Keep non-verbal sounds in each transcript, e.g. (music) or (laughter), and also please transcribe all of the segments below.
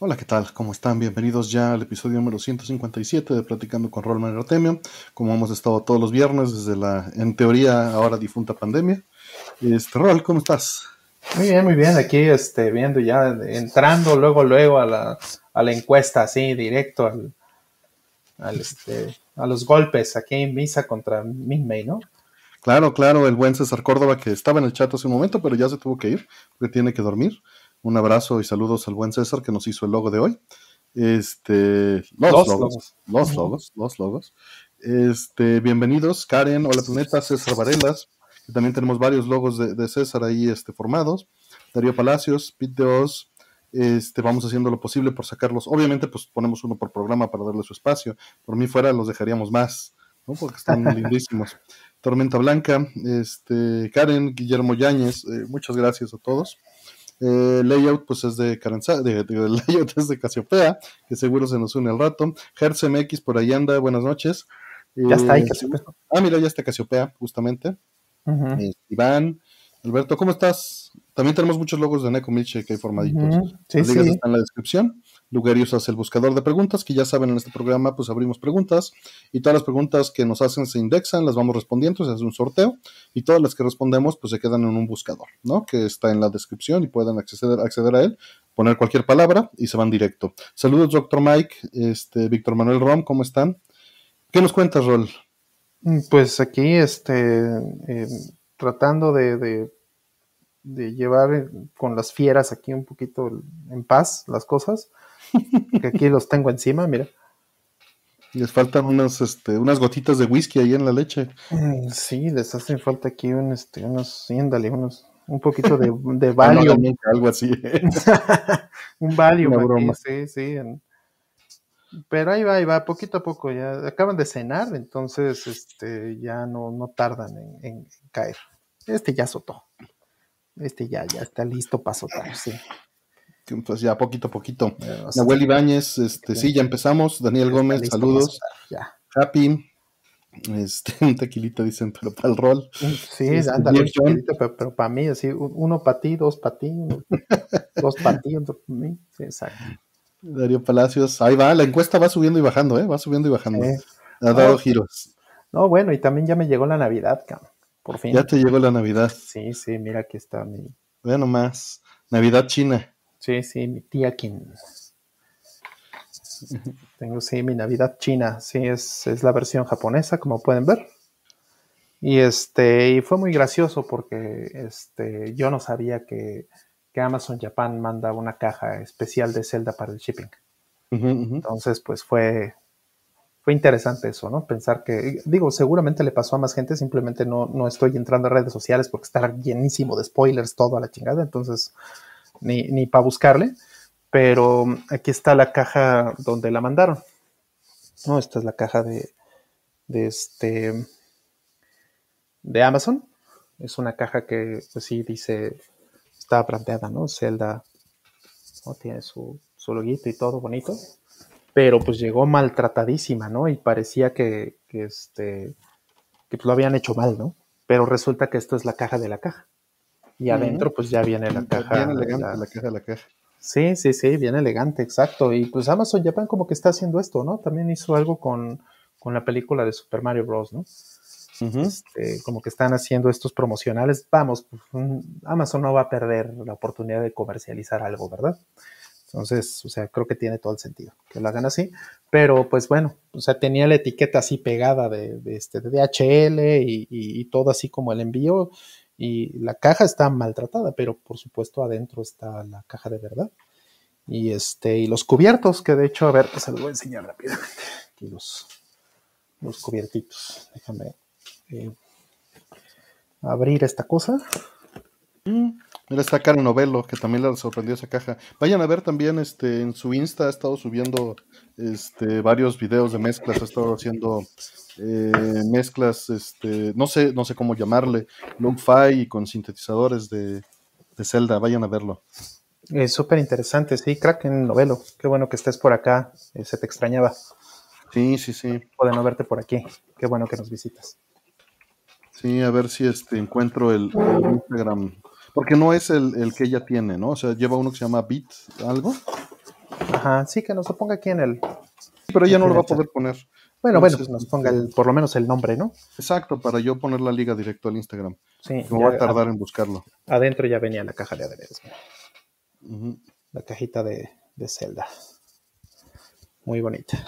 Hola, ¿qué tal? ¿Cómo están? Bienvenidos ya al episodio número 157 de Platicando con Rolman Artemio. Como hemos estado todos los viernes desde la, en teoría, ahora difunta pandemia. Este, Rol, ¿cómo estás? Muy bien, muy bien. Aquí este, viendo ya, entrando luego, luego a la, a la encuesta, así, directo al, al este, a los golpes aquí en Misa contra Minmay, ¿no? Claro, claro, el buen César Córdoba que estaba en el chat hace un momento, pero ya se tuvo que ir porque tiene que dormir. Un abrazo y saludos al buen César que nos hizo el logo de hoy. Este, los, logos, los logos, los logos. Este, bienvenidos, Karen, hola planeta, César Varelas, también tenemos varios logos de, César ahí este, formados. Darío Palacios, Pete Oz, este, vamos haciendo lo posible por sacarlos. Obviamente, pues ponemos uno por programa para darle su espacio. Por mí fuera los dejaríamos más, ¿no? Porque están (laughs) lindísimos. Tormenta Blanca, este, Karen, Guillermo Yáñez, eh, muchas gracias a todos. Eh, layout, pues es de Caranza, de, (laughs) layout es de Casiopea, que seguro se nos une al rato. MX por ahí anda, buenas noches. ya está ahí eh, Casiopea. Ah, mira, ya está Casiopea, justamente. Eh, Iván, Alberto, ¿cómo estás? También tenemos muchos logos de Neko que hay formaditos. Sí, Las ligas están en la descripción. Lugarius hace el buscador de preguntas, que ya saben, en este programa pues abrimos preguntas y todas las preguntas que nos hacen se indexan, las vamos respondiendo, se hace un sorteo y todas las que respondemos pues se quedan en un buscador, ¿no? Que está en la descripción y pueden acceder, acceder a él, poner cualquier palabra y se van directo. Saludos, doctor Mike, este, Víctor Manuel Rom, ¿cómo están? ¿Qué nos cuentas, Rol? Pues aquí, este, eh, tratando de de llevar con las fieras aquí un poquito en paz las cosas. Que aquí los tengo encima, mira. Les faltan unas, este, unas gotitas de whisky ahí en la leche. Mm, sí, les hace falta aquí un, este, unos, síndale, unos, un poquito de, (laughs) de Valium. algo así. (laughs) un Valium. sí, sí. Pero ahí va, ahí va, poquito a poco. Ya acaban de cenar, entonces este, ya no, no tardan en, en caer. Este ya soltó. Este ya, ya está listo para soltar, sí. Pues ya poquito a poquito. Nahuel Ibáñez, este, sí, ya empezamos. Daniel Gómez, saludos. Ya. Happy. Este, (laughs) un tequilito dicen, pero para el rol. Sí, este, ándale, tequilito, pero, para mí, así, uno para ti, dos para ti, (laughs) dos para ti, otro para mí. Sí, exacto. Darío Palacios, ahí va, la encuesta va subiendo y bajando, ¿eh? Va subiendo y bajando. Ha dado giros. No, bueno, y también ya me llegó la Navidad, cabrón. Ya te llegó la Navidad. Sí, sí, mira aquí está mi. Bueno, más. Navidad china. Sí, sí, mi tía quien. Tengo, sí, mi Navidad china. Sí, es, es la versión japonesa, como pueden ver. Y este, y fue muy gracioso porque este, yo no sabía que, que Amazon Japan manda una caja especial de Zelda para el shipping. Entonces, pues fue, fue interesante eso, ¿no? Pensar que, digo, seguramente le pasó a más gente, simplemente no, no estoy entrando a redes sociales porque está llenísimo de spoilers todo a la chingada, entonces ni, ni para buscarle, pero aquí está la caja donde la mandaron. No, esta es la caja de, de este de Amazon. Es una caja que, pues sí, dice, está planteada, ¿no? Zelda, ¿no? tiene su, su loguito y todo bonito pero pues llegó maltratadísima, ¿no? Y parecía que, que este, que pues lo habían hecho mal, ¿no? Pero resulta que esto es la caja de la caja. Y adentro pues ya viene la caja. Bien elegante la, caja la caja. Sí, sí, sí, bien elegante, exacto. Y pues Amazon Japan como que está haciendo esto, ¿no? También hizo algo con, con la película de Super Mario Bros., ¿no? Este, como que están haciendo estos promocionales. Vamos, pues, Amazon no va a perder la oportunidad de comercializar algo, ¿verdad? Entonces, o sea, creo que tiene todo el sentido que lo hagan así. Pero pues bueno, o sea, tenía la etiqueta así pegada de, este, de DHL y, todo así como el envío. Y la caja está maltratada, pero por supuesto adentro está la caja de verdad. Y este, y los cubiertos, que de hecho, a ver, pues se los voy a enseñar rápidamente. Aquí los, los cubiertitos. Déjame eh, abrir esta cosa. Mm. Mira, está Karen Novelo, que también le sorprendió esa caja. Vayan a ver también este, en su Insta, ha estado subiendo este, varios videos de mezclas, ha estado haciendo eh, mezclas, este, no sé, no sé cómo llamarle, lo-fi y con sintetizadores de, de Zelda, vayan a verlo. Es súper interesante, sí, Kraken Novelo, qué bueno que estés por acá, eh, se te extrañaba. Sí, sí, sí. Puedo no verte por aquí, qué bueno que nos visitas. Sí, a ver si este encuentro el, el Instagram porque no es el, que ella tiene, ¿no? O sea, lleva uno que se llama Beat algo. Ajá, sí, que nos lo ponga aquí en el. Pero ella no lo va a poder poner. Bueno, bueno, pues nos ponga el, por lo menos el nombre, ¿no? Exacto, para yo poner la liga directo al Instagram. Sí. Me voy a tardar en buscarlo. Adentro ya venía la caja de aderezos. La cajita de, de Zelda. Muy bonita.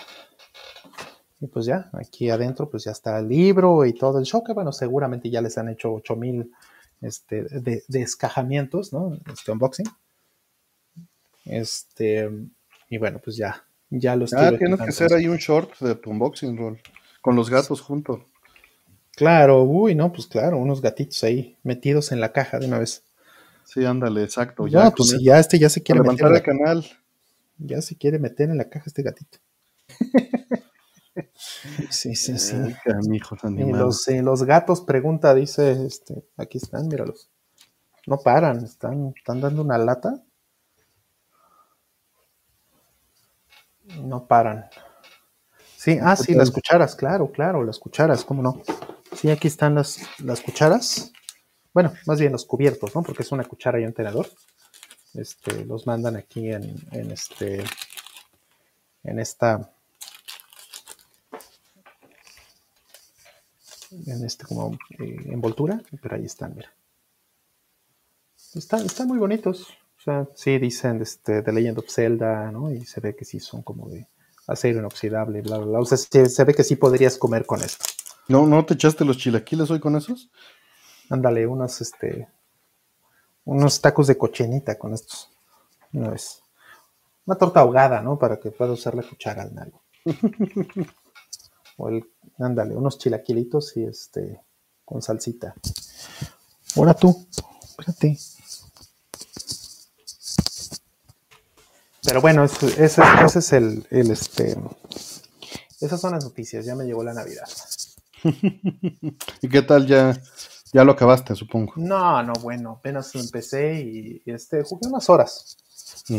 Y pues ya, aquí adentro pues ya está el libro y todo el show, que bueno, seguramente ya les han hecho 8000 este, de, descajamientos, ¿no? Este unboxing. Este, y bueno, pues ya, ya los Ah, tienes que hacer ahí un short de tu unboxing, Roll, con los gatos juntos. Claro, uy, no, pues claro, unos gatitos ahí metidos en la caja de una vez. Sí, ándale, exacto. Ya, pues ya este ya se quiere meter. el canal. Ya se quiere meter en la caja este gatito. (laughs) sí, sí, sí. y los, los gatos, pregunta, dice, este, aquí están, míralos. No paran, están, están dando una lata. No paran. Sí, ah, sí, las cucharas, claro, claro, las cucharas, ¿cómo no? Sí, aquí están las, las cucharas. Bueno, más bien los cubiertos, ¿no? Porque es una cuchara y un tenedor. Este, los mandan aquí en, en este, en esta, en este como eh, envoltura, pero ahí están, mira. Están, están muy bonitos. O sea, sí dicen este, The Legend of Zelda, ¿no? Y se ve que sí son como de acero inoxidable, bla, bla, bla. O sea, se, ve que sí podrías comer con esto. ¿No, ¿No te echaste los chilaquiles hoy con esos? Ándale, unos, este, unos tacos de cochinita con estos. Una vez. Una torta ahogada, ¿no? Para que pueda usar la cuchara en algo. (laughs) o el, ándale, unos chilaquilitos y este, con salsita. Ahora tú, espérate. Pero bueno, ese, ese, es el, el, este. Esas son las noticias, ya me llegó la Navidad. (laughs) ¿Y qué tal ya? Ya lo acabaste, supongo. No, no, bueno, apenas empecé y, este, jugué unas horas. Mm.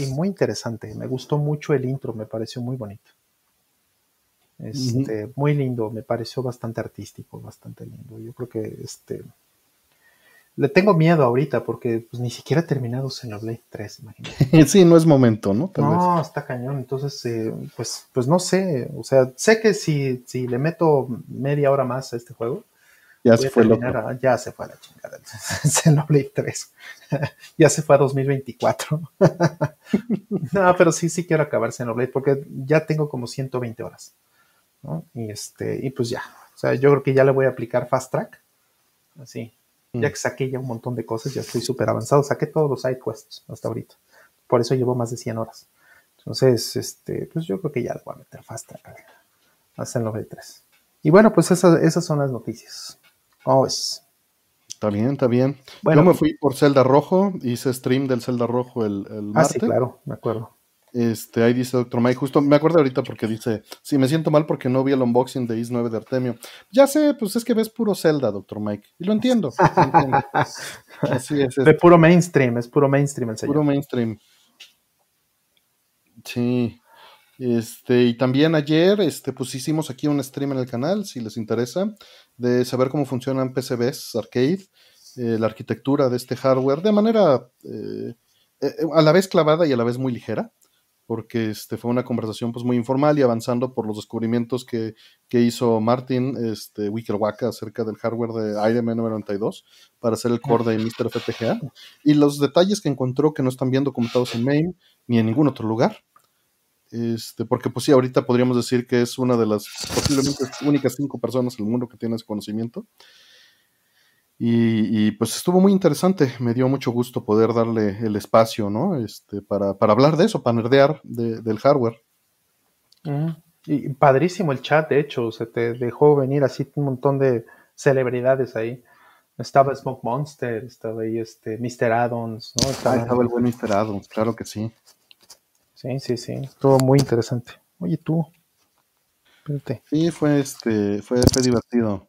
Y, muy interesante, me gustó mucho el intro, me pareció muy bonito. Este, Muy lindo, me pareció bastante artístico, bastante lindo. Yo creo que este, le tengo miedo ahorita porque pues, ni siquiera he terminado Xenoblade 3, imagínate. (laughs) sí, no es momento, ¿no? no, está cañón. Entonces, eh, pues, pues no sé. O sea, sé que si, si le meto media hora más a este juego, ya se fue Ya se fue a la chingada (laughs) Xenoblade 3. (laughs) ya se fue a 2024. no, pero sí, sí quiero acabar Xenoblade porque ya tengo como 120 horas. ¿No? Y este, y pues ya. O sea, yo creo que ya le voy a aplicar Fast Track. Así, ya que saqué ya un montón de cosas, ya estoy súper avanzado. Saqué todos los side quests hasta ahorita. Por eso llevo más de 100 horas. Entonces, este, pues yo creo que ya le voy a meter fast track hasta el 93. Y bueno, pues esas, esas son las noticias. ¿Cómo ves? Está bien, está bien. Bueno, yo me fui por Zelda Rojo, hice stream del Zelda Rojo el, el martes. Ah, sí, claro, me acuerdo. Este, ahí dice Doctor Mike, justo me acuerdo ahorita porque dice, sí, me siento mal porque no vi el unboxing de Is 9 de Artemio. Ya sé, pues es que ves puro Zelda, Doctor Mike. Y lo entiendo. (laughs) Así es. De puro mainstream, es puro mainstream el señor. Puro mainstream. Sí. Este, y también ayer, este, pues hicimos aquí un stream en el canal, si les interesa, de saber cómo funcionan PCBs arcade, eh, la arquitectura de este hardware, de manera eh, eh, a la vez clavada y a la vez muy ligera porque este, fue una conversación pues, muy informal y avanzando por los descubrimientos que, hizo Martin este, Wickerwaka acerca del hardware de IRM92 para hacer el core de Mr. FPGA y los detalles que encontró que no están bien documentados en MAME ni en ningún otro lugar. Este, porque pues sí, ahorita podríamos decir que es una de las posiblemente únicas cinco personas en el mundo que tiene ese conocimiento. Y, pues estuvo muy interesante, me dio mucho gusto poder darle el espacio, ¿no? Este, para, hablar de eso, para nerdear del hardware. Y padrísimo el chat, de hecho, se te dejó venir así un montón de celebridades ahí. Estaba Smoke Monster, estaba ahí este Mr. Addons, ¿no? Estaba, estaba el buen Mr. Addons, claro que sí. Sí, sí, sí, estuvo muy interesante. Oye, tú, espérate. Sí, fue este, fue, fue divertido.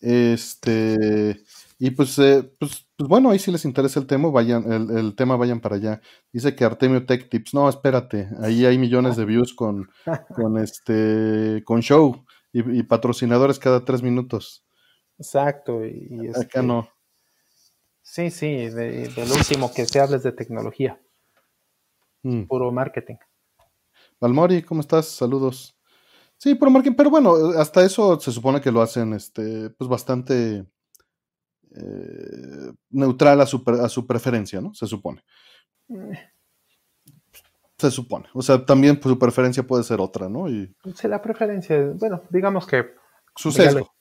Este, y pues, eh, pues, pues, bueno, ahí si les interesa el tema, vayan, el, tema vayan para allá. Dice que Artemio Tech Tips, no, espérate, ahí hay millones de views con, con este, con show y, patrocinadores cada tres minutos. Exacto, y, acá este no. Sí, sí, de, del último que se hables de tecnología. Mm. Puro marketing. Valmori, ¿cómo estás? Saludos. Sí, puro marketing, pero bueno, hasta eso se supone que lo hacen este, pues bastante eh, neutral a su, a su preferencia, ¿no? Se supone. Eh. Se supone. O sea, también pues, su preferencia puede ser otra, ¿no? Y... Sí, la preferencia, bueno, digamos que... Su sesgo.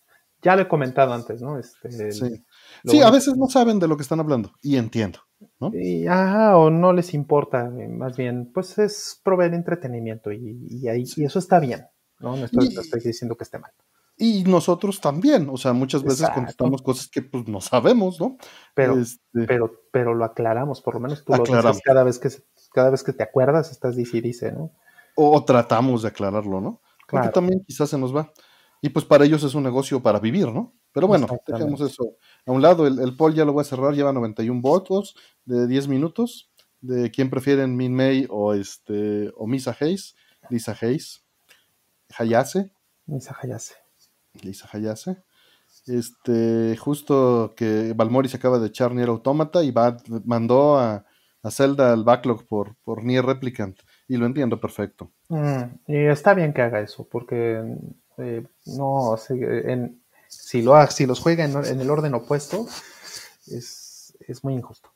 Ya lo, he comentado antes, ¿no? Este, sí, sí a veces no saben de lo que están hablando, y entiendo, ¿no? Y, ajá, o no les importa, eh, más bien, pues es proveer entretenimiento y, ahí, y eso está bien, ¿no? No estoy, diciendo que esté mal. Y nosotros también, o sea, muchas veces contestamos cosas que pues no sabemos, ¿no? Pero, este pero, pero lo aclaramos, por lo menos tú lo dices cada vez que cada vez que te acuerdas estás dice dice, ¿no? O, tratamos de aclararlo, ¿no? Porque también quizás se nos va. Y pues para ellos es un negocio para vivir, ¿no? Pero bueno, dejemos eso a un lado. El, el, poll ya lo voy a cerrar, lleva 91 votos de 10 minutos. De quién prefieren Min May o este o Misa Hayes, Lisa Hayes, Hayase. Misa Hayase. Lisa Hayase. Este, justo que Balmori se acaba de echar Nier Automata y va, mandó a, a Zelda al backlog por, por Nier Replicant. Y lo entiendo perfecto. Mm, y está bien que haga eso, porque eh, no, en, si, lo, si los juega en, en el orden opuesto, es, es muy injusto.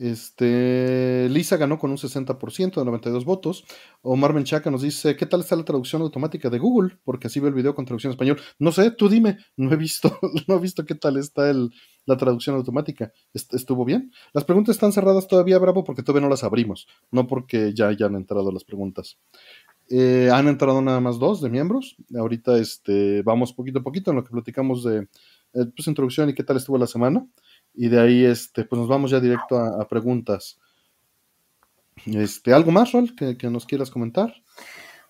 Este, Lisa ganó con un 60% de 92 votos. Omar Menchaca nos dice, ¿qué tal está la traducción automática de Google? Porque así ve el video con traducción español. No sé, tú dime, no he visto, (laughs) no he visto qué tal está la traducción automática. ¿Estuvo bien? Las preguntas están cerradas todavía, Bravo, porque todavía no las abrimos, no porque ya hayan entrado las preguntas. Eh, han entrado nada más dos de miembros. Ahorita este, vamos poquito a poquito en lo que platicamos de eh, pues, introducción y qué tal estuvo la semana y de ahí este, pues nos vamos ya directo a, preguntas. Este, ¿Algo más, Rol, que, nos quieras comentar?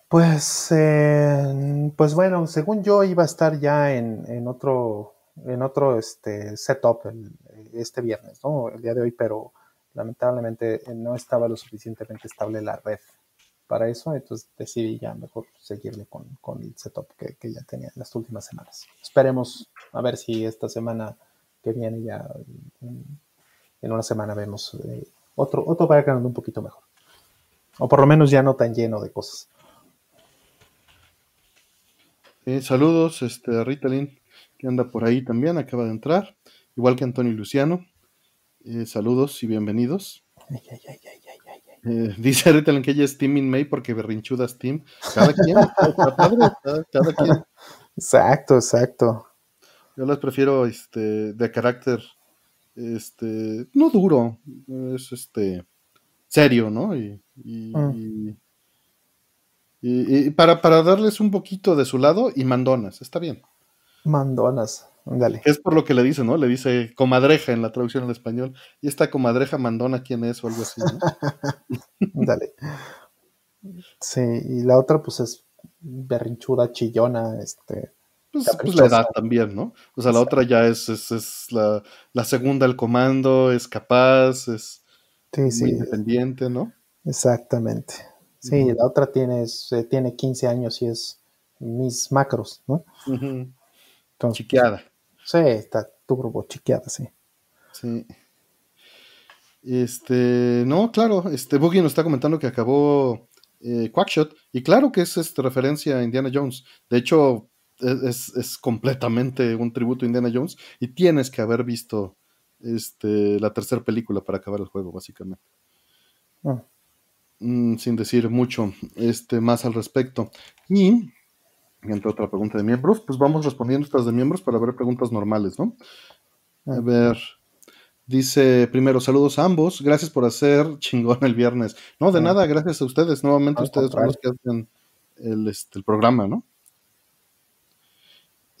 Pues, eh, pues bueno, según yo iba a estar ya en, otro, en otro este, setup este viernes, ¿no? El día de hoy, pero lamentablemente no estaba lo suficientemente estable la red para eso, entonces decidí ya mejor seguirle con, el setup que, que, ya tenía en las últimas semanas. Esperemos a ver si esta semana que viene ya en, una semana vemos eh, otro, otro background un poquito mejor. O por lo menos ya no tan lleno de cosas. Eh, saludos, este, Ritalin, que anda por ahí también, acaba de entrar, igual que Antonio Luciano. Eh, saludos y bienvenidos. (laughs) dice Ritalin que ella es Team in May porque berrinchudas Team. Cada quien, (laughs) cada quien. Exacto, exacto. Yo las prefiero este, de carácter, este, no duro, es este, serio, ¿no? Y, y, mm. para, para, darles un poquito de su lado y mandonas, está bien. Mandonas, dale. Es por lo que le dice, ¿no? Le dice comadreja en la traducción al español. Y esta comadreja mandona, ¿quién es? O algo así, ¿no? (laughs) dale. Sí, y la otra, pues es berrinchuda, chillona, este pues, pues, la edad también, ¿no? O sea, la otra ya es, es, la, segunda al comando, es capaz, es muy independiente, ¿no? Exactamente. Sí, la otra tiene, eh, tiene 15 años y es mis macros, ¿no? chiqueada. Sí, está turbo chiqueada, sí. Sí. Este, no, claro, este Boogie nos está comentando que acabó eh, Quackshot, y claro que es este, referencia a Indiana Jones. De hecho, es, completamente un tributo a Indiana Jones y tienes que haber visto este, la tercera película para acabar el juego, básicamente. Ah. Mm, sin decir mucho este, más al respecto. Y, entre otra pregunta de miembros, pues vamos respondiendo estas de miembros para ver preguntas normales, ¿no? A ah. ver, dice primero, saludos a ambos, gracias por hacer chingón el viernes. No, de ah. nada, gracias a ustedes, nuevamente ustedes son los que hacen el, este, el programa, ¿no?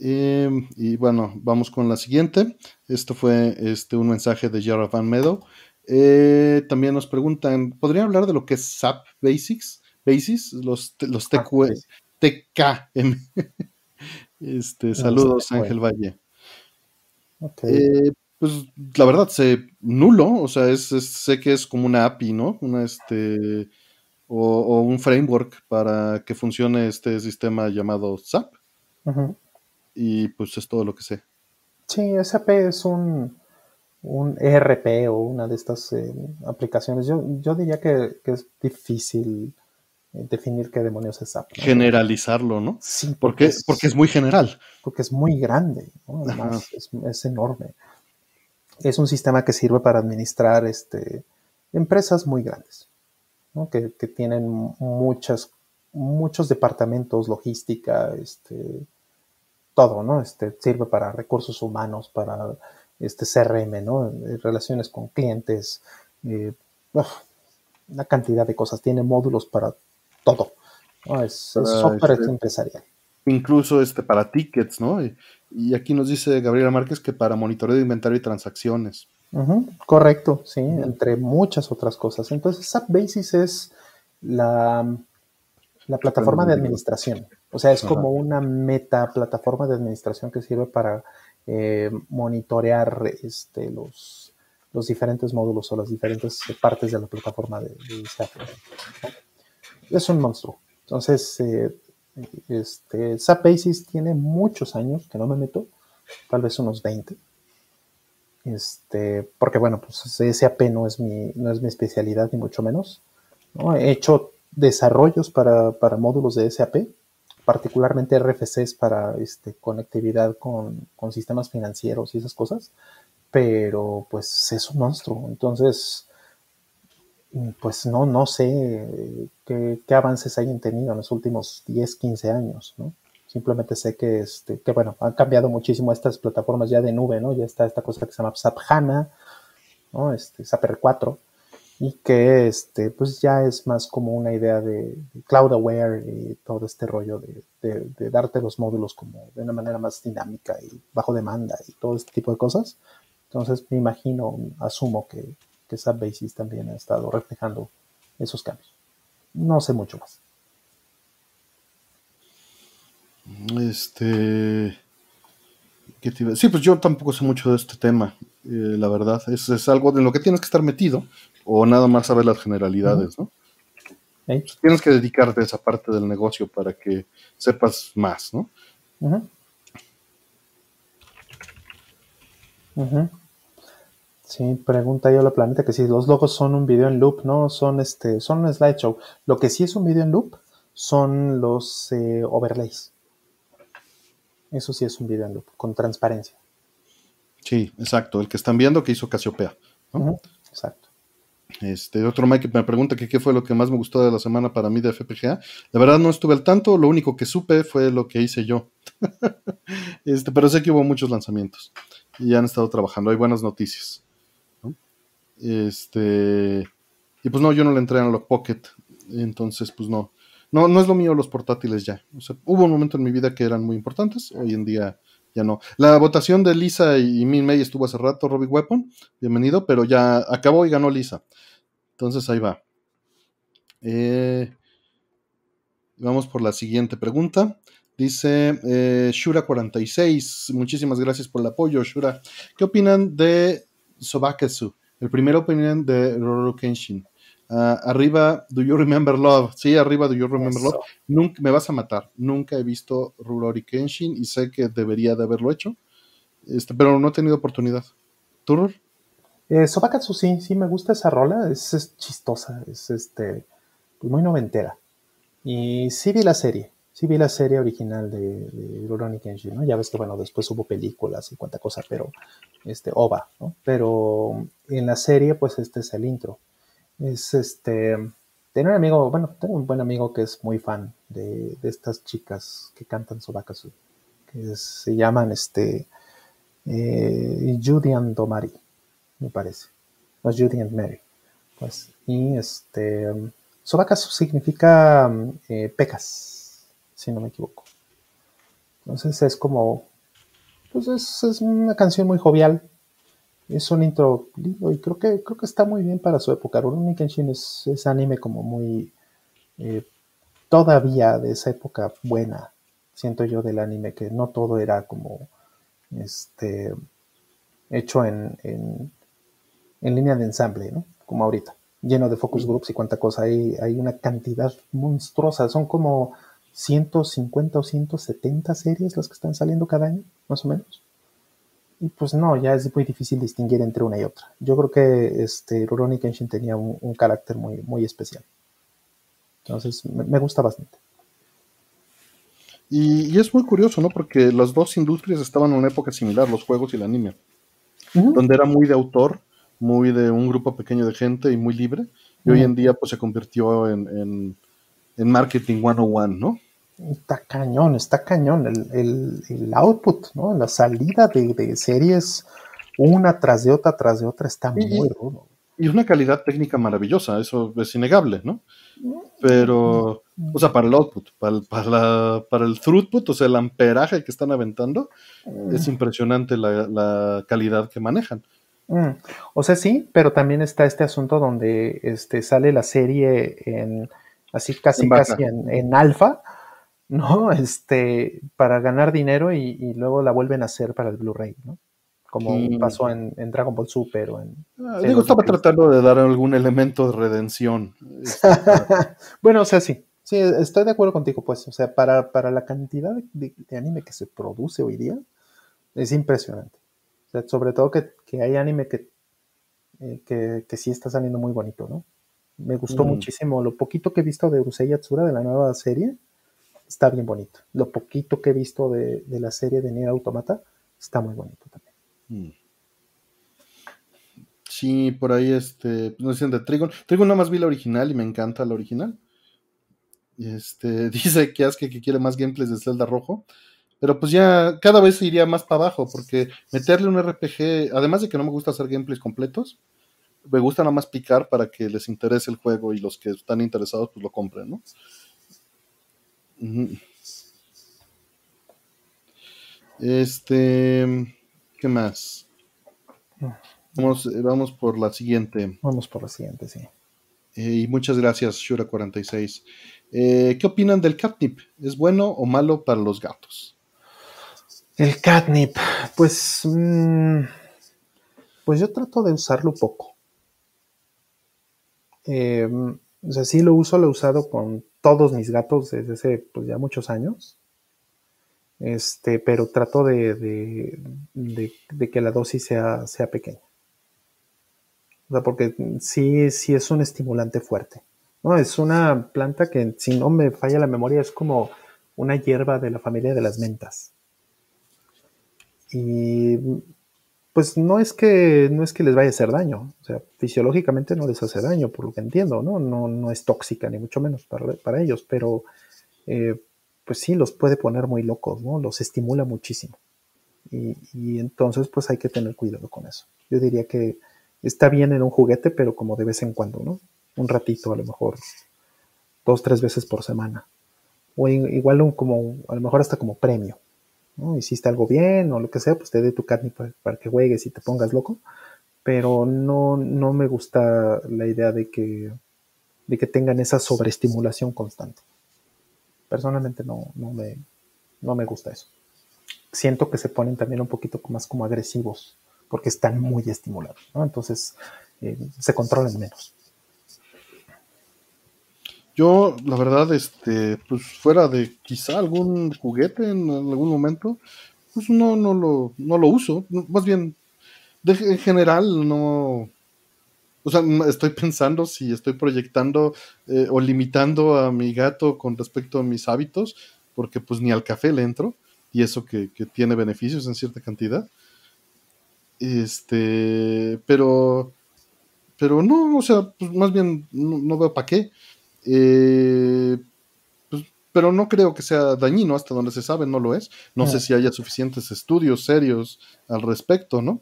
Em, y bueno, vamos con la siguiente. Esto fue este, un mensaje de Jara Van Meadow. Eh, también nos preguntan, ¿podría hablar de lo que es SAP Basics? Basics, los, los TKM. este, saludos, Ángel Valle. Eh, pues la verdad, sé nulo, o sea, es, sé que es como una API, ¿no? Una este, o, un framework para que funcione este sistema llamado SAP. Y pues es todo lo que sé. Sí, SAP es un, un ERP o una de estas eh, aplicaciones, yo, yo diría que, es difícil eh, definir qué demonios es SAP. Generalizarlo, ¿no? Sí. Porque, es, porque es muy general. Porque es muy grande, además es, enorme. Es un sistema que sirve para administrar este, empresas muy grandes, que, que, tienen muchas, muchos departamentos, logística, este, todo, ¿no? Este, sirve para recursos humanos, para este CRM, ¿no? Eh, relaciones con clientes, eh, una cantidad de cosas. Tiene módulos para todo. Es, software este, empresarial. Incluso este para tickets, ¿no? Y, aquí nos dice Gabriela Márquez que para monitoreo de inventario y transacciones. correcto, sí, entre muchas otras cosas. Entonces, SAP Basis es la, la plataforma de administración. O sea, es como una meta plataforma de administración que sirve para eh, monitorear este, los, los diferentes módulos o las diferentes partes de la plataforma de, SAP. Es un monstruo. Entonces, eh, este, SAP Basis tiene muchos años que no me meto, tal vez unos 20. Este, porque bueno, pues SAP no es mi, no es mi especialidad, ni mucho menos. He hecho desarrollos para, para módulos de SAP, particularmente RFCs para este, conectividad con, sistemas financieros y esas cosas, pero pues es un monstruo. Entonces, pues no, no sé qué, avances hayan tenido en los últimos 10, 15 años, ¿no? Simplemente sé que, este, que, bueno, han cambiado muchísimo estas plataformas ya de nube, ¿no? Ya está esta cosa que se llama SAP HANA, ¿no? Este, SAP R4, y que este, pues ya es más como una idea de, cloud aware y todo este rollo de, darte los módulos como de una manera más dinámica y bajo demanda y todo este tipo de cosas. Entonces me imagino, asumo que, que SAP también ha estado reflejando esos cambios. No sé mucho más. Este. Sí, pues yo tampoco sé mucho de este tema, eh, la verdad. Es, es, algo en lo que tienes que estar metido o nada más saber las generalidades, ¿no? Pues tienes que dedicarte a esa parte del negocio para que sepas más, ¿no? Sí, pregunta yo la planeta que si los logos son un video en loop, no son este, son un slideshow. Lo que sí es un video en loop son los eh, overlays. Eso sí es un video en loop, con transparencia. Sí, exacto. El que están viendo que hizo Casiopea. Exacto. Este, otro Mike me pregunta que qué fue lo que más me gustó de la semana para mí de FPGA. La verdad no estuve al tanto, lo único que supe fue lo que hice yo. (laughs) este, pero sé que hubo muchos lanzamientos y han estado trabajando, hay buenas noticias. Este, y pues no, yo no le entré a Lock Pocket, entonces pues no. No, no es lo mío los portátiles ya. hubo un momento en mi vida que eran muy importantes, hoy en día ya no. La votación de Lisa y Min May estuvo hace rato, Robbie Weapon, bienvenido, pero ya acabó y ganó Lisa. Entonces ahí va. Eh, vamos por la siguiente pregunta. Dice eh, Shura46, muchísimas gracias por el apoyo, Shura. ¿Qué opinan de Sobakasu? El primer opinión de Roro Kenshin. Ah, arriba, Do You Remember Love? Sí, arriba, Do You Remember Love? Nunca, me vas a matar. Nunca he visto Rurouni Kenshin y sé que debería de haberlo hecho, este, pero no he tenido oportunidad. ¿Tú, eh, Sobakatsu sí, sí me gusta esa rola, es, chistosa, es este, pues muy noventera. Y sí vi la serie, sí vi la serie original de, de Rurouni Kenshin, ¿no? Ya ves que, bueno, después hubo películas y cuánta cosa, pero, este, OVA, ¿no? Pero en la serie, pues este es el intro es este. Tengo un amigo, bueno, tengo un buen amigo que es muy fan de, estas chicas que cantan Sobakasu, que se llaman este. Eh, Judy and Domari, me parece. No Judy and Mary. Pues, y este. Sobakasu significa eh, pecas, si no me equivoco. Entonces es como. Pues es, es una canción muy jovial, es un intro lindo y creo que, creo que está muy bien para su época. Rurouni Kenshin es, es anime como muy eh, todavía de esa época buena, siento yo del anime, que no todo era como este hecho en, en, línea de ensamble, ¿no? Como ahorita, lleno de focus groups y cuánta cosa. Hay, hay una cantidad monstruosa, son como 150 o 170 series las que están saliendo cada año, más o menos. Pues no, ya es muy difícil distinguir entre una y otra. Yo creo que este Rurouni Kenshin tenía un, carácter muy, muy especial. Entonces, me, gusta bastante. Y, es muy curioso, ¿no? Porque las dos industrias estaban en una época similar, los juegos y el anime. Donde era muy de autor, muy de un grupo pequeño de gente y muy libre. Y hoy en día, pues se convirtió en, en, en marketing 101, ¿no? Está cañón, está cañón. El, el, output, ¿no? La salida de, series una tras de otra tras de otra está muy rudo. Y una calidad técnica maravillosa, eso es innegable, ¿no? Pero, o sea, para el output, para el, para, para el throughput, o sea, el amperaje que están aventando, es mm. impresionante la, calidad que manejan. Mm. O sea, sí, pero también está este asunto donde este, sale la serie en así casi casi en, en alfa ¿no? Este, para ganar dinero y, luego la vuelven a hacer para el Blu-ray, ¿no? Como pasó en, Dragon Ball Super o en... Ah, digo, estaba tratando de dar algún elemento de redención. Este, (laughs) bueno, o sea, sí. Sí, estoy de acuerdo contigo, pues. O sea, para, para la cantidad de, anime que se produce hoy día, es impresionante. O sea, sobre todo que, hay anime que, eh, que, que, sí está saliendo muy bonito, ¿no? Me gustó mm. muchísimo. Lo poquito que he visto de Urusei Yatsura, de la nueva serie, está bien bonito. Lo poquito que he visto de, la serie de Nier Automata está muy bonito también. Mm. Sí, por ahí este, nos dicen de Trigon. Trigon nada más vi la original y me encanta la original. Este, (laughs) dice que Aske que quiere más gameplays de Zelda Rojo. Pero pues ya cada vez iría más para abajo, porque meterle un RPG, además de que no me gusta hacer gameplays completos, me gusta nada más picar para que les interese el juego y los que están interesados pues lo compren, ¿no? Este, ¿qué más? Vamos, eh, vamos por la siguiente. Vamos por la siguiente, sí. Eh, y muchas gracias, Shura46. Eh, ¿Qué opinan del catnip? ¿Es bueno o malo para los gatos? El catnip, pues, mm, pues yo trato de usarlo poco. O sea, sí lo uso, lo he usado con todos mis gatos desde hace pues, ya muchos años. Este, pero trato de, que la dosis sea, sea, pequeña. O sea, porque sí, sí es un estimulante fuerte. ¿no? Es una planta que, si no me falla la memoria, es como una hierba de la familia de las mentas. Y pues no es que no es que les vaya a hacer daño, o sea, fisiológicamente no les hace daño, por lo que entiendo, ¿no? No, no es tóxica, ni mucho menos para, ellos, pero eh, pues sí, los puede poner muy locos, ¿no? Los estimula muchísimo. Y, entonces, pues hay que tener cuidado con eso. Yo diría que está bien en un juguete, pero como de vez en cuando, ¿no? Un ratito, a lo mejor dos, tres veces por semana. O igual un, como, a lo mejor hasta como premio, Hiciste algo bien o lo que sea, pues te dé tu carne para, que juegues y te pongas loco. Pero no, no me gusta la idea de que, de que tengan esa sobreestimulación constante. Personalmente no, no, me, no me gusta eso. Siento que se ponen también un poquito más como agresivos porque están muy estimulados, Entonces eh, se controlan menos. Yo, la verdad, este, pues fuera de quizá algún juguete en algún momento, pues no, no lo, no lo uso. Más bien, en general, no. O sea, estoy pensando si estoy proyectando eh, o limitando a mi gato con respecto a mis hábitos, porque pues ni al café le entro, y eso que, tiene beneficios en cierta cantidad. Este, pero, pero no, o sea, pues más bien no veo para qué. Eh, pues, pero no creo que sea dañino, hasta donde se sabe no lo es. No sé si haya suficientes estudios serios al respecto, ¿no?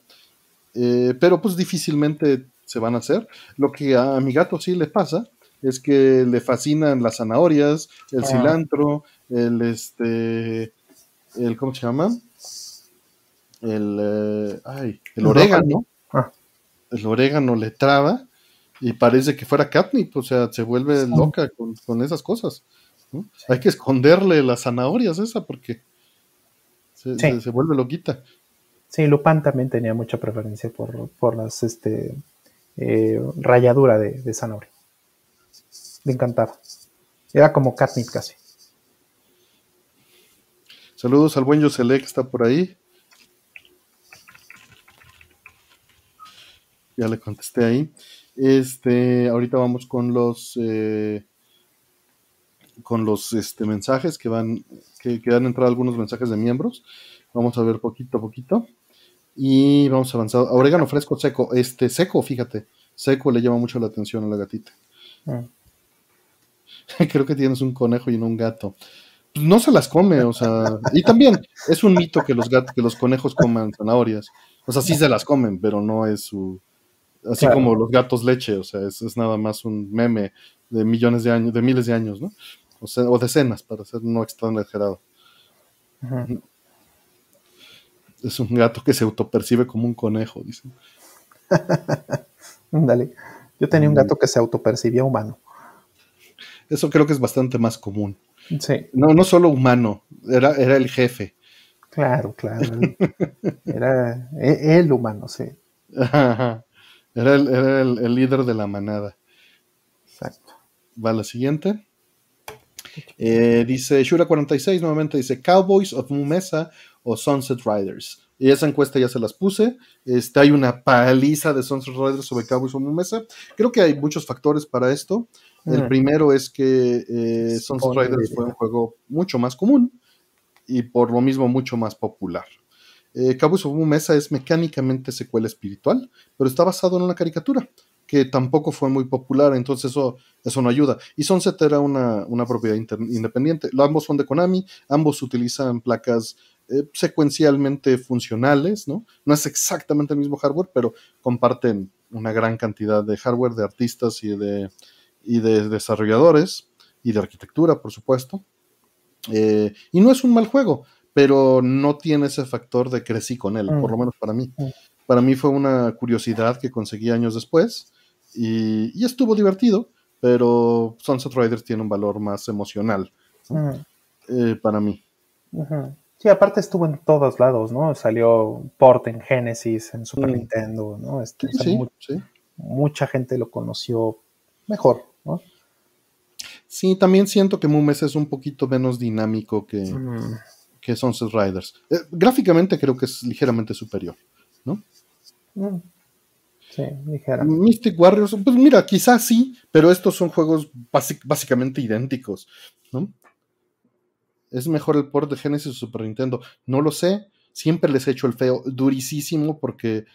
Eh, pero pues difícilmente se van a hacer. Lo que a mi gato sí le pasa es que le fascinan las zanahorias, el ah. cilantro, el este, el ¿cómo se llama? El, eh, ay, el orégano. Ah. El orégano le traba y parece que fuera catnip, o sea, se vuelve loca con, esas cosas. Hay que esconderle las zanahorias esa porque se, vuelve loquita. Sí, Lupin también tenía mucha preferencia por, por las este eh, ralladura de, zanahoria. Le encantaba. Era como catnip casi. Saludos al buen Yosele que está por ahí. ya le contesté ahí. Este, ahorita vamos con los eh, con los este, mensajes que van, que, que han entrado algunos mensajes de miembros. Vamos a ver poquito a poquito. Y vamos avanzando. Orégano fresco seco. Este, seco, fíjate. Seco le llama mucho la atención a la gatita. Ah. (laughs) Creo que tienes un conejo y no un gato. Pues no se las come, o sea. Y también es un mito que los gatos, que los conejos coman zanahorias. O sea, sí se las comen, pero no es su. Así como los gatos leche, o sea, es, nada más un meme de millones de años, de miles de años, ¿no? O, sea, o decenas, para ser no extranjerado. Es un gato que se autopercibe como un conejo, dicen. (laughs) Dale. Yo tenía un gato que se autopercibía humano. Eso creo que es bastante más común. Sí. No, no solo humano, era, era el jefe. Claro, claro. (laughs) Era e, el humano, sí. Era, el, el, líder de la manada. Exacto. Va la siguiente. Eh, dice Shura46, nuevamente dice Cowboys of Mumesa o Sunset Riders. Y esa encuesta ya se las puse. Este, hay una paliza de Sunset Riders sobre Cowboys of Mumesa. Creo que hay muchos factores para esto. El primero es que eh, Sunset Riders fue un juego mucho más común y por lo mismo mucho más popular. Eh, Cowboys of Mesa es mecánicamente secuela espiritual, pero está basado en una caricatura que tampoco fue muy popular, entonces eso, eso no ayuda. Y Sunset era una, propiedad independiente. Ambos son de Konami, ambos utilizan placas eh, secuencialmente funcionales, ¿no? No es exactamente el mismo hardware, pero comparten una gran cantidad de hardware, de artistas y de, y de desarrolladores y de arquitectura, por supuesto. Eh, y no es un mal juego, pero no tiene ese factor de crecí con él, por lo mm. menos para mí. Mm. Para mí fue una curiosidad que conseguí años después y, estuvo divertido, pero Sunset Riders tiene un valor más emocional mm. eh, para mí. Sí, aparte estuvo en todos lados, ¿no? Salió port en Genesis, en Super Nintendo, ¿no? Este, sí, sí. Mucha gente lo conoció mejor, ¿no? Sí, también siento que Mumes es un poquito menos dinámico que, mm. Que Sunset Riders. Eh, gráficamente creo que es ligeramente superior, ¿no? Mm. Sí, ligeramente. Mystic Warriors, pues mira, quizás sí, pero estos son juegos básicamente idénticos, ¿no? ¿Es mejor el port de Genesis o Super Nintendo? No lo sé. Siempre les he hecho el feo durísimo porque,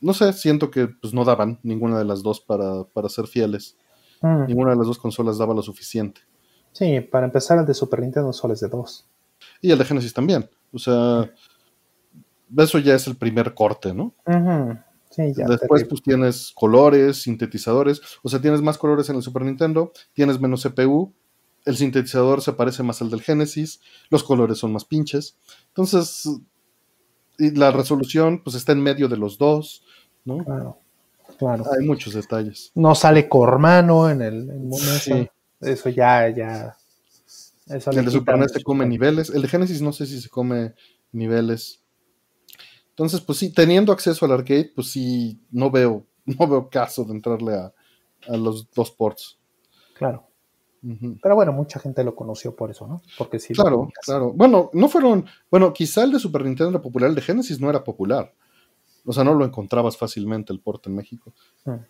no sé, siento que pues, no daban ninguna de las dos para, para ser fieles. Mm. Ninguna de las dos consolas daba lo suficiente. Sí, para empezar el de Super Nintendo solo es de dos. Y el de Genesis también. O sea, eso ya es el primer corte, ¿no? sí, ya Después pues tienes colores, sintetizadores. O sea, tienes más colores en el Super Nintendo, tienes menos CPU, el sintetizador se parece más al del Genesis, los colores son más pinches. Entonces, y la resolución pues está en medio de los dos, ¿no? Claro. Claro. Hay muchos detalles. No sale Cormano en el, momento. Eso ya, ya. El de Super NES se come niveles. El de Genesis no sé si se come niveles. Entonces, pues sí, teniendo acceso al arcade, pues sí, no veo, (laughs) no veo caso de entrarle a, los dos ports. Claro. Pero bueno, mucha gente lo conoció por eso, ¿no? Porque sí. Claro, claro. Bueno, no fueron. Bueno, quizá el de Super Nintendo era popular, el de Genesis no era popular. O sea, no lo encontrabas fácilmente el port en México. Hmm.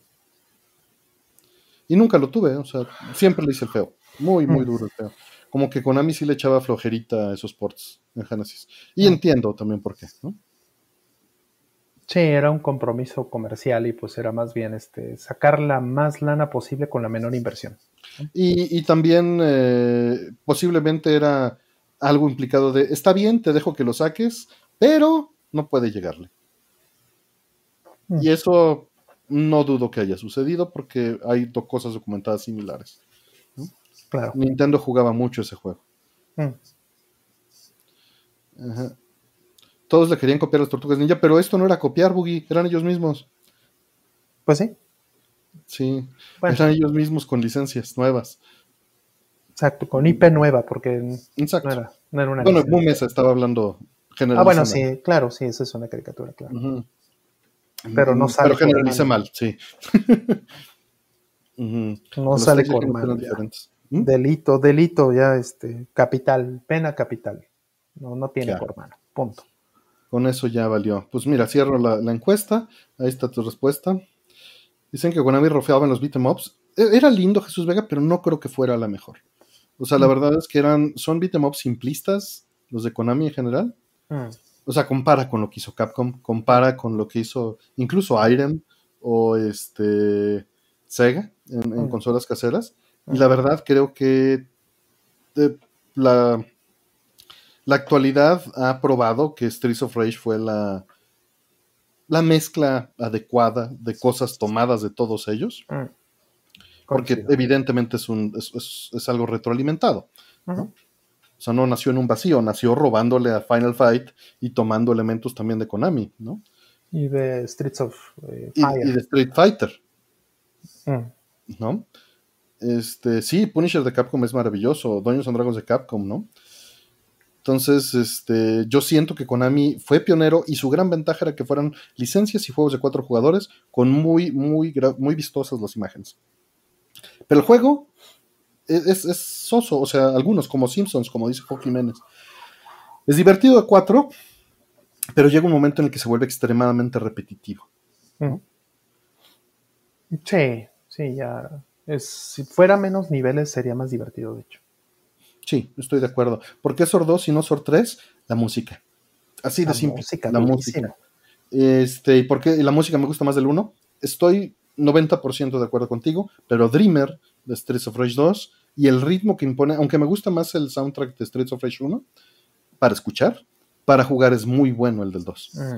Y nunca lo tuve, o sea, siempre le hice el feo. Muy, muy hmm. duro el feo. Como que Konami sí le echaba flojerita a esos ports en Genesis. Y hmm. entiendo también por qué, ¿no? Sí, era un compromiso comercial y pues era más bien este sacar la más lana posible con la menor inversión. Y, también eh, posiblemente era algo implicado de, está bien, te dejo que lo saques, pero no puede llegarle. Mm. Y eso no dudo que haya sucedido porque hay dos cosas documentadas similares. Claro. Nintendo jugaba mucho ese juego. Mm. Todos le querían copiar las tortugas ninja, pero esto no era copiar, Boogie, eran ellos mismos. Pues sí. Sí, eran ellos mismos con licencias nuevas. Exacto, con IP nueva, porque No, era, no era una. Bueno, Mesa estaba hablando generalmente. Ah, bueno, sí, claro, sí, esa es una caricatura, claro. Pero no sale. Pero generalice mal, sí. (laughs) No sale por mal. ¿Mm? Delito, delito, ya, este, capital, pena capital. No, no tiene por mano, punto. con eso ya valió. Pues mira, cierro la, encuesta. Ahí está tu respuesta. Dicen que Konami rofeaba en los beat'em ups. E, era lindo Jesús Vega, pero no creo que fuera la mejor. O sea, la mm. verdad es que eran, son beat'em ups simplistas, los de Konami en general. Mm. O sea, compara con lo que hizo Capcom, compara con lo que hizo incluso Irem o este Sega en, mm. consolas caseras. Y la verdad creo que eh, la, la actualidad ha probado que Streets of Rage fue la, la mezcla adecuada de cosas tomadas de todos ellos. Mm. Porque evidentemente es, un, es, algo retroalimentado. O sea, no nació en un vacío, nació robándole a Final Fight y tomando elementos también de Konami, ¿no? Y de Streets of eh, Fire. Y, de Street Fighter. Mm. ¿No? Este, sí, Punisher de Capcom es maravilloso, Dungeons and Dragons de Capcom, ¿no? Entonces, este, yo siento que Konami fue pionero y su gran ventaja era que fueran licencias y juegos de cuatro jugadores con muy, muy, muy vistosas las imágenes. Pero el juego es, soso, o sea, algunos como Simpsons, como dice Joaquín Jiménez. Es divertido de cuatro, pero llega un momento en el que se vuelve extremadamente repetitivo. Sí, sí, ya. Es, si fuera menos niveles sería más divertido, de hecho. Sí, estoy de acuerdo. ¿Por qué SOR 2 y no SOR 3? La música. Así de simple. la música. Este, ¿Y por qué la música me gusta más del 1? Estoy 90% de acuerdo contigo, pero Dreamer de Streets of Rage 2 y el ritmo que impone, aunque me gusta más el soundtrack de Streets of Rage 1, para escuchar, para jugar es muy bueno el del 2. Mm.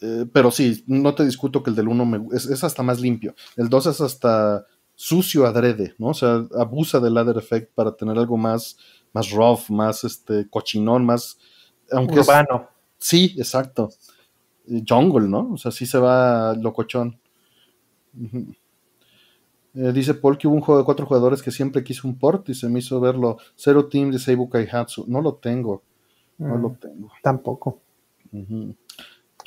Eh, pero sí, no te discuto que el del 1 es, es, hasta más limpio. El 2 es hasta sucio adrede, ¿no? O sea, abusa del ladder effect para tener algo más más rough, más este, cochinón, más... Aunque Urbano. sí, exacto. Jungle, ¿no? O sea, sí se va locochón. Eh, dice Paul que hubo un juego de cuatro jugadores que siempre quiso un port y se me hizo verlo. Zero Team de Seibu Kaihatsu. No lo tengo. No lo mm, tengo. Tampoco.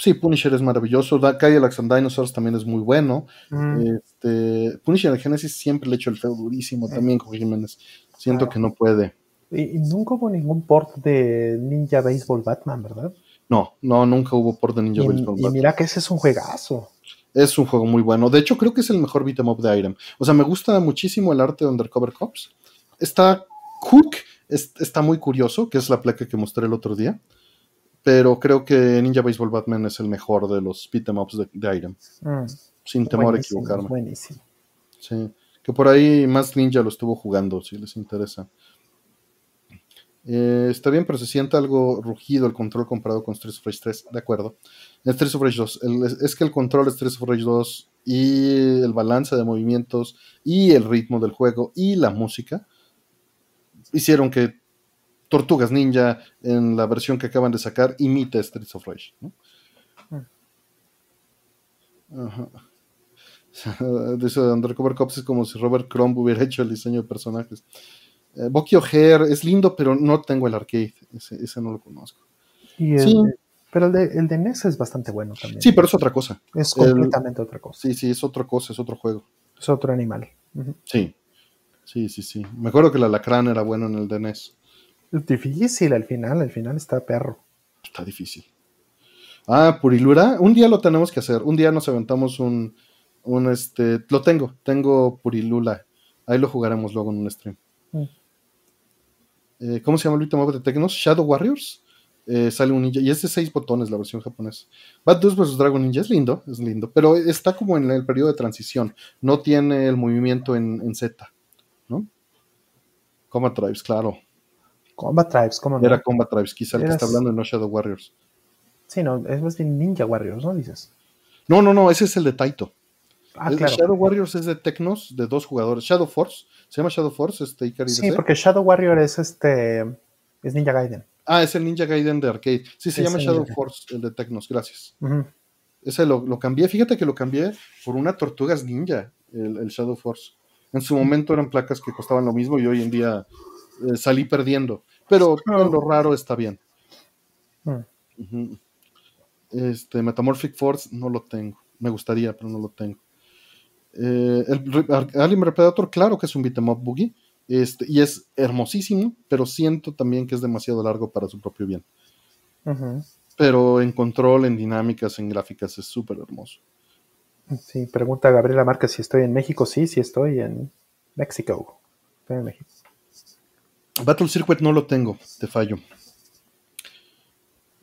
Sí, Punisher es maravilloso. Cadillacs and Dinosaurs también es muy bueno. Mm. Este, Punisher en Genesis siempre le he hecho el feo durísimo también con Jiménez. Siento que no puede. Y, nunca hubo ningún port de Ninja Baseball Batman, ¿verdad? No, no, nunca hubo port de Ninja Baseball Batman. Y mira que ese es un juegazo. Es un juego muy bueno. De hecho, creo que es el mejor beat'em up de Iron. O sea, me gusta muchísimo el arte de Undercover Cops. Está Hook, está muy curioso, que es la placa que mostré el otro día. Pero creo que Ninja Baseball Batman es el mejor de los beat'em ups de, de mm. Sin temor a equivocarme. Buenísimo. Sí. Que por ahí más Ninja lo estuvo jugando, si les interesa. Eh, está bien, pero se siente algo rugido el control comparado con Streets of Rage 3. De acuerdo. En Streets of Rage 2. es que el control de Streets of Rage 2 y el balance de movimientos y el ritmo del juego y la música hicieron que Tortugas Ninja en la versión que acaban de sacar imite Streets of Rage. ¿no? Ajá. (laughs) Dice Undercover Cops es como si Robert Crumb hubiera hecho el diseño de personajes. Eh, Bucky O'Hare es lindo, pero no tengo el arcade. Ese, no lo conozco. pero el de, el de, NES es bastante bueno también. Sí, pero es otra cosa. Es completamente otra cosa. Sí, sí, es otra cosa, es otro juego. Es otro animal. Sí. Sí, sí, sí. Me acuerdo que el alacrán era bueno en el de NES. Es difícil al final, al final está perro. Está difícil. Ah, Purilura. Un día lo tenemos que hacer. Un día nos aventamos un, un este. Lo tengo, tengo Purilula. Ahí lo jugaremos luego en un stream. Mm. Eh, ¿cómo se llama el último de Tecnos? Shadow Warriors. Eh, sale un ninja y es de seis botones la versión japonesa. Bad 2 vs Dragon Ninja es lindo, es lindo, pero está como en el periodo de transición. No tiene el movimiento en, Z, ¿no? Combat Tribes, claro. Combat Tribes, ¿cómo no? Era Combat Tribes, quizá el que está hablando no Shadow Warriors. Sí, no, es más bien Ninja Warriors, ¿no dices? No, no, no, ese es el de Taito. Ah, el Shadow Warriors es de Tecnos, de dos jugadores. Shadow Force ¿Se llama Shadow Force? Este Ikari sí, porque Shadow Warrior es este. Es Ninja Gaiden. Ah, es el Ninja Gaiden de arcade. Sí, se llama Shadow Force, el de Tecnos, gracias. Ese lo, cambié. Fíjate que lo cambié por una Tortugas Ninja, el, Shadow Force. En su momento eran placas que costaban lo mismo y hoy en día eh, salí perdiendo. Pero lo raro está bien. Este, Metamorphic Force no lo tengo. Me gustaría, pero no lo tengo. Eh, el Alien Predator, claro que es un beat'em up boogie, este, y es hermosísimo, pero siento también que es demasiado largo para su propio bien. Pero pero en control, en dinámicas, en gráficas es súper hermoso. Sí, pregunta Gabriela Márquez si estoy en México. Sí, sí estoy en México. Estoy en México. Battle Circuit no lo tengo, te fallo.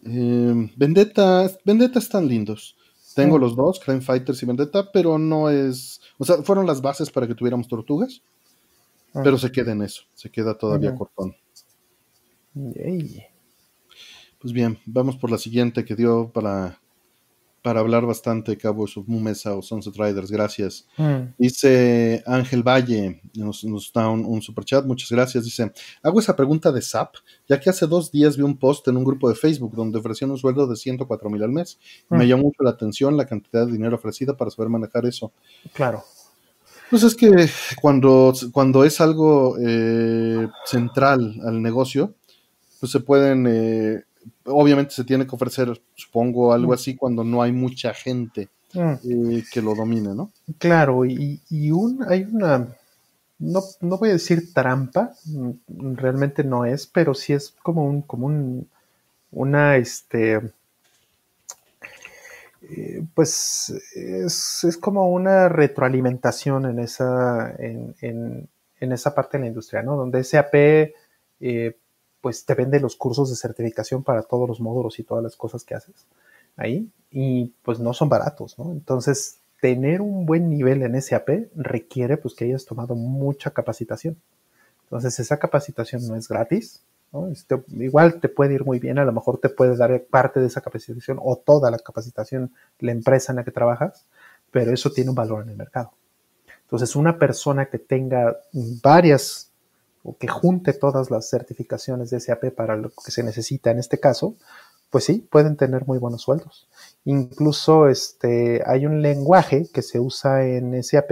Eh, Vendetta, Vendetta están lindos. Tengo los dos, Crime Fighters y Vendetta, pero no es. O sea, fueron las bases para que tuviéramos tortugas, ah. pero se queda en eso, se queda todavía cortón. Pues bien, vamos por la siguiente que dio para para hablar bastante Cabo of Mesa o Sunset Riders, gracias. Mm. Dice Ángel Valle, nos, da un, super chat, muchas gracias. Dice, hago esa pregunta de SAP, ya que hace dos días vi un post en un grupo de Facebook donde ofrecían un sueldo de 104 mil al mes. Me mm. llamó mucho la atención la cantidad de dinero ofrecida para saber manejar eso. Claro. Pues es que cuando, cuando es algo eh, central al negocio, pues se pueden eh, obviamente se tiene que ofrecer, supongo, algo mm. así cuando no hay mucha gente mm. eh, que lo domine, ¿no? Claro, y, un, hay una, no, no, voy a decir trampa, mm, realmente no es, pero sí es como un, como un, una, este, eh, pues es, como una retroalimentación en esa, en, en, esa parte de la industria, ¿no? Donde SAP eh, pues te vende los cursos de certificación para todos los módulos y todas las cosas que haces ahí y pues no son baratos, ¿no? Entonces, tener un buen nivel en SAP requiere pues que hayas tomado mucha capacitación. Entonces, esa capacitación no es gratis, ¿no? Este, igual te puede ir muy bien, a lo mejor te puede dar parte de esa capacitación o toda la capacitación la empresa en la que trabajas, pero eso tiene un valor en el mercado. Entonces, una persona que tenga varias o que junte todas las certificaciones de SAP para lo que se necesita en este caso, pues sí, pueden tener muy buenos sueldos. Incluso este, hay un lenguaje que se usa en SAP,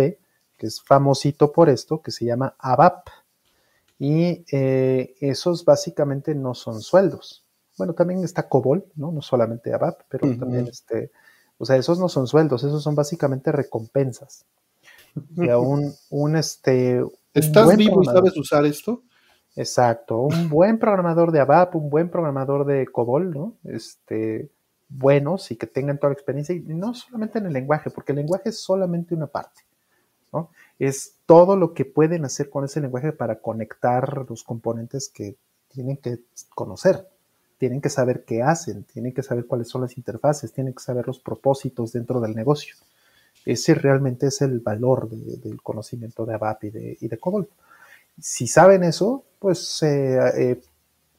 que es famosito por esto, que se llama ABAP. Y eh, esos básicamente no son sueldos. Bueno, también está COBOL, ¿no? No solamente ABAP, pero también este, o sea, esos no son sueldos, esos son básicamente recompensas. Y aún un, este, ¿Estás vivo y sabes usar esto? Exacto, un buen programador de ABAP, un buen programador de COBOL, ¿no? Este, buenos y que tengan toda la experiencia, y no solamente en el lenguaje, porque el lenguaje es solamente una parte, ¿no? Es todo lo que pueden hacer con ese lenguaje para conectar los componentes que tienen que conocer, tienen que saber qué hacen, tienen que saber cuáles son las interfaces, tienen que saber los propósitos dentro del negocio. Ese realmente es el valor del conocimiento de ABAP y de, COBOL. Si saben eso, pues eh, eh,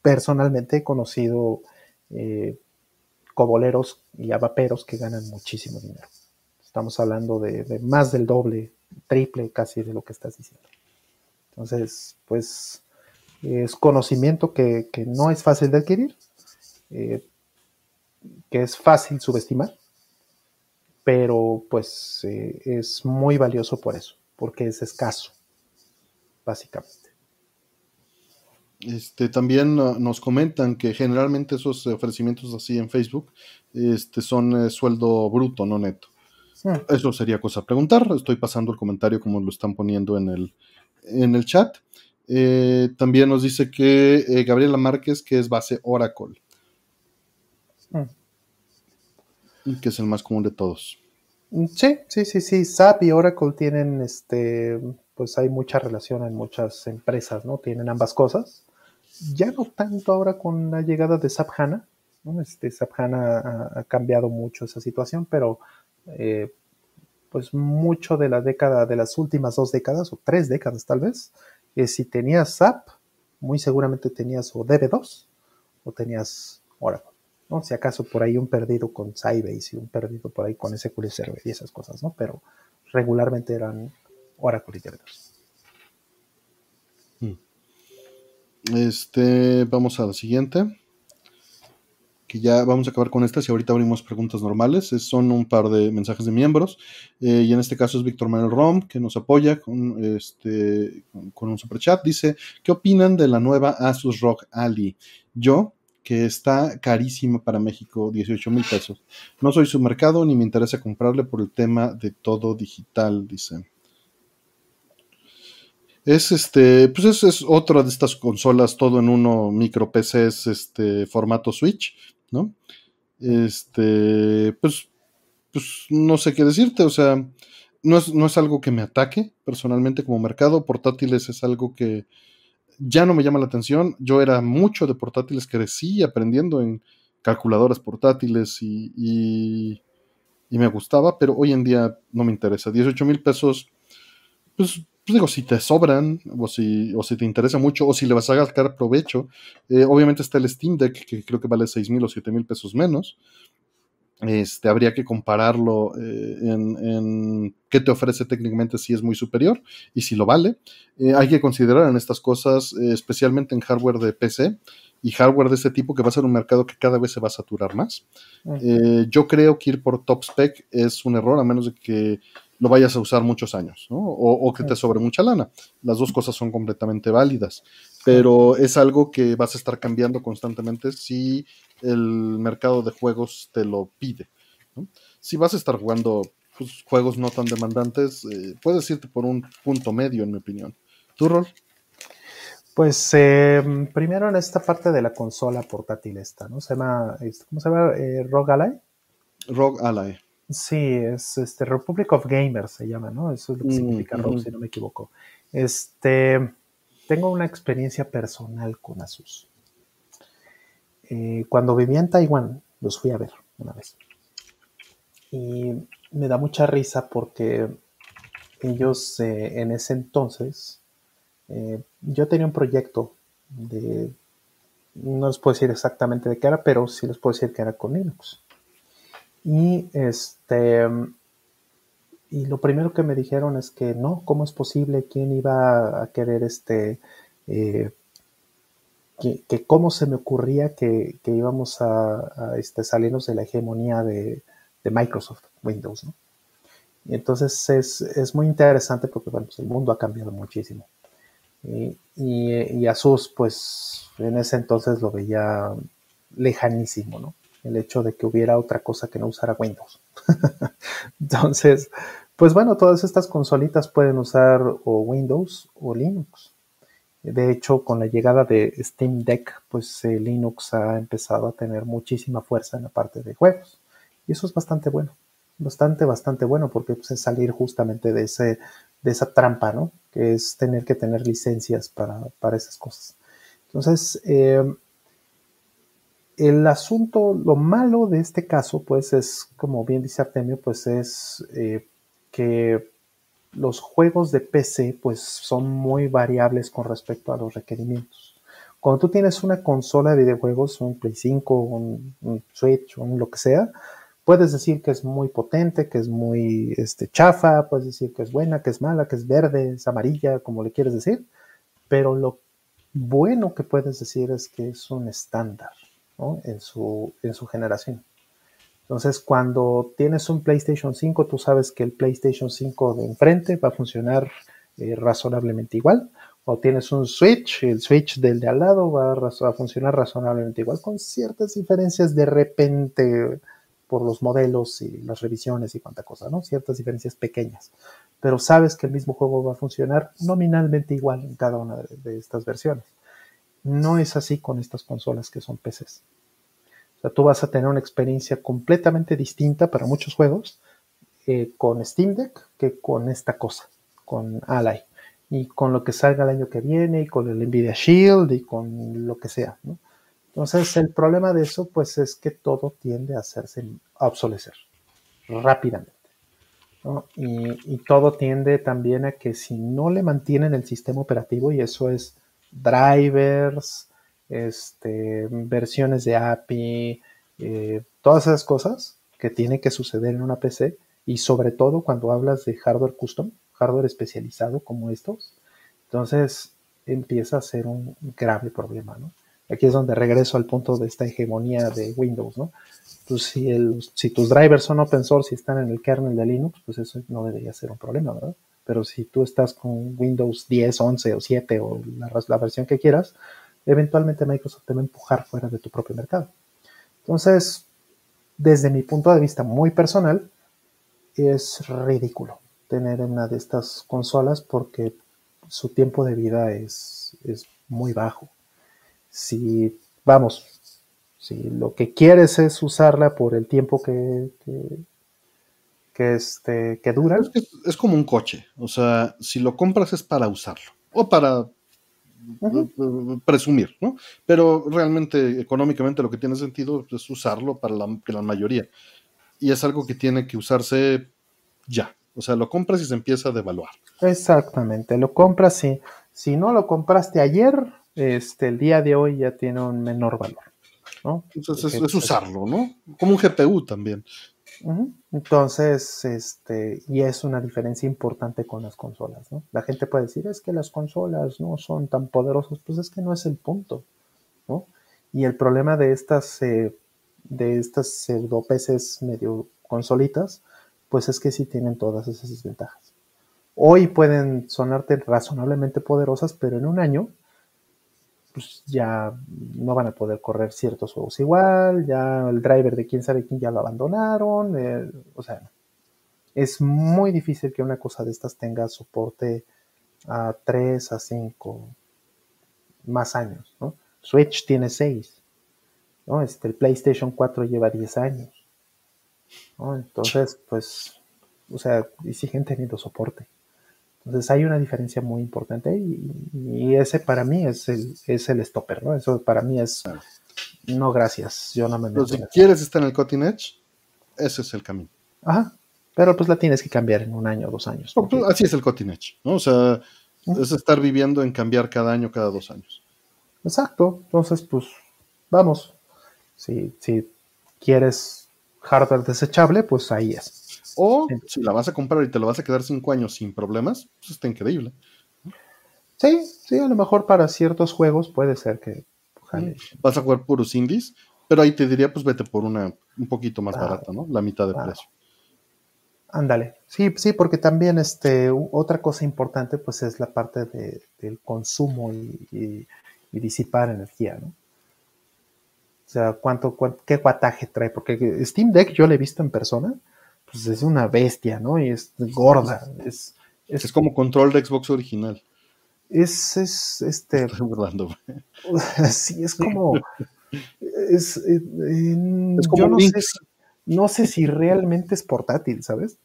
personalmente he conocido eh, coboleros y abaperos que ganan muchísimo dinero. Estamos hablando de, más del doble, triple casi de lo que estás diciendo. Entonces, pues es conocimiento que no es fácil de adquirir, que es fácil subestimar pero pues eh, es muy valioso por eso, porque es escaso, básicamente. Este, también uh, nos comentan que generalmente esos ofrecimientos así en Facebook este, son eh, sueldo bruto, no neto. Hmm. Eso sería cosa a preguntar. Estoy pasando el comentario como lo están poniendo en el, en el chat. Eh, también nos dice que Gabriela Márquez, que es base Oracle. Hmm que es el más común de todos. Sí, sí, sí, sí. SAP y Oracle tienen, este, pues hay mucha relación en muchas empresas, ¿no? Tienen ambas cosas. Ya no tanto ahora con la llegada de SAP HANA, ¿no? Este, SAP HANA ha, cambiado mucho esa situación, pero eh, pues mucho de la década, de las últimas dos décadas, o tres décadas tal vez, si tenías SAP, muy seguramente tenías o DB2 o tenías Oracle. ¿No? Si acaso por ahí un perdido con Sybase y un perdido por ahí con SQL Server y esas cosas, ¿no? Pero regularmente eran Oracle y hmm. Este, vamos a la siguiente. Que ya vamos a acabar con estas y ahorita abrimos preguntas normales. son un par de mensajes de miembros. Eh, y en este caso es Víctor Manuel Rom, que nos apoya con, este, con un super chat. Dice: ¿Qué opinan de la nueva Asus Rock Ali? Yo, que está carísima para México, 18 mil pesos. No soy su mercado ni me interesa comprarle por el tema de todo digital, dice. Es este, pues es, es otra de estas consolas, todo en uno, micro PCs, este, formato Switch, ¿no? Este, pues, pues no sé qué decirte, o sea, no es, no es algo que me ataque personalmente como mercado, portátiles es algo que ya no me llama la atención, yo era mucho de portátiles, crecí aprendiendo en calculadoras portátiles y, y, me gustaba, pero hoy en día no me interesa, 18 mil pesos, pues pues digo, si te sobran, o si, o si te interesa mucho, o si le vas a sacar provecho, eh, obviamente está el Steam Deck, que creo que vale 6 mil o 7 mil pesos menos. Este, habría que compararlo eh, en, qué te ofrece técnicamente si es muy superior y si lo vale. Eh, hay que considerar en estas cosas, especialmente en hardware de PC y hardware de este tipo, que va a ser un mercado que cada vez se va a saturar más. yo creo que ir por top spec es un error, a menos de que lo vayas a usar muchos años, ¿no? O, que te sobre mucha lana. Las dos cosas son completamente válidas, pero es algo que vas a estar cambiando constantemente si el mercado de juegos te lo pide. Si vas a estar jugando pues, juegos no tan demandantes, eh, puedes irte por un punto medio, en mi opinión. ¿Tu rol? Pues em, primero en esta parte de la consola portátil esta, ¿no? Se llama, ¿cómo se llama? Eh, Rogue Ally. Rogue Ally. Sí, es este Republic of Gamers se llama, ¿no? Eso es lo que mm, significa si no me equivoco. Este, tengo una experiencia personal con Asus. Eh, cuando vivía en Taiwán, los fui a ver una vez. Y me da mucha risa porque ellos eh, en ese entonces, eh, yo tenía un proyecto de, no les puedo decir exactamente de qué era, pero sí les puedo decir que era con Linux. Y este y lo primero que me dijeron es que no, ¿cómo es posible? ¿Quién iba a querer este eh, que, cómo se me ocurría que, íbamos a, este, salirnos de la hegemonía de, Microsoft Windows, ¿no? Y entonces es, muy interesante porque bueno, pues el mundo ha cambiado muchísimo. Y, y, y Asus, pues en ese entonces lo veía lejanísimo, ¿no? El hecho de que hubiera otra cosa que no usara Windows. (laughs) Entonces, pues bueno, todas estas consolitas pueden usar o Windows o Linux. De hecho, con la llegada de Steam Deck, pues eh, Linux ha empezado a tener muchísima fuerza en la parte de juegos. Y eso es bastante bueno. Bastante, bastante bueno, porque pues, es salir justamente de, ese, de esa trampa, ¿no? Que es tener que tener licencias para, para esas cosas. Entonces, eh, el asunto, lo malo de este caso, pues es, como bien dice Artemio, pues es eh, que los juegos de PC, pues son muy variables con respecto a los requerimientos. Cuando tú tienes una consola de videojuegos, un Play 5, un, Switch, un lo que sea, puedes decir que es muy potente, que es muy este, chafa, puedes decir que es buena, que es mala, que es verde, es amarilla, como le quieres decir, pero lo bueno que puedes decir es que es un estándar en, su, en su generación. Entonces, cuando tienes un PlayStation 5, tú sabes que el PlayStation 5 de enfrente va a funcionar eh, razonablemente igual. O tienes un Switch, el Switch del de al lado va a, funcionar razonablemente igual, con ciertas diferencias de repente por los modelos y las revisiones y cuánta cosa, ¿no? Ciertas diferencias pequeñas. Pero sabes que el mismo juego va a funcionar nominalmente igual en cada una de estas versiones. No es así con estas consolas que son PCs. O sea, tú vas a tener una experiencia completamente distinta para muchos juegos eh, con Steam Deck que con esta cosa, con Ally. Y con lo que salga el año que viene, y con el Nvidia Shield, y con lo que sea. Entonces, el problema de eso, pues, es que todo tiende a hacerse a obsolecer rápidamente. Y, y, todo tiende también a que si no le mantienen el sistema operativo, y eso es drivers, este, versiones de API, eh, todas esas cosas que tiene que suceder en una PC y sobre todo cuando hablas de hardware custom, hardware especializado como estos, entonces empieza a ser un grave problema, ¿no? Aquí es donde regreso al punto de esta hegemonía de Windows, ¿no? Pues si tus drivers son open source y están en el kernel de Linux, pues eso no debería ser un problema, ¿verdad? Pero si tú estás con Windows 10, 11 o 7 o la, versión que quieras, eventualmente Microsoft te va a empujar fuera de tu propio mercado. Entonces, desde mi punto de vista muy personal, es ridículo tener una de estas consolas porque su tiempo de vida es, es muy bajo. Si, vamos, Si lo que quieres es usarla por el tiempo que, que, este, que dura. Es, como un coche. O sea, si lo compras es para usarlo. O para presumir, ¿no? Pero realmente, económicamente, lo que tiene sentido es usarlo para la, la mayoría. Y es algo que tiene que usarse ya. O sea, lo compras y se empieza a devaluar. Exactamente, lo compras y si no lo compraste ayer, este, el día de hoy ya tiene un menor valor. ¿no? Entonces es, usarlo, ¿no? Como un GPU también. Entonces, este, y es una diferencia importante con las consolas, ¿no? La gente puede decir, es que las consolas no son tan poderosas, pues es que no es el punto, ¿no? Y el problema de estas, eh, de estas pseudo PCs medio consolitas, pues es que sí tienen todas esas desventajas. Hoy pueden sonarte razonablemente poderosas, pero en un año pues ya no van a poder correr ciertos juegos igual, ya el driver de quién sabe quién ya lo abandonaron, eh, o sea, es muy difícil que una cosa de estas tenga soporte a 3 a 5 más años, ¿no? Switch tiene 6, ¿no? Este, el PlayStation 4 lleva 10 años, ¿no? Entonces, pues, o sea, y siguen teniendo soporte. Entonces hay una diferencia muy importante y, ese para mí es el, es el stopper, ¿no? Eso para mí es, no gracias, yo no me meto. si quieres estar en el cutting edge, ese es el camino. Ajá, pero pues la tienes que cambiar en un año o dos años. Pues, así es el cutting edge, ¿no? O sea, es estar viviendo en cambiar cada año, cada dos años. Exacto, entonces pues vamos, si, si quieres hardware desechable, pues ahí es. O si la vas a comprar y te lo vas a quedar cinco años sin problemas, pues está increíble. Sí, sí, a lo mejor para ciertos juegos puede ser que. Vas a jugar puros indies, pero ahí te diría, pues vete por una un poquito más barata, ¿no? La mitad de precio. Ándale. Sí, sí, porque también este, otra cosa importante, pues es la parte de, del consumo y, disipar energía, ¿no? O sea, cuánto, qué guataje trae, porque Steam Deck yo lo he visto en persona pues es una bestia, ¿no? Y es gorda. Es, es, como control de Xbox original. Es, es, este. Estoy burlando. (laughs) Sí, es como. Es, eh, como yo no sé, si, no sé si realmente es portátil, ¿sabes?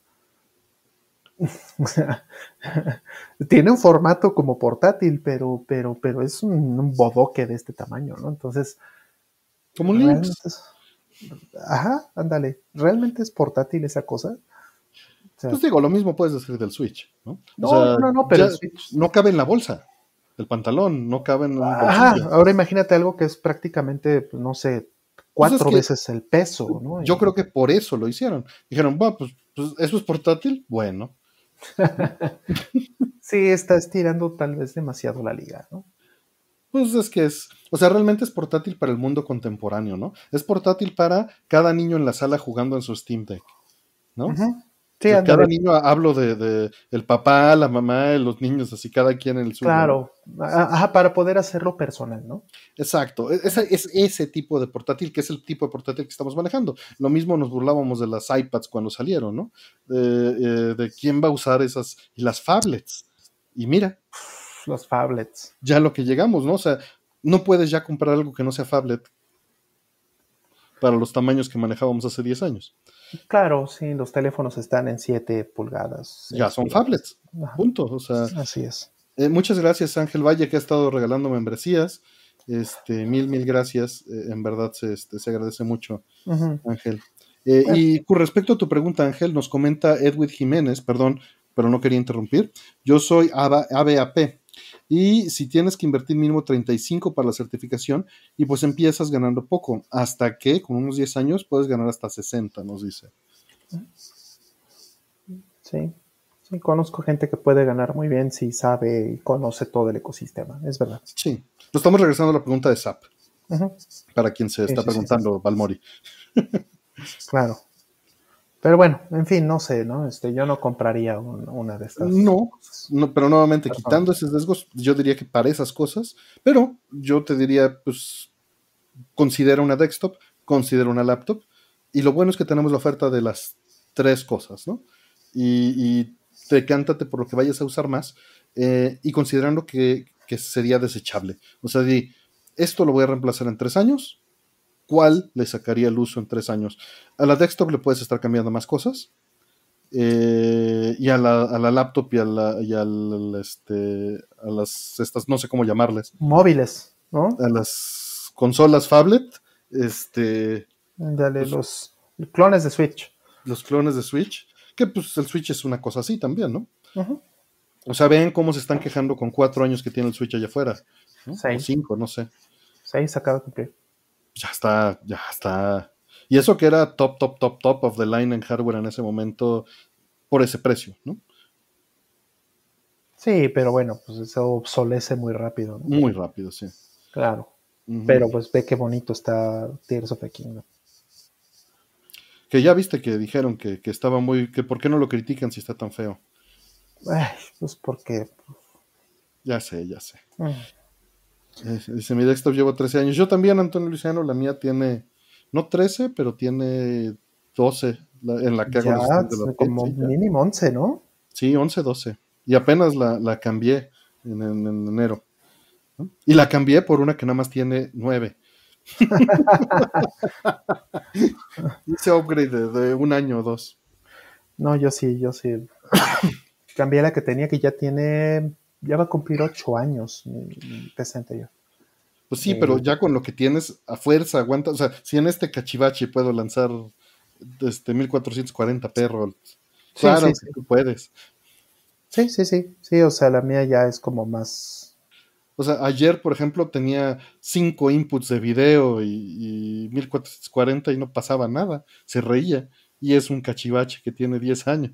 (laughs) O sea, (laughs) tiene un formato como portátil, pero, pero, pero es un, bodoque de este tamaño, ¿no? Entonces. Como un Linux. Ajá, ándale. ¿Realmente es portátil esa cosa? pues digo, lo mismo puedes decir del Switch, ¿no? No, no, no, pero no cabe en la bolsa, el pantalón, no cabe en Ajá, ahora imagínate algo que es prácticamente, pues, no sé, cuatro pues veces el peso, ¿no? Yo creo que por eso lo hicieron. Dijeron, bueno, pues, pues eso es portátil, bueno. (laughs) sí, está estirando tal vez demasiado la liga, ¿no? Pues es que es, o sea, realmente es portátil para el mundo contemporáneo, ¿no? Es portátil para cada niño en la sala jugando en su Steam Deck, ¿no? Sí, cada niño hablo de, el papá, la mamá, los niños, así cada quien en el suyo. Claro, ajá, para poder hacerlo personal, ¿no? Exacto, e, es, es, ese tipo de portátil que es el tipo de portátil que estamos manejando. Lo mismo nos burlábamos de las iPads cuando salieron, ¿no? de eh, quién va a usar esas, y las phablets. Y mira, los phablets. Ya lo que llegamos, ¿no? O sea, no puedes ya comprar algo que no sea phablet para los tamaños que manejábamos hace 10 años. Claro, sí, los teléfonos están en 7 pulgadas. Ya son phablets, punto. O sea, Así es. Eh, muchas gracias Ángel Valle que ha estado regalando membresías. Este, mil, mil gracias. Eh, en verdad se, este, se agradece mucho, Ángel. Eh, y con respecto a tu pregunta, Ángel, nos comenta Edwin Jiménez, perdón, pero no quería interrumpir. Yo soy ABAP y si tienes que invertir mínimo 35 para la certificación y pues empiezas ganando poco, hasta que con unos 10 años puedes ganar hasta 60, nos dice. Sí, sí, conozco gente que puede ganar muy bien si sabe y conoce todo el ecosistema, es verdad. Sí, nos estamos regresando a la pregunta de SAP, para quien se está preguntando, Valmori. claro. Pero bueno, en fin, no sé, ¿no? Este, yo no compraría una de estas. No, no pero nuevamente, quitando esos riesgos, yo diría que para esas cosas, pero yo te diría, pues, considera una desktop, considera una laptop, y lo bueno es que tenemos la oferta de las tres cosas, ¿no? Y, y decántate por lo que vayas a usar más, eh, y considerando que, que sería desechable. O sea, di, esto lo voy a reemplazar en tres años, ¿cuál le sacaría el uso en tres años? A la desktop le puedes estar cambiando más cosas. Eh, y a la, laptop y a, la, este, a las, estas, no sé cómo llamarles. Móviles, ¿no? A las consolas Fablet, este... Dale, pues los clones de Switch. Los clones de Switch, que pues el Switch es una cosa así también, ¿no? O sea, ven cómo se están quejando con cuatro años que tiene el Switch allá afuera. Seis. O cinco, no sé. Seis acaba de cumplir. Ya está, ya está. Y eso que era top, top, top, top of the line en hardware en ese momento por ese precio, ¿no? Sí, pero bueno, pues eso obsolece muy rápido. Muy rápido, sí. Claro. Pero pues ve qué bonito está Tears of the Kingdom. Que ya viste que dijeron que, estaba muy. que por qué no lo critican si está tan feo. Ay, pues porque. Ya sé, ya sé. Dice, mi desktop llevo 13 años. Yo también, Antonio Luciano, la mía tiene, no 13, pero tiene 12 en la que ya, hago como mínimo 11, ¿no? Sí, 11, 12. Y apenas la, cambié en, enero. Y la cambié por una que nada más tiene 9. (laughs) Hice upgrade de, un año o dos. No, yo sí, yo sí. (coughs) cambié la que tenía que ya tiene ya va a cumplir ocho años mi PC anterior. Pues sí, pero ya con lo que tienes a fuerza aguanta, o sea, si en este cachivache puedo lanzar este 1440 perros, claro que tú puedes. Sí, sí, sí, sí, o sea, la mía ya es como más... O sea, ayer, por ejemplo, tenía cinco inputs de video y, y 1440 y no pasaba nada, se reía, y es un cachivache que tiene 10 años.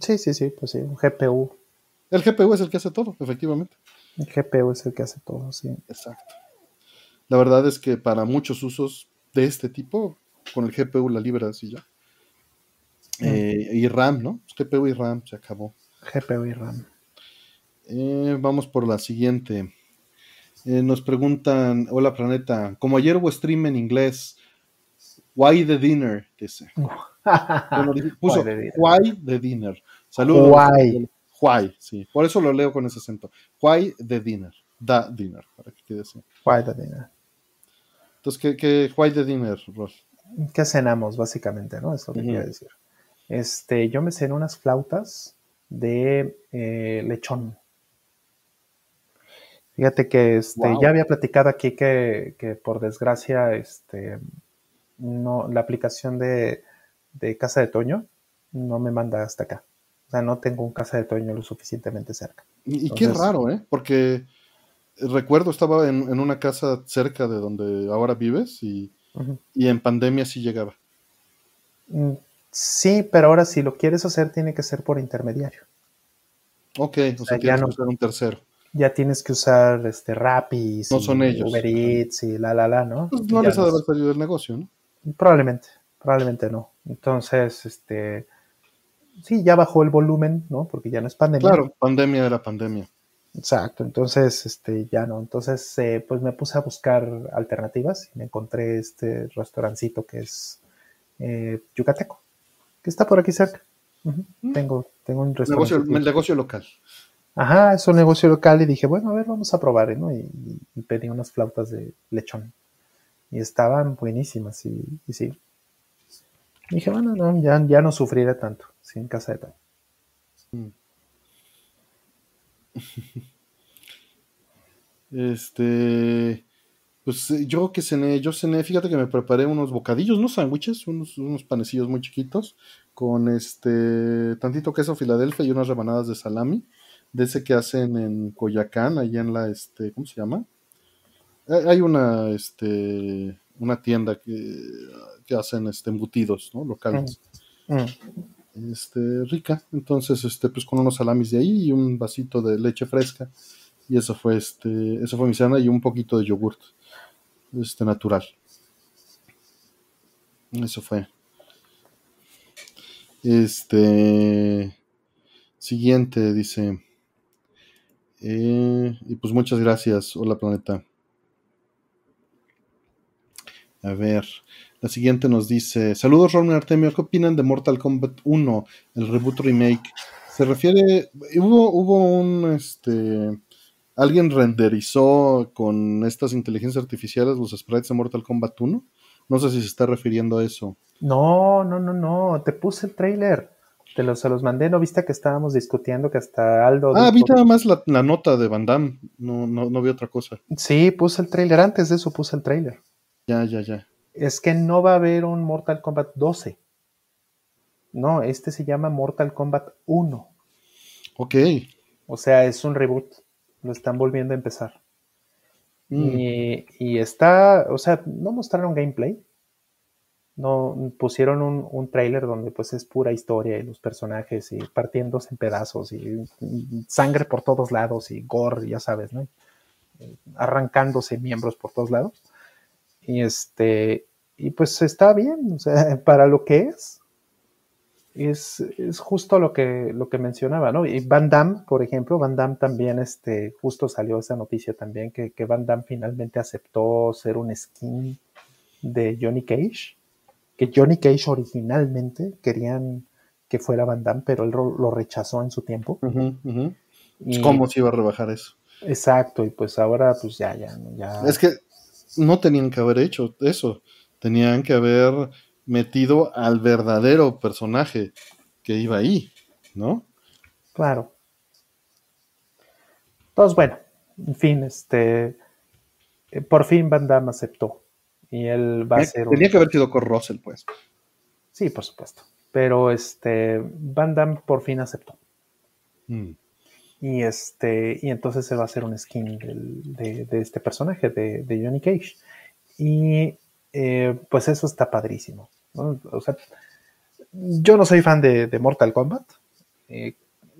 Sí, sí, sí, pues sí, un GPU el GPU es el que hace todo, efectivamente. El GPU es el que hace todo, sí. Exacto. La verdad es que para muchos usos de este tipo, con el GPU la libras y ya. Mm. Eh, y RAM, ¿no? GPU y RAM, se acabó. GPU y RAM. Eh, vamos por la siguiente. Eh, nos preguntan, hola planeta, como ayer hubo stream en inglés, why the dinner, dice. (laughs) puso, why the dinner. Saludos. Why. Why, sí. Por eso lo leo con ese acento. Why the dinner. Da dinner, para que quede así. Why the dinner. Entonces, ¿qué, qué why the dinner, Ross? ¿Qué cenamos, básicamente, no? Eso que quiero decir. Este, yo me cené unas flautas de eh, lechón. Fíjate que este, ya había platicado aquí que, que, por desgracia este, no, la aplicación de, de Casa de Toño no me manda hasta acá no tengo un casa de Toño lo suficientemente cerca. Y, qué raro, ¿eh? Porque recuerdo estaba en, una casa cerca de donde ahora vives y, en pandemia sí llegaba. Mm, sí, pero ahora si lo quieres hacer tiene que ser por intermediario. Ok, o, sea, tienes que usar un tercero. Ya tienes que usar este Rappi, no son ellos. Uber Eats y la la la, ¿no? Pues no les ha de haber salido el negocio, ¿no? Probablemente, probablemente no. Entonces, este, sí, ya bajó el volumen, ¿no? Porque ya no es pandemia. Claro, pandemia era pandemia. Exacto, entonces este, ya no. Entonces, eh, pues me puse a buscar alternativas y me encontré este restaurancito que es eh, yucateco, que está por aquí cerca. Mm. Tengo, tengo un restaurante. Negocio, el negocio local. Ajá, es un negocio local y dije, bueno, a ver, vamos a probar, ¿no? Y, pedí unas flautas de lechón. Y estaban buenísimas y, y sí. dije, bueno, no, ya, ya no sufriré tanto sin caseta. Mm. (laughs) Este, pues eh, yo que cené, yo cené, fíjate que me preparé unos bocadillos, unos sándwiches, unos, unos panecillos muy chiquitos, con este, tantito queso Filadelfia y unas rebanadas de salami, de ese que hacen en Coyacán, allá en la, este, ¿cómo se llama? Hay una, este, una tienda que, que hacen, este, embutidos, ¿no? Locales. Mm. Mm este, rica. Entonces, este, pues con unos salamis de ahí y un vasito de leche fresca. Y eso fue, este, eso fue mi cena y un poquito de yogurt, este, natural. Eso fue. Este, siguiente, dice. Eh, y pues muchas gracias. Hola, planeta. A ver. La siguiente nos dice: Saludos, Ron Artemio. ¿Qué opinan de Mortal Kombat 1, el reboot remake? Se refiere. Hubo, hubo un. Este. Alguien renderizó con estas inteligencias artificiales los sprites de Mortal Kombat 1. No sé si se está refiriendo a eso. No, no, no, no. Te puse el trailer. Te los, se los mandé, ¿no viste que estábamos discutiendo que hasta Aldo... Ah, vi nada más la, nota de Van Damme, no, no, no vi otra cosa. Sí, puse el trailer, antes de eso puse el trailer. Ya, ya, ya. Es que no va a haber un Mortal Kombat 12. No, este se llama Mortal Kombat 1. Ok. O sea, es un reboot. Lo están volviendo a empezar. Mm. Y, y, está, o sea, no mostraron gameplay, no pusieron un, un trailer donde pues es pura historia y los personajes y partiéndose en pedazos y, sangre por todos lados y gore, ya sabes, ¿no? arrancándose miembros por todos lados. Y este, y pues está bien, o sea, (laughs) para lo que es, es, es, justo lo que, lo que mencionaba, ¿no? Y Van Damme, por ejemplo, Van Damme también, este, justo salió esa noticia también, que, que Van Damme finalmente aceptó ser un skin de Johnny Cage que Johnny Cage originalmente querían que fuera Van Damme, pero él lo rechazó en su tiempo. ¿Cómo se iba a rebajar eso? Exacto, y pues ahora pues ya, ya, ya. Es que no tenían que haber hecho eso, tenían que haber metido al verdadero personaje que iba ahí, ¿no? Claro. Entonces, bueno, en fin, este, eh, por fin Van Damme aceptó y él va a ser. Tenía que haber sido con Russell, pues. Sí, por supuesto. Pero este, Van Damme por fin aceptó. Mm. Y este, y entonces se va a hacer un skin de, este personaje, de, Johnny Cage. Y eh, pues eso está padrísimo. O sea, yo no soy fan de, Mortal Kombat. Eh,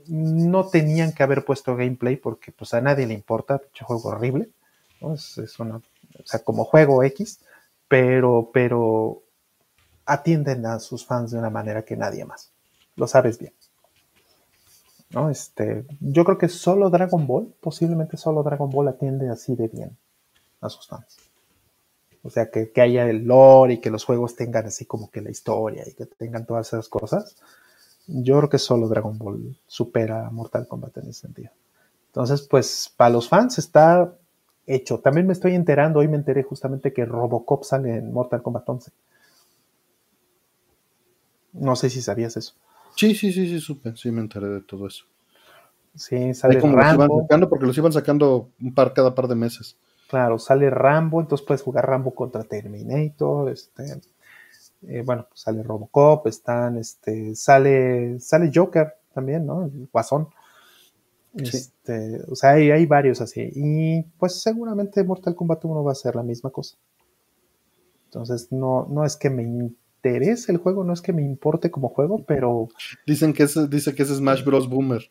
no tenían que haber puesto gameplay porque pues a nadie le importa, juego horrible. Es una, o sea, como juego X, pero, pero atienden a sus fans de una manera que nadie más. Lo sabes bien. ¿No? Este, yo creo que solo Dragon Ball, posiblemente solo Dragon Ball atiende así de bien a sus fans. O sea, que, que, haya el lore y que los juegos tengan así como que la historia y que tengan todas esas cosas. Yo creo que solo Dragon Ball supera a Mortal Kombat en ese sentido. Entonces, pues para los fans está hecho. También me estoy enterando, hoy me enteré justamente que Robocop sale en Mortal Kombat 11. No sé si sabías eso. Sí, sí, sí, sí, supe, sí me enteré de todo eso. Sí, sale Rambo. sacando porque los iban sacando un par cada par de meses. Claro, sale Rambo, entonces puedes jugar Rambo contra Terminator, este, eh, bueno, pues sale Robocop, están, este, sale, sale Joker también, ¿no? El Guasón. Este, o sea, hay, hay, varios así. Y pues seguramente Mortal Kombat 1 va a ser la misma cosa. Entonces, no, no es que me interese el juego, no es que me importe como juego, pero. Dicen que es, dice que es Smash Bros. Boomer.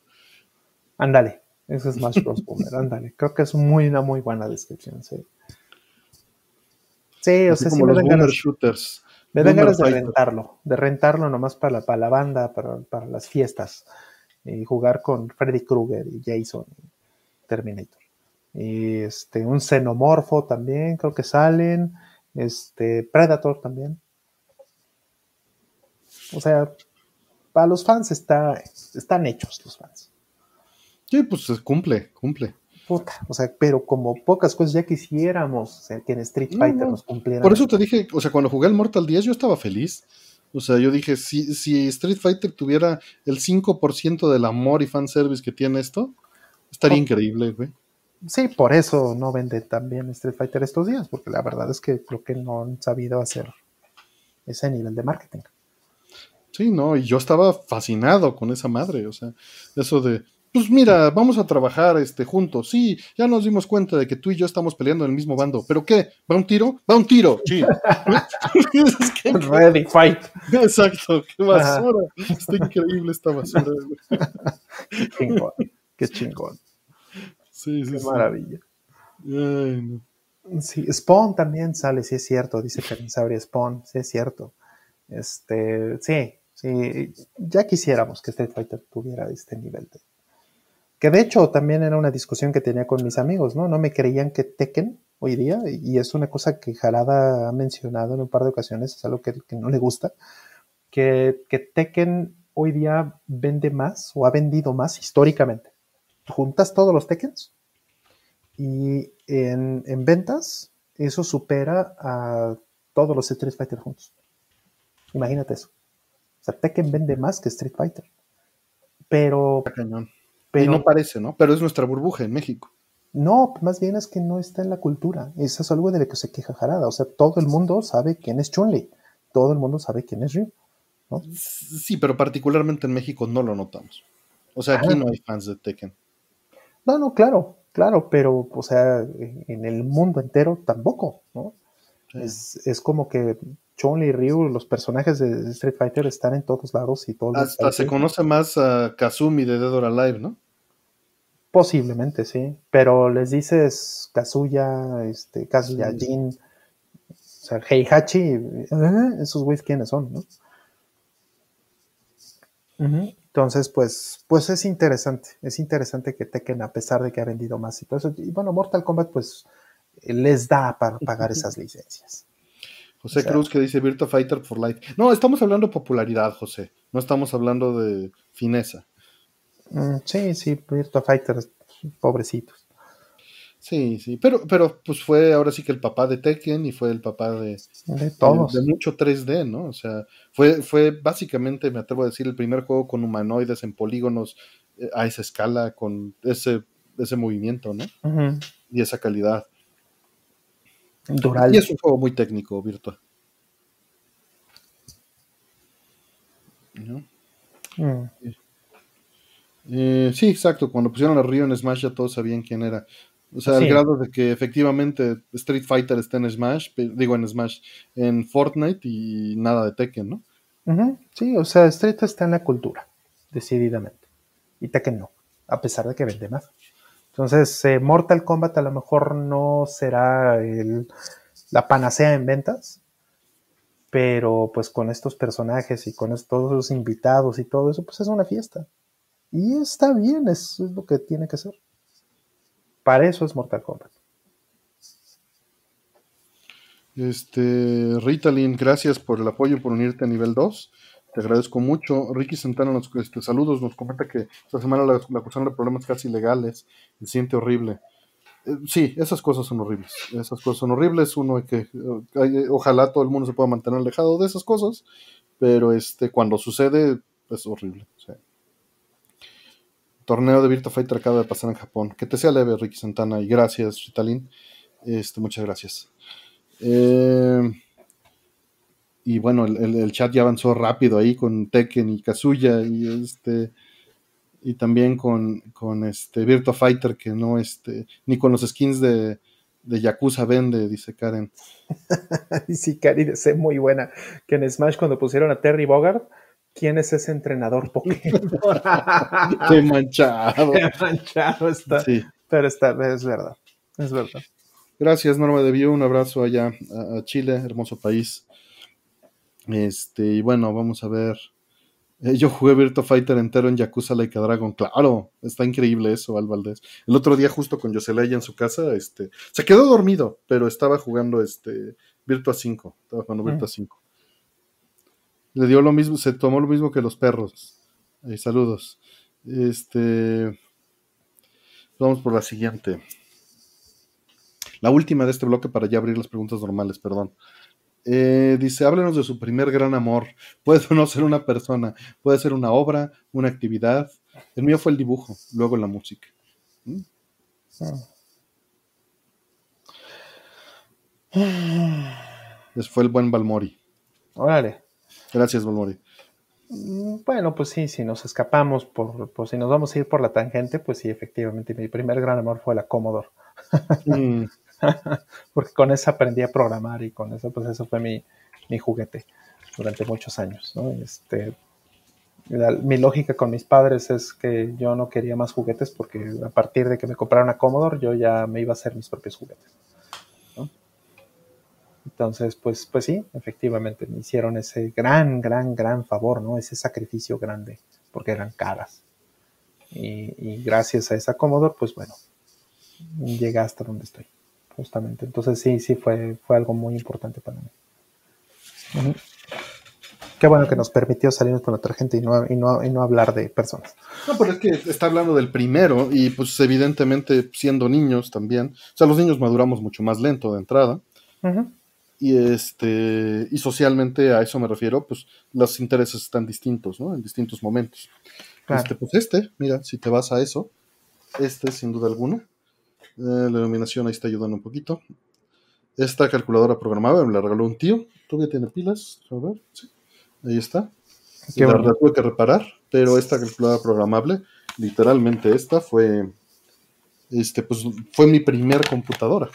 Ándale, es Smash Bros. Boomer, (laughs) ándale. Creo que es muy, una muy buena descripción, sí. Sí, o sea, sí me dan ganas, shooters. Me dan ganas de rentarlo, de rentarlo nomás para, para la banda, para, para las fiestas y jugar con Freddy Krueger y Jason y Terminator. Y este, un xenomorfo también, creo que salen. Este, Predator también. O sea, para los fans está, están hechos los fans. Sí, pues cumple, cumple. Puta, o sea, pero como pocas cosas ya quisiéramos que en Street Fighter nos cumplieran. Por eso te dije, o sea, cuando jugué el Mortal 10 yo estaba feliz. O sea, yo dije, si, si Street Fighter tuviera el 5% del amor y fanservice que tiene esto, estaría increíble, güey. Sí, por eso no vende tan bien Street Fighter estos días, porque la verdad es que creo que no han sabido hacer ese nivel de marketing. Sí, no, y yo estaba fascinado con esa madre, o sea, eso de, pues mira, vamos a trabajar este, juntos. Sí, ya nos dimos cuenta de que tú y yo estamos peleando en el mismo bando. ¿Pero qué? ¿Va un tiro? Va un tiro. Sí. (laughs) (laughs) Ready, fight. Exacto, qué basura. Está increíble esta basura. qué chingón, qué chingón. Sí, sí, qué maravilla. Sí, Spawn también sale, sí es cierto, dice Karin Sabria, Spawn, sí es cierto. Este, sí, ya quisiéramos que Street Fighter tuviera este nivel que de hecho también era una discusión que tenía con mis amigos, ¿no? No me creían que Tekken hoy día, y es una cosa que Jarada ha mencionado en un par de ocasiones, es algo que, no le gusta, que, Tekken hoy día vende más o ha vendido más históricamente. Juntas todos los Tekkens y en, ventas eso supera a todos los Street Fighter juntos. Imagínate eso. O sea, Tekken vende más que Street Fighter. Pero. pero y no parece, ¿no? Pero es nuestra burbuja en México. No, más bien es que no está en la cultura. Eso es algo de lo que se queja Jarada. O sea, todo el mundo sabe quién es Chun-Li. Todo el mundo sabe quién es Ryu. Sí, pero particularmente en México no lo notamos. O sea, aquí ah. no hay fans de Tekken. No, no, claro, claro, pero, o sea, en el mundo entero tampoco, ¿no? Es, es, como que Chun y Ryu, los personajes de Street Fighter están en todos lados y todos. Hasta se conoce más a Kazumi de Dead or Alive, ¿no? Posiblemente, sí. Pero les dices Kazuya, este, Kazuya Jin, o sea, Heihachi, ¿eh? esos güeyes quiénes son, ¿no? Entonces, pues, pues es interesante, es interesante que Tekken, a pesar de que ha vendido más y todo eso, y bueno, Mortal Kombat, pues, les da para pagar (laughs) esas licencias. José Cruz que dice Virtua Fighter for Life. No, estamos hablando de popularidad, José. No estamos hablando de fineza. Mm, sí, sí, Virtua Fighter, pobrecitos. Sí, sí, pero, pero pues fue ahora sí que el papá de Tekken y fue el papá de, de todos. De, mucho 3D, ¿no? O sea, fue, fue básicamente, me atrevo a decir, el primer juego con humanoides en polígonos eh, a esa escala, con ese, ese movimiento, ¿no? Y esa calidad. Dural. Y es un juego muy técnico, Virtua. Mm. Eh, sí, exacto. Cuando pusieron a Río en Smash ya todos sabían quién era. O sea, al grado de que efectivamente Street Fighter está en Smash, digo en Smash, en Fortnite y nada de Tekken, ¿no? Sí, o sea, Street está en la cultura, decididamente. Y Tekken no, a pesar de que vende más. Entonces, eh, Mortal Kombat a lo mejor no será la panacea en ventas, pero pues con estos personajes y con todos los invitados y todo eso, pues es una fiesta. Y está bien, es lo que tiene que ser. Para eso es Mortal Kombat. Este, Ritalin, gracias por el apoyo, por unirte a nivel 2. Te agradezco mucho. Ricky Santana nos este, saludos, nos comenta que esta semana la, acusaron de problemas casi legales. Se siente horrible. Eh, sí, esas cosas son horribles. Esas cosas son horribles. Uno hay que, ojalá todo el mundo se pueda mantener alejado de esas cosas, pero este, cuando sucede es horrible. Torneo de Virtua Fighter acaba de pasar en Japón. Que te sea leve, Ricky Santana, y gracias, Ritalin. Este, muchas gracias. Eh, y bueno, el, chat ya avanzó rápido ahí con Tekken y Kazuya y este y también con, con este Virtua Fighter que no este ni con los skins de, de Yakuza vende, dice Karen. (laughs) sí, Karen es muy buena. Que en Smash cuando pusieron a Terry Bogard ¿Quién es ese entrenador Pokémon? (laughs) Qué manchado. Qué manchado está. Sí. Pero está, es verdad. Es verdad. Gracias, Norma de Bio. Un abrazo allá a, Chile, hermoso país. Este, y bueno, vamos a ver. Eh, yo jugué Virtua Fighter entero en Yakuza Like Dragon. Claro, está increíble eso, Al Valdés. El otro día, justo con Yoselaya en su casa, este, se quedó dormido, pero estaba jugando este Virtua 5. Estaba jugando Virtua 5. Le dio lo mismo, se tomó lo mismo que los perros. saludos. Este. Vamos por la siguiente. La última de este bloque para ya abrir las preguntas normales, perdón. Eh, dice, háblenos de su primer gran amor. Puede (laughs) no ser una persona, puede ser una obra, una actividad. El mío fue el dibujo, luego la música. ¿Mm? Ese fue el buen Balmori. Órale. Gracias, Balmori. Mm, bueno, pues sí, si nos escapamos, por, si nos vamos a ir por la tangente, pues sí, efectivamente, mi primer gran amor fue la Commodore. Mm. (laughs) (laughs) Porque con esa aprendí a programar y con eso, pues eso fue mi, juguete durante muchos años. Este, mi lógica con mis padres es que yo no quería más juguetes porque a partir de que me compraron a Commodore, yo ya me iba a hacer mis propios juguetes. Entonces, pues, pues sí, efectivamente, me hicieron ese gran, gran, gran favor, ¿no? Ese sacrificio grande, porque eran caras. Y, gracias a esa Commodore, pues bueno, llegué hasta donde estoy, justamente. Entonces sí, sí, fue, fue algo muy importante para mí. Qué bueno que nos permitió salirnos con otra gente y no, y no, y no hablar de personas. No, pero es que está hablando del primero y pues evidentemente siendo niños también, o sea, los niños maduramos mucho más lento de entrada. Y, este, y socialmente a eso me refiero, pues los intereses están distintos, ¿no? En distintos momentos. Este, pues este, mira, si te vas a eso, este sin duda alguna. Eh, la iluminación ahí está ayudando un poquito. Esta calculadora programable me la regaló un tío. ¿Todavía tiene pilas? A ver, sí. Ahí está. la, verdad tuve que reparar, pero esta calculadora programable, literalmente esta fue, este, pues fue mi primer computadora.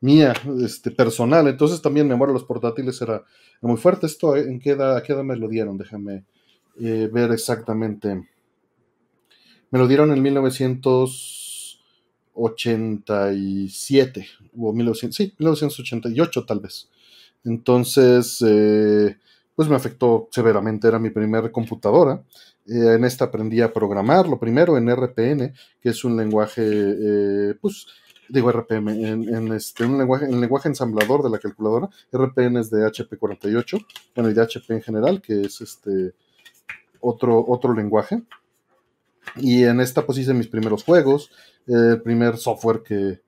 Mía, este, personal. Entonces también mi amor a los portátiles era muy fuerte. Esto, ¿en qué edad, qué edad me lo dieron? Déjame eh, ver exactamente. Me lo dieron en 1987, o 1900, sí, 1988 tal vez. Entonces, eh, pues me afectó severamente, era mi primera computadora. Eh, en esta aprendí a programar, lo primero en RPN, que es un lenguaje, pues, digo RPM, en, este, un lenguaje, en lenguaje ensamblador de la calculadora. RPN es de HP48, bueno, y de HP en general, que es este otro, otro lenguaje. Y en esta pues hice mis primeros juegos, el primer software que,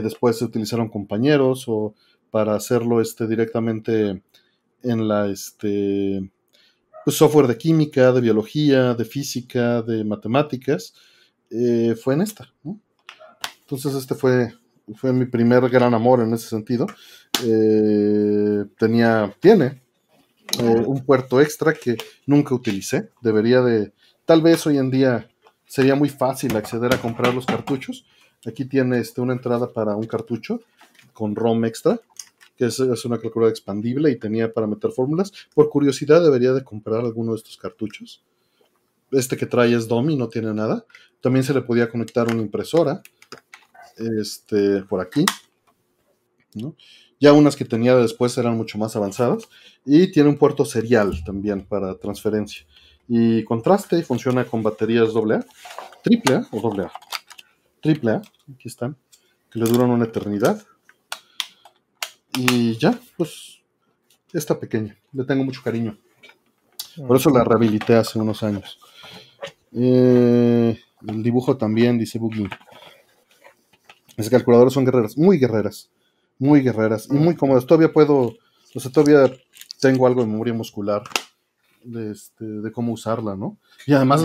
después se utilizaron compañeros o para hacerlo este, directamente en la este, pues, software de química, de biología, de física, de matemáticas, eh, fue en esta. Entonces este fue, fue mi primer gran amor en ese sentido. Eh, tenía, tiene eh, un puerto extra que nunca utilicé. Debería de, tal vez hoy en día sería muy fácil acceder a comprar los cartuchos. Aquí tiene este, una entrada para un cartucho con ROM extra, que es, una calculadora expandible y tenía para meter fórmulas. Por curiosidad debería de comprar alguno de estos cartuchos. Este que trae es DOMI, no tiene nada. También se le podía conectar una impresora este, por aquí. Ya unas que tenía después eran mucho más avanzadas. Y tiene un puerto serial también para transferencia y contraste y funciona con baterías AA, triple o AA, triple aquí están, que le duran una eternidad. Y ya, pues, está pequeña, le tengo mucho cariño. Por eso la rehabilité hace unos años. Eh, el dibujo también, dice Boogie. Las calculadoras son guerreras, muy guerreras, muy guerreras y muy cómodas. Todavía puedo, o sea, todavía tengo algo de memoria muscular de, este, de cómo usarla, ¿no? Y además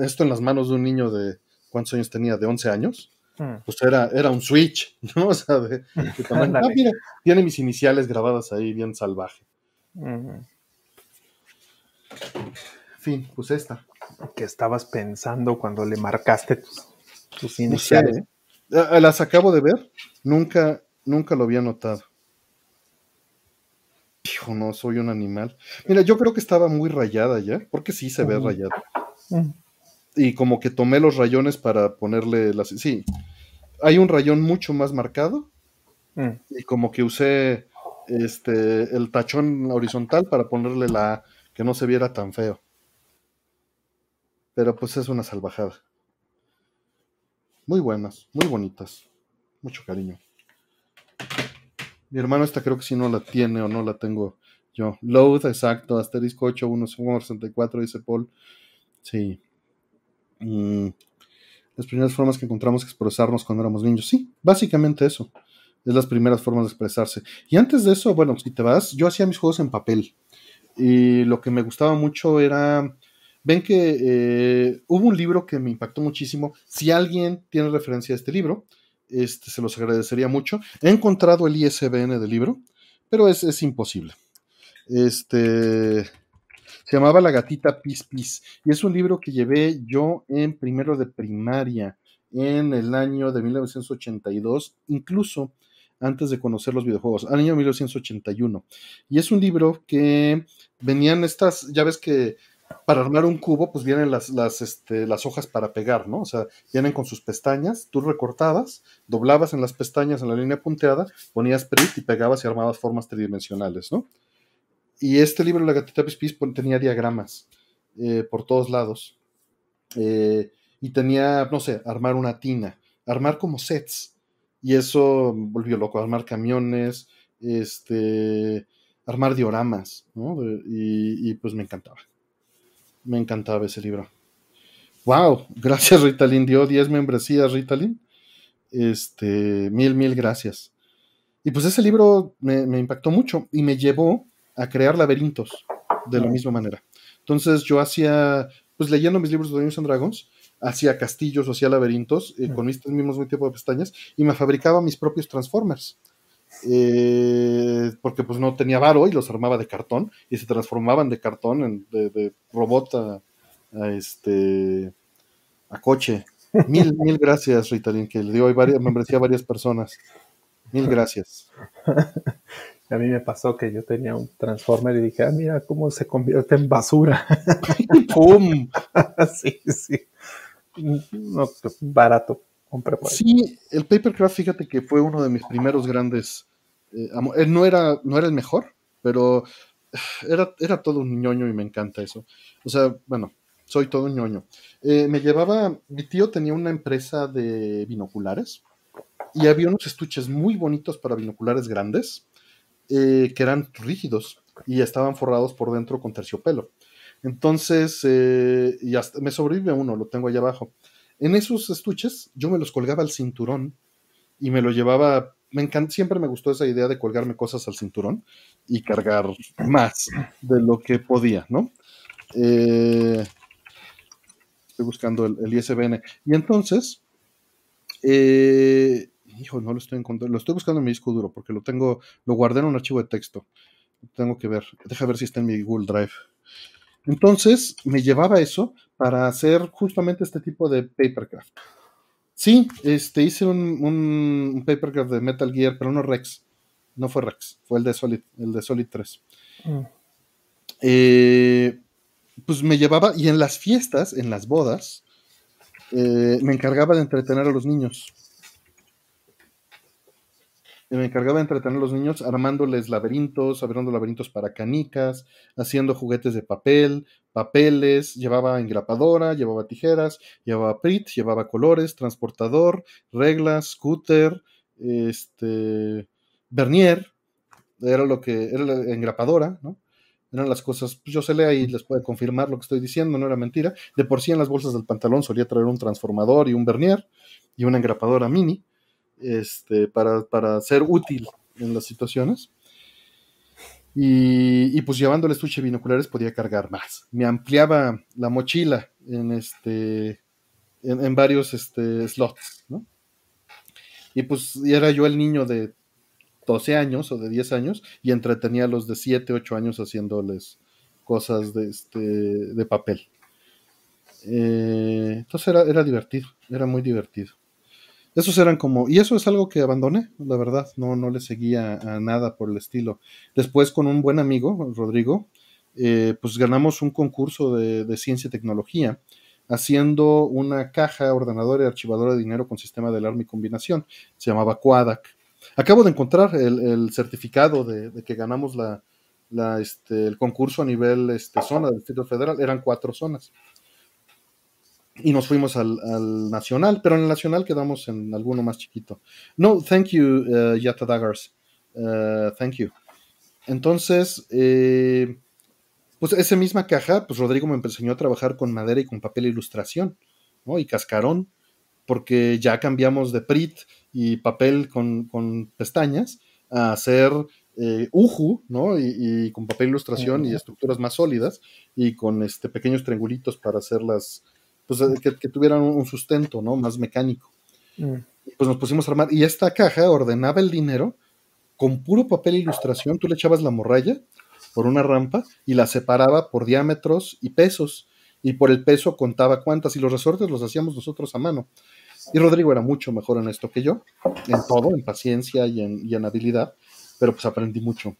esto en las manos de un niño de, ¿cuántos años tenía? De 11 años. Hmm. Pues era, era un switch, (laughs) ¿no? O sea, de, (laughs) ah, mira, tiene mis iniciales grabadas ahí, bien salvaje. Fin, pues esta. ¿Qué estabas pensando cuando le marcaste tus, iniciales? ¿eh? Ah, las acabo de ver, nunca, nunca lo había notado. Hijo, no, soy un animal. Mira, yo creo que estaba muy rayada ya, porque sí se ve rayada. Y como que tomé los rayones para ponerle las... Sí, hay un rayón mucho más marcado. Mm. Y como que usé este, el tachón horizontal para ponerle la que no se viera tan feo. Pero pues es una salvajada. Muy buenas, muy bonitas. Mucho cariño. Mi hermano esta creo que si no la tiene o no la tengo yo. Load, exacto, asterisco 8164, dice Paul. Sí. Mm, las primeras formas que encontramos que expresarnos cuando éramos niños. Sí, básicamente eso. Es las primeras formas de expresarse. Y antes de eso, bueno, si te vas, yo hacía mis juegos en papel. Y lo que me gustaba mucho era. Ven que eh, hubo un libro que me impactó muchísimo. Si alguien tiene referencia a este libro, este, se los agradecería mucho. He encontrado el ISBN del libro, pero es, imposible. Este, se llamaba La gatita Pis Pis y es un libro que llevé yo en primero de primaria en el año de 1982, incluso antes de conocer los videojuegos, al año 1981. Y es un libro que venían estas, ya ves que para armar un cubo, pues vienen las, las, este, las hojas para pegar, ¿no? O sea, vienen con sus pestañas, tú recortabas, doblabas en las pestañas en la línea punteada, ponías print y pegabas y armabas formas tridimensionales, ¿no? Y este libro, La gatita Pispis, tenía diagramas eh, por todos lados. Eh, y tenía, no sé, armar una tina, armar como sets. Y eso volvió loco, armar camiones, este, armar dioramas, ¿no? y pues me encantaba me encantaba ese libro. Wow, gracias Ritalin, dio 10 membresías Ritalin. Este, mil, mil gracias. Y pues ese libro me, impactó mucho y me llevó a crear laberintos de la misma manera. Entonces yo hacía, pues leyendo mis libros de Dungeons and Dragons, hacía castillos, hacía laberintos eh, con mis mismos tipo de pestañas y me fabricaba mis propios Transformers. Eh, porque pues no tenía varo y los armaba de cartón y se transformaban de cartón en, de, robot a, este a coche. Mil, (laughs) mil gracias, Ritalin, que le dio varias, membresía a varias personas. Mil gracias. (laughs) A mí me pasó que yo tenía un Transformer y dije, ah, mira cómo se convierte en basura. (laughs) ¡Pum! sí, sí. No, pues, barato. Compré por Sí, el Papercraft, fíjate que fue uno de mis primeros grandes. Eh, eh, no, era, no era el mejor, pero (sighs) era, era todo un ñoño y me encanta eso. O sea, bueno, soy todo un ñoño. Eh, me llevaba, mi tío tenía una empresa de binoculares y había unos estuches muy bonitos para binoculares grandes eh, que eran rígidos y estaban forrados por dentro con terciopelo. Entonces, eh, y hasta, me sobrevive uno, lo tengo allá abajo. En esos estuches yo me los colgaba al cinturón y me lo llevaba, me encanta, siempre me gustó esa idea de colgarme cosas al cinturón y cargar más de lo que podía, ¿no? Eh, estoy buscando el, ISBN. Y entonces, eh, hijo, no lo estoy encontrando, lo estoy buscando en mi disco duro porque lo tengo, lo guardé en un archivo de texto. Tengo que ver, deja ver si está en mi Google Drive. Entonces me llevaba eso para hacer justamente este tipo de papercraft. Sí, este, hice un, un, papercraft de Metal Gear, pero no Rex. No fue Rex, fue el de Solid, el de Solid 3. Mm. Eh, pues me llevaba, y en las fiestas, en las bodas, eh, me encargaba de entretener a los niños me encargaba de entretener a los niños armándoles laberintos, abriendo laberintos para canicas, haciendo juguetes de papel, papeles, llevaba engrapadora, llevaba tijeras, llevaba prit, llevaba colores, transportador, reglas, scooter, este, vernier, era lo que era la engrapadora, ¿no? Eran las cosas, pues yo se lea y les puede confirmar lo que estoy diciendo, no era mentira. De por sí en las bolsas del pantalón solía traer un transformador y un vernier y una engrapadora mini este, para, ser útil en las situaciones. Y, pues llevando el estuche binoculares podía cargar más. Me ampliaba la mochila en este en, varios este, slots, Y pues era yo el niño de 12 años o de 10 años y entretenía a los de 7, 8 años haciéndoles cosas de, este, de papel. Eh, entonces era, era divertido, era muy divertido. Esos eran como, y eso es algo que abandoné, la verdad, no, no le seguía a nada por el estilo. Después con un buen amigo, Rodrigo, eh, pues ganamos un concurso de, ciencia y tecnología haciendo una caja ordenadora y archivadora de dinero con sistema de alarma y combinación. Se llamaba Quadac. Acabo de encontrar el, certificado de, que ganamos la, este, el concurso a nivel este, zona del Distrito Federal. Eran cuatro zonas y nos fuimos al, nacional, pero en el nacional quedamos en alguno más chiquito. No, thank you, uh, Yata Daggers. Uh, thank you. Entonces, eh, pues esa misma caja, pues Rodrigo me enseñó a trabajar con madera y con papel e ilustración, ¿no? Y cascarón, porque ya cambiamos de PRIT y papel con, pestañas a hacer eh, UJU, ¿no? Y, con papel e ilustración y estructuras más sólidas y con este pequeños triangulitos para hacer las, pues, eh, que, tuvieran un sustento, ¿no? Más mecánico. Mm. Pues nos pusimos a armar. Y esta caja ordenaba el dinero con puro papel e ilustración. Tú le echabas la morralla por una rampa y la separaba por diámetros y pesos. Y por el peso contaba cuántas. Y los resortes los hacíamos nosotros a mano. Y Rodrigo era mucho mejor en esto que yo, en todo, en paciencia y en, y en habilidad, pero pues aprendí mucho.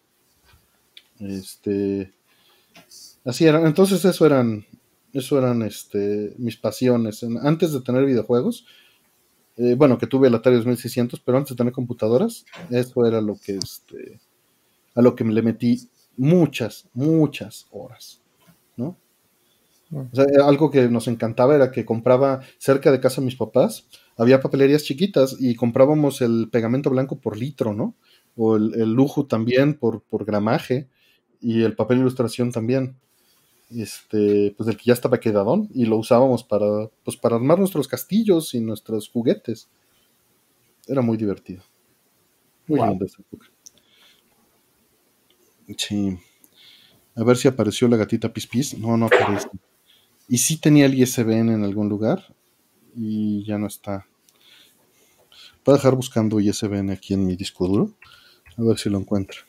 Este, así eran, entonces eso eran eso eran este, mis pasiones. Antes de tener videojuegos, eh, bueno, que tuve el Atari 2600, pero antes de tener computadoras, eso era lo que, este, a lo que le metí muchas, muchas horas, ¿no? O sea, algo que nos encantaba era que compraba cerca de casa de mis papás, había papelerías chiquitas y comprábamos el pegamento blanco por litro, ¿no? O el, lujo también por, por gramaje y el papel ilustración también este, pues del que ya estaba quedadón y lo usábamos para, pues para armar nuestros castillos y nuestros juguetes. Era muy divertido. Muy linda esa época. Sí. A ver si apareció la gatita Pispis. No, no aparece. Y sí tenía el ISBN en algún lugar y ya no está. Voy a dejar buscando ISBN aquí en mi disco duro. A ver si lo encuentro.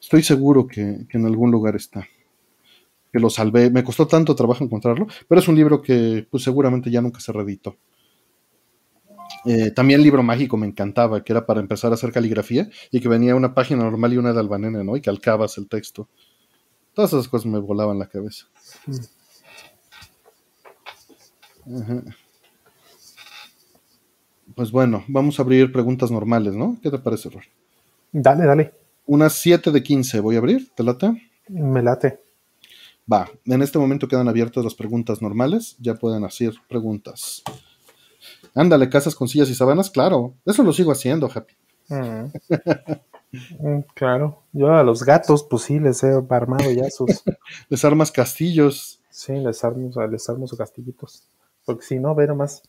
Estoy seguro que, en algún lugar está. Que lo salvé. Me costó tanto trabajo encontrarlo, pero es un libro que pues, seguramente ya nunca se reeditó. Eh, también el libro mágico me encantaba, que era para empezar a hacer caligrafía y que venía una página normal y una de albanena, ¿no? Y calcabas el texto. Todas esas cosas me volaban la cabeza. Pues bueno, vamos a abrir preguntas normales, ¿no? ¿Qué te parece, Ror? Dale, dale. Unas 7 de 15 voy a abrir, ¿te late? Me late. Va, en este momento quedan abiertas las preguntas normales, ya pueden hacer preguntas. Ándale, casas con sillas y sabanas, claro, eso lo sigo haciendo, Happy. Mm. (laughs) Mm, claro, yo a los gatos, pues sí, les he armado ya sus. (laughs) les armas castillos. Sí, les armo, les armo sus castillitos. Porque si no, ve nomás.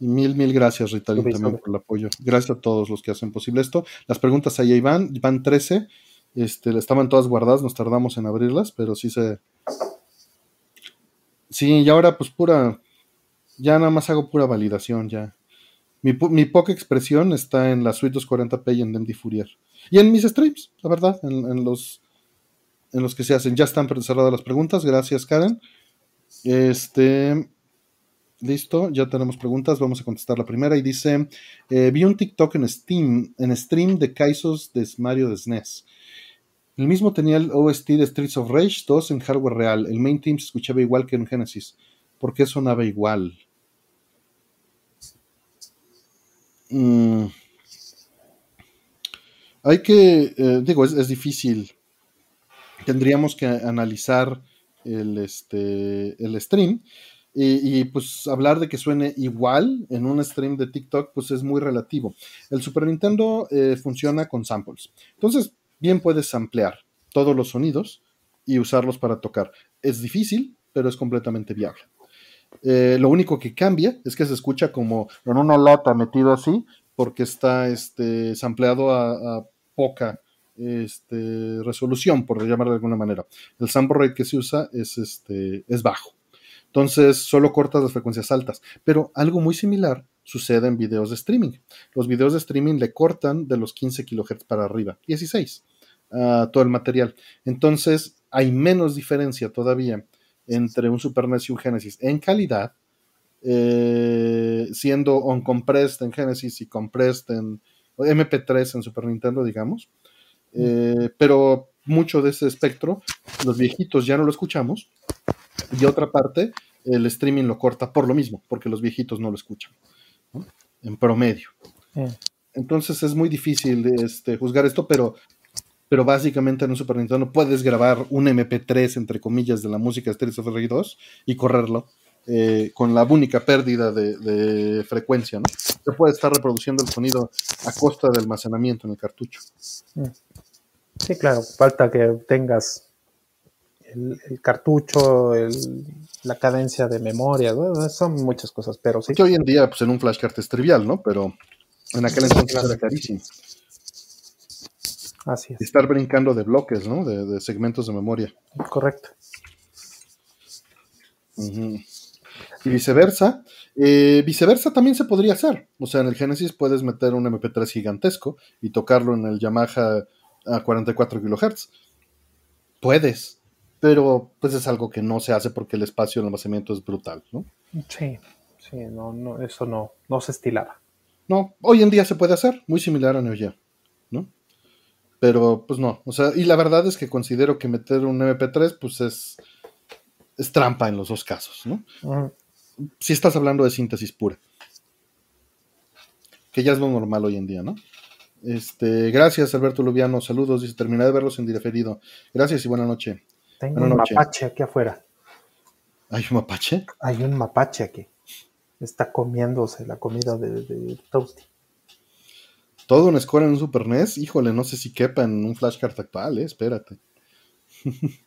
Y mil, mil gracias, Rita, también por el apoyo. Gracias a todos los que hacen posible esto. Las preguntas ahí van, van 13. Este, estaban todas guardadas, nos tardamos en abrirlas, pero sí se. Sí, y ahora pues pura. Ya nada más hago pura validación, ya. Mi, poca expresión está en la suite 240p y en MD Fourier. Y en mis streams, la verdad, en, los en los que se hacen. Ya están cerradas las preguntas, gracias Karen. Este, Listo, ya tenemos preguntas, vamos a contestar la primera y dice, eh, vi un TikTok en Steam, en stream de Kaisos de Mario de SNES. El mismo tenía el OST de Streets of Rage 2 en hardware real. El main team se escuchaba igual que en Genesis. ¿Por qué sonaba igual? Mm. Hay que, eh, digo, es, difícil. Tendríamos que analizar el, este, el stream y, pues hablar de que suene igual en un stream de TikTok, pues es muy relativo. El Super Nintendo eh, funciona con samples. Entonces, bien puedes samplear todos los sonidos y usarlos para tocar. Es difícil, pero es completamente viable. Eh, lo único que cambia es que se escucha como en una lata metido así, porque está este, sampleado a, poca este, resolución, por llamarlo de alguna manera. El sample rate que se usa es, este, es bajo. Entonces, solo cortas las frecuencias altas. Pero algo muy similar sucede en videos de streaming. Los videos de streaming le cortan de los 15 kHz para arriba, 16, a todo el material. Entonces, hay menos diferencia todavía entre un Super NES y un Genesis en calidad, eh, siendo on compressed en Genesis y compressed en MP3 en Super Nintendo, digamos. Eh, pero mucho de ese espectro, los viejitos ya no lo escuchamos, y otra parte, el streaming lo corta por lo mismo, porque los viejitos no lo escuchan, en promedio. Entonces es muy difícil este, juzgar esto, pero, pero básicamente en un Super Nintendo puedes grabar un MP3, entre comillas, de la música de Streets of Rage 2 y correrlo eh, con la única pérdida de, frecuencia, ¿no? Se puede estar reproduciendo el sonido a costa de almacenamiento en el cartucho. Sí, claro, falta que tengas el, cartucho, la cadencia de memoria, son muchas cosas, pero sí. Que hoy en día, pues en un flashcard es trivial, ¿no? Pero en aquel entonces era carísimo. Así es. Estar brincando de bloques, ¿no? De, segmentos de memoria. Correcto. Y viceversa. Eh, viceversa también se podría hacer. O sea, en el Genesis puedes meter un MP3 gigantesco y tocarlo en el Yamaha a 44 kHz. Puedes pero pues es algo que no se hace porque el espacio de almacenamiento es brutal, ¿no? Sí, sí, no, no, eso no, no se estilaba. No, hoy en día se puede hacer, muy similar a Neo Geo, ¿no? Pero pues no, o sea, y la verdad es que considero que meter un MP3 pues es, es trampa en los dos casos, ¿no? Si estás hablando de síntesis pura. Que ya es lo normal hoy en día, ¿no? Este, gracias Alberto Lubiano, saludos, dice, terminé de verlos en diferido. Gracias y buena noche. Tengo un mapache aquí afuera. ¿Hay un mapache? Hay un mapache aquí. Está comiéndose la comida de, de Toasty. Todo un score en un Super NES. Híjole, no sé si quepa en un flashcard actual, eh, espérate. (laughs)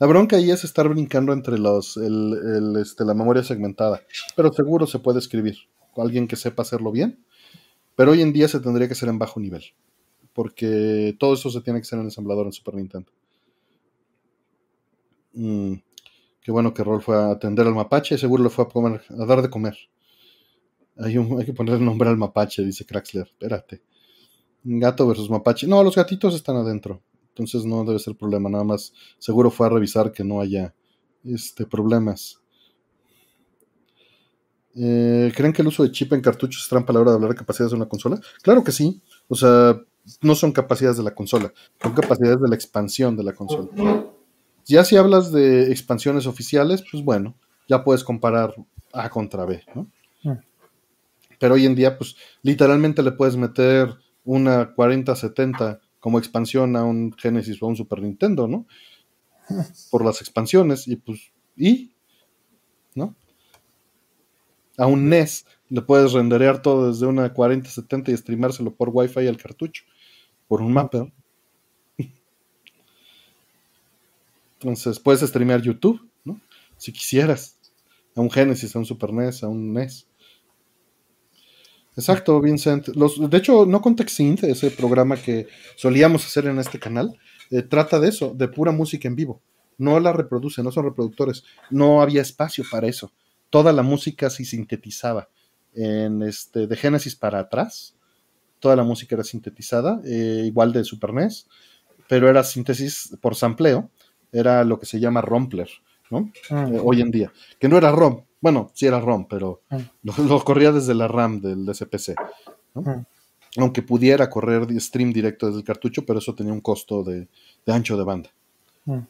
la bronca ahí es estar brincando entre los este, la memoria segmentada. Pero seguro se puede escribir. Alguien que sepa hacerlo bien. Pero hoy en día se tendría que hacer en bajo nivel. Porque todo eso se tiene que hacer en el ensamblador en Super Nintendo. Mm, qué bueno que Roll fue a atender al mapache. Seguro le fue a, dar de comer. Hay, hay que poner el nombre al mapache, dice Craxler. Espérate. Gato versus mapache. No, los gatitos están adentro. Entonces no debe ser problema. Nada más seguro fue a revisar que no haya este, problemas. Eh, ¿Creen que el uso de chip en cartuchos es trampa a la hora de hablar de capacidades de una consola? Claro que sí. O sea, no son capacidades de la consola, son capacidades de la expansión de la consola. Ya si hablas de expansiones oficiales, pues bueno, ya puedes comparar A contra B, ¿no? Mm. Pero hoy en día, pues literalmente le puedes meter una 4070 como expansión a un Genesis o a un Super Nintendo, ¿no? (laughs) Por las expansiones y pues, ¿y? ¿No? A un NES le puedes renderear todo desde una 4070 y streamárselo por Wi-Fi al cartucho, por un mapa. Entonces puedes streamear YouTube, ¿no? Si quisieras. A un Genesis, a un Super NES, a un NES. Exacto, Vincent. Los, de hecho, No Context Synth, ese programa que solíamos hacer en este canal, eh, trata de eso, de pura música en vivo. No la reproduce, no son reproductores. No había espacio para eso. Toda la música se sintetizaba. Este, de Genesis para atrás, toda la música era sintetizada, eh, igual de Super NES, pero era síntesis por sampleo. Era lo que se llama Rompler, ¿no? Ah. Eh, hoy en día. Que no era ROM, bueno, sí era ROM, pero ah. lo, corría desde la RAM del SPC. Ah. Aunque pudiera correr stream directo desde el cartucho, pero eso tenía un costo de, ancho de banda. Ah.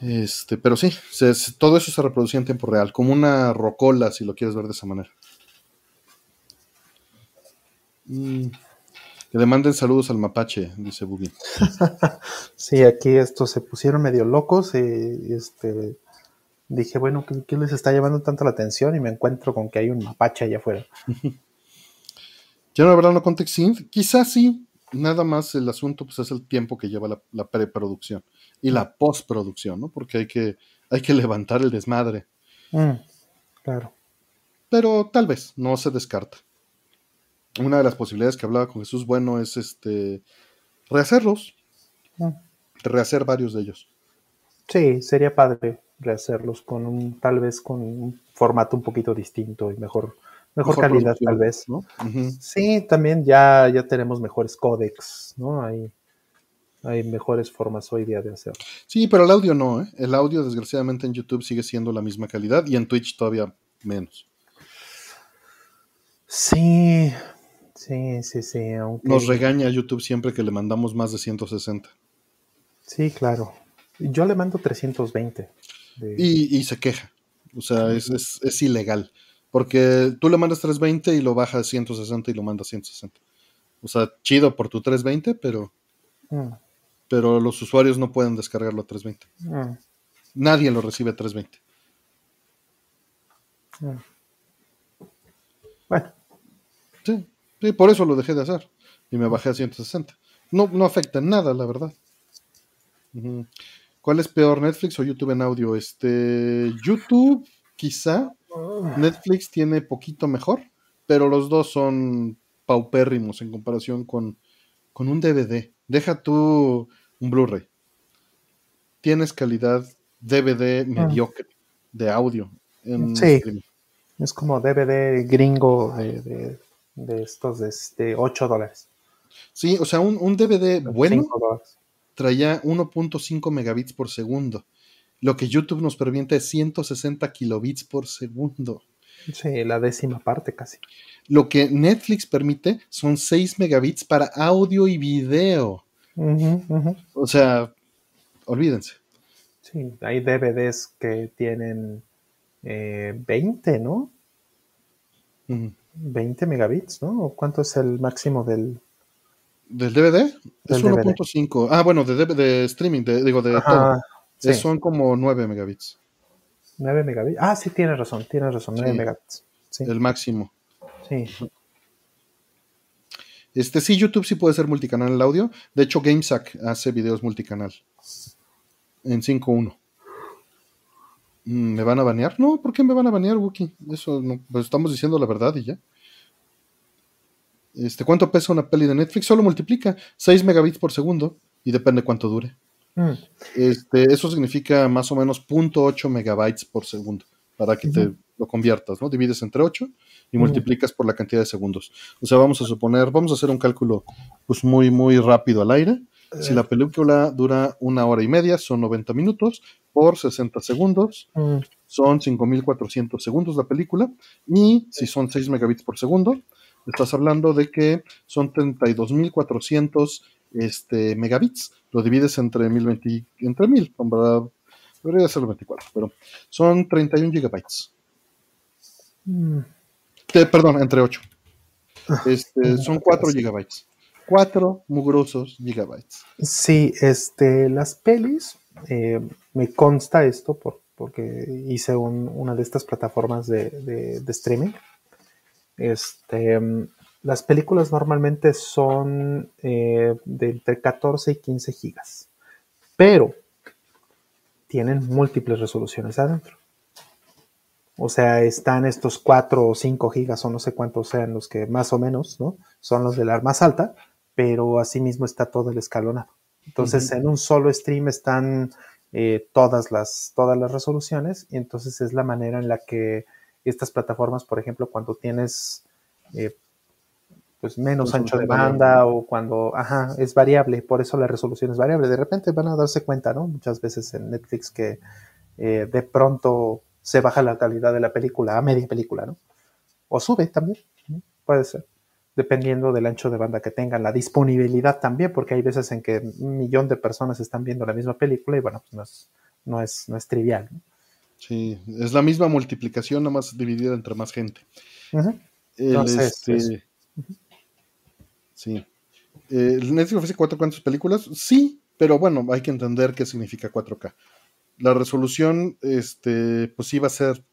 Este, pero sí, todo eso se reproducía en tiempo real, como una rocola, si lo quieres ver de esa manera. Mm, que le manden saludos al mapache, dice Boogie. (laughs) sí, aquí estos se pusieron medio locos y este dije, bueno, ¿qué, les está llevando tanto la atención? Y me encuentro con que hay un mapache allá afuera. Yo la verdad no context quizás sí, nada más el asunto pues es el tiempo que lleva la, preproducción y la postproducción, ¿no? Porque hay que, hay que (laughs) levantar el desmadre. Mm, claro. Pero tal vez, no se descarta. Una de las posibilidades que hablaba con Jesús Bueno es este rehacerlos. Mm. Rehacer varios de ellos. Sí, sería padre rehacerlos con un, tal vez con un formato un poquito distinto y mejor, mejor, calidad tal vez. ¿no? Sí, también ya, ya tenemos mejores códex, ¿no? Hay, hay mejores formas hoy día de hacerlo. Sí, pero el audio no, ¿eh? El audio desgraciadamente en YouTube sigue siendo la misma calidad y en Twitch todavía menos. Sí, sí, sí, sí. Nos regaña YouTube siempre que le mandamos más de 160. Sí, claro. Yo le mando 320. Y, se queja. O sea, es, ilegal. Porque tú le mandas 320 y lo baja a 160 y lo manda a 160. O sea, chido por tu 320, pero. Mm. Pero los usuarios no pueden descargarlo a 320. Mm. Nadie lo recibe a 320. Mm. Bueno. Sí, por eso lo dejé de hacer. Y me bajé a 160. No, no afecta en nada, la verdad. ¿Cuál es peor, Netflix o YouTube en audio? Este, YouTube, quizá. Netflix tiene poquito mejor, pero los dos son paupérrimos en comparación con, con un DVD. Deja tú un Blu-ray. Tienes calidad DVD ah. mediocre de audio. sí, es como DVD gringo de, estos de, 8 dólares. Sí, o sea, un, un DVD bueno traía 1.5 megabits por segundo. Lo que YouTube nos permite es 160 kilobits por segundo. Sí, la décima parte casi. Lo que Netflix permite son 6 megabits para audio y video. O sea, olvídense. Sí, hay DVDs que tienen 20, eh, ¿no? 20 megabits, ¿no? ¿Cuánto es el máximo del, ¿Del DVD? es 1.5. Ah, bueno, de, de, streaming, digo, de todo. Son como 9 megabits. 9 megabits. Ah, sí, tienes razón, tienes razón, 9 megabits. El máximo. Sí. Este, sí, YouTube sí puede ser multicanal el audio. De hecho, GameSack hace videos multicanal. En 5.1. Mm, ¿Me van a banear? No, ¿por qué me van a banear, Wookie? Eso no, pues estamos diciendo la verdad y ya. Este, ¿Cuánto pesa una peli de Netflix? Solo multiplica 6 megabits por segundo y depende cuánto dure. Mm. Este, eso significa más o menos 0.8 megabytes por segundo para que te lo conviertas, ¿no? Divides entre 8 y multiplicas por la cantidad de segundos. O sea, vamos a suponer, vamos a hacer un cálculo pues muy, muy rápido al aire. Si la película dura una hora y media, son 90 minutos por 60 segundos, mm. son 5400 segundos la película, y si son 6 megabits por segundo, estás hablando de que son 32400 este, megabits, lo divides entre 1020, entre 1000, debería ser 24, pero son 31 gigabytes. Mm. perdón, entre 8. Ah, este, son 4 gigabytes. 4 mugrosos gigabytes. Sí, este, las pelis, eh, me consta esto por, porque hice una de estas plataformas de, streaming. Este, las películas normalmente son eh, de entre 14 y 15 gigas, pero tienen múltiples resoluciones adentro. O sea, están estos 4 o 5 gigas o no sé cuántos sean los que más o menos, ¿no? Son los de la más alta, pero asimismo está todo el escalonado. Entonces, en un solo stream están eh, todas, las, todas las resoluciones y entonces es la manera en la que estas plataformas, por ejemplo, cuando tienes eh, pues menos pues, ancho de banda o cuando, ajá, es variable, por eso la resolución es variable. De repente van a darse cuenta, ¿no? Muchas veces en Netflix que eh, de pronto se baja la calidad de la película a media película, ¿no? O sube también, puede ser dependiendo del ancho de banda que tengan, la disponibilidad también, porque hay veces en que un millón de personas están viendo la misma película y bueno, pues no es, no es, no es trivial. Sí, es la misma multiplicación, nada más dividida entre más gente. Este, sí. ¿El Netflix ofrece cuatro cuántas películas? Sí, pero bueno, hay que entender qué significa 4K. La resolución, este, pues sí va a ser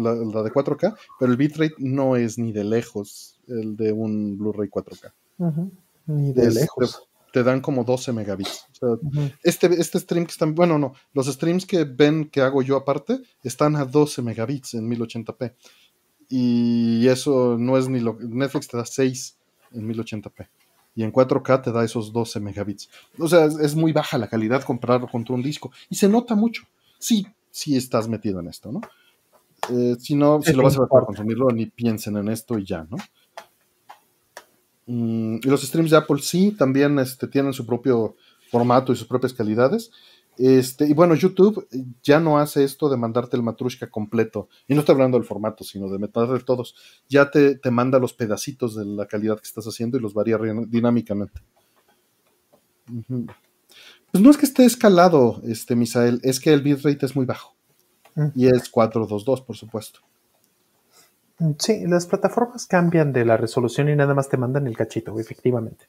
la, de 4K, pero el bitrate no es ni de lejos el de un Blu-ray 4K. Ni de lejos. Te, dan como 12 megabits. este, este stream que están, bueno, no, los streams que ven que hago yo aparte están a 12 megabits en 1080p. Y eso no es ni lo Netflix te da 6 en 1080p. Y en 4K te da esos 12 megabits. O sea, es, muy baja la calidad comparado contra un disco. Y se nota mucho. Sí, sí estás metido en esto, ¿no? Eh, si no, si lo vas a ver para consumirlo, ni piensen en esto y ya, ¿no? Mm, y los streams de Apple sí, también este, tienen su propio formato y sus propias calidades. Este, y bueno, YouTube ya no hace esto de mandarte el matrushka completo. Y no estoy hablando del formato, sino de de todos. Ya te, te, manda los pedacitos de la calidad que estás haciendo y los varía dinámicamente. Pues no es que esté escalado, este, Misael, es que el bitrate es muy bajo. Y es 422, por supuesto. Sí, las plataformas cambian de la resolución y nada más te mandan el cachito, efectivamente.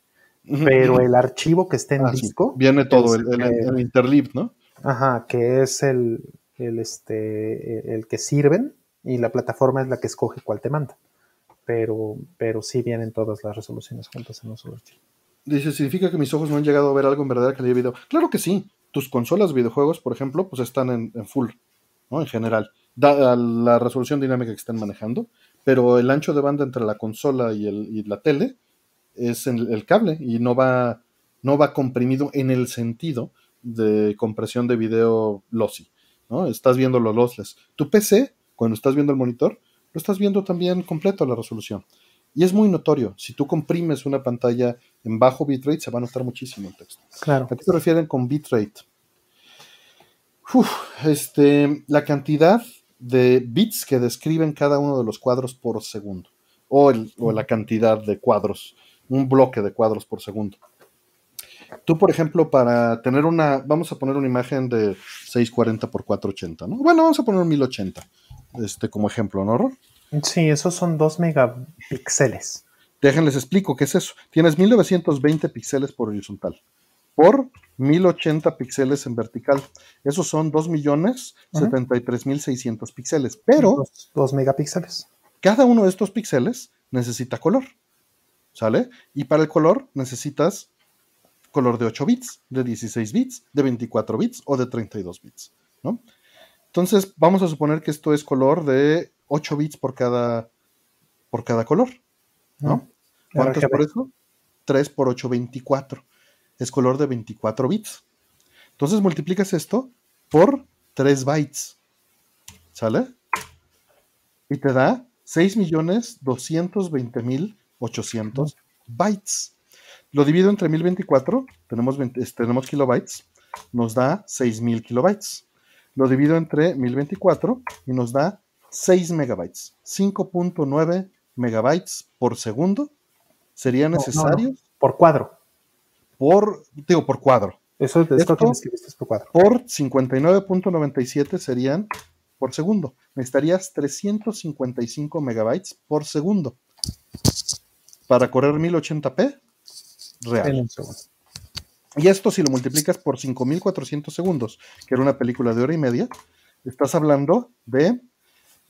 Pero el archivo que esté en ah, disco. Viene todo, el, el, interlib, ¿no? Ajá, que es el, el, este, el que sirven y la plataforma es la que escoge cuál te manda. Pero, pero sí vienen todas las resoluciones juntas en un solo archivo. Dice, ¿significa que mis ojos no han llegado a ver algo en verdadera calidad de video? Claro que sí. Tus consolas videojuegos, por ejemplo, pues están en full en general, da, la resolución dinámica que están manejando, pero el ancho de banda entre la consola y, el, la tele es el, el, cable y no va, no va comprimido en el sentido de compresión de video lossy. ¿no? Estás viendo los lossless. Tu PC, cuando estás viendo el monitor, lo estás viendo también completo la resolución. Y es muy notorio. Si tú comprimes una pantalla en bajo bitrate, se va a notar muchísimo el texto. Claro. ¿A qué se refieren con bitrate? Este, la cantidad de bits que describen cada uno de los cuadros por segundo, o, la cantidad de cuadros, un bloque de cuadros por segundo. Tú, por ejemplo, para tener una, vamos a poner una imagen de 640 x 480, ¿no? Bueno, vamos a poner un 1080, este, como ejemplo, ¿no, Sí, esos son 2 megapíxeles. Déjenles explico qué es eso. Tienes 1920 píxeles por horizontal por 1080 píxeles en vertical. Esos son 2.073.600 píxeles, pero... 2 megapíxeles. Cada uno de estos píxeles necesita color, ¿sale? Y para el color necesitas color de 8 bits, de 16 bits, de 24 bits o de 32 bits, ¿no? Entonces, vamos a suponer que esto es color de 8 bits por cada, por cada color, ¿no? ¿Cuánto es por eso? 3 por 8, 24. Es color de 24 bits. Entonces multiplicas esto por 3 bytes. ¿Sale? Y te da 6.220.800 bytes. Lo divido entre 1024, tenemos, tenemos kilobytes, nos da 6.000 kilobytes. Lo divido entre 1024 y nos da 6 megabytes. 5.9 megabytes por segundo serían necesarios. Por cuadro. Por, digo, por cuadro. Eso es esto que escribiste por cuadro. Por 59.97 serían por segundo. Necesitarías 355 megabytes por segundo para correr 1080p real. Y esto si lo multiplicas por 5400 segundos, que era una película de hora y media, estás hablando de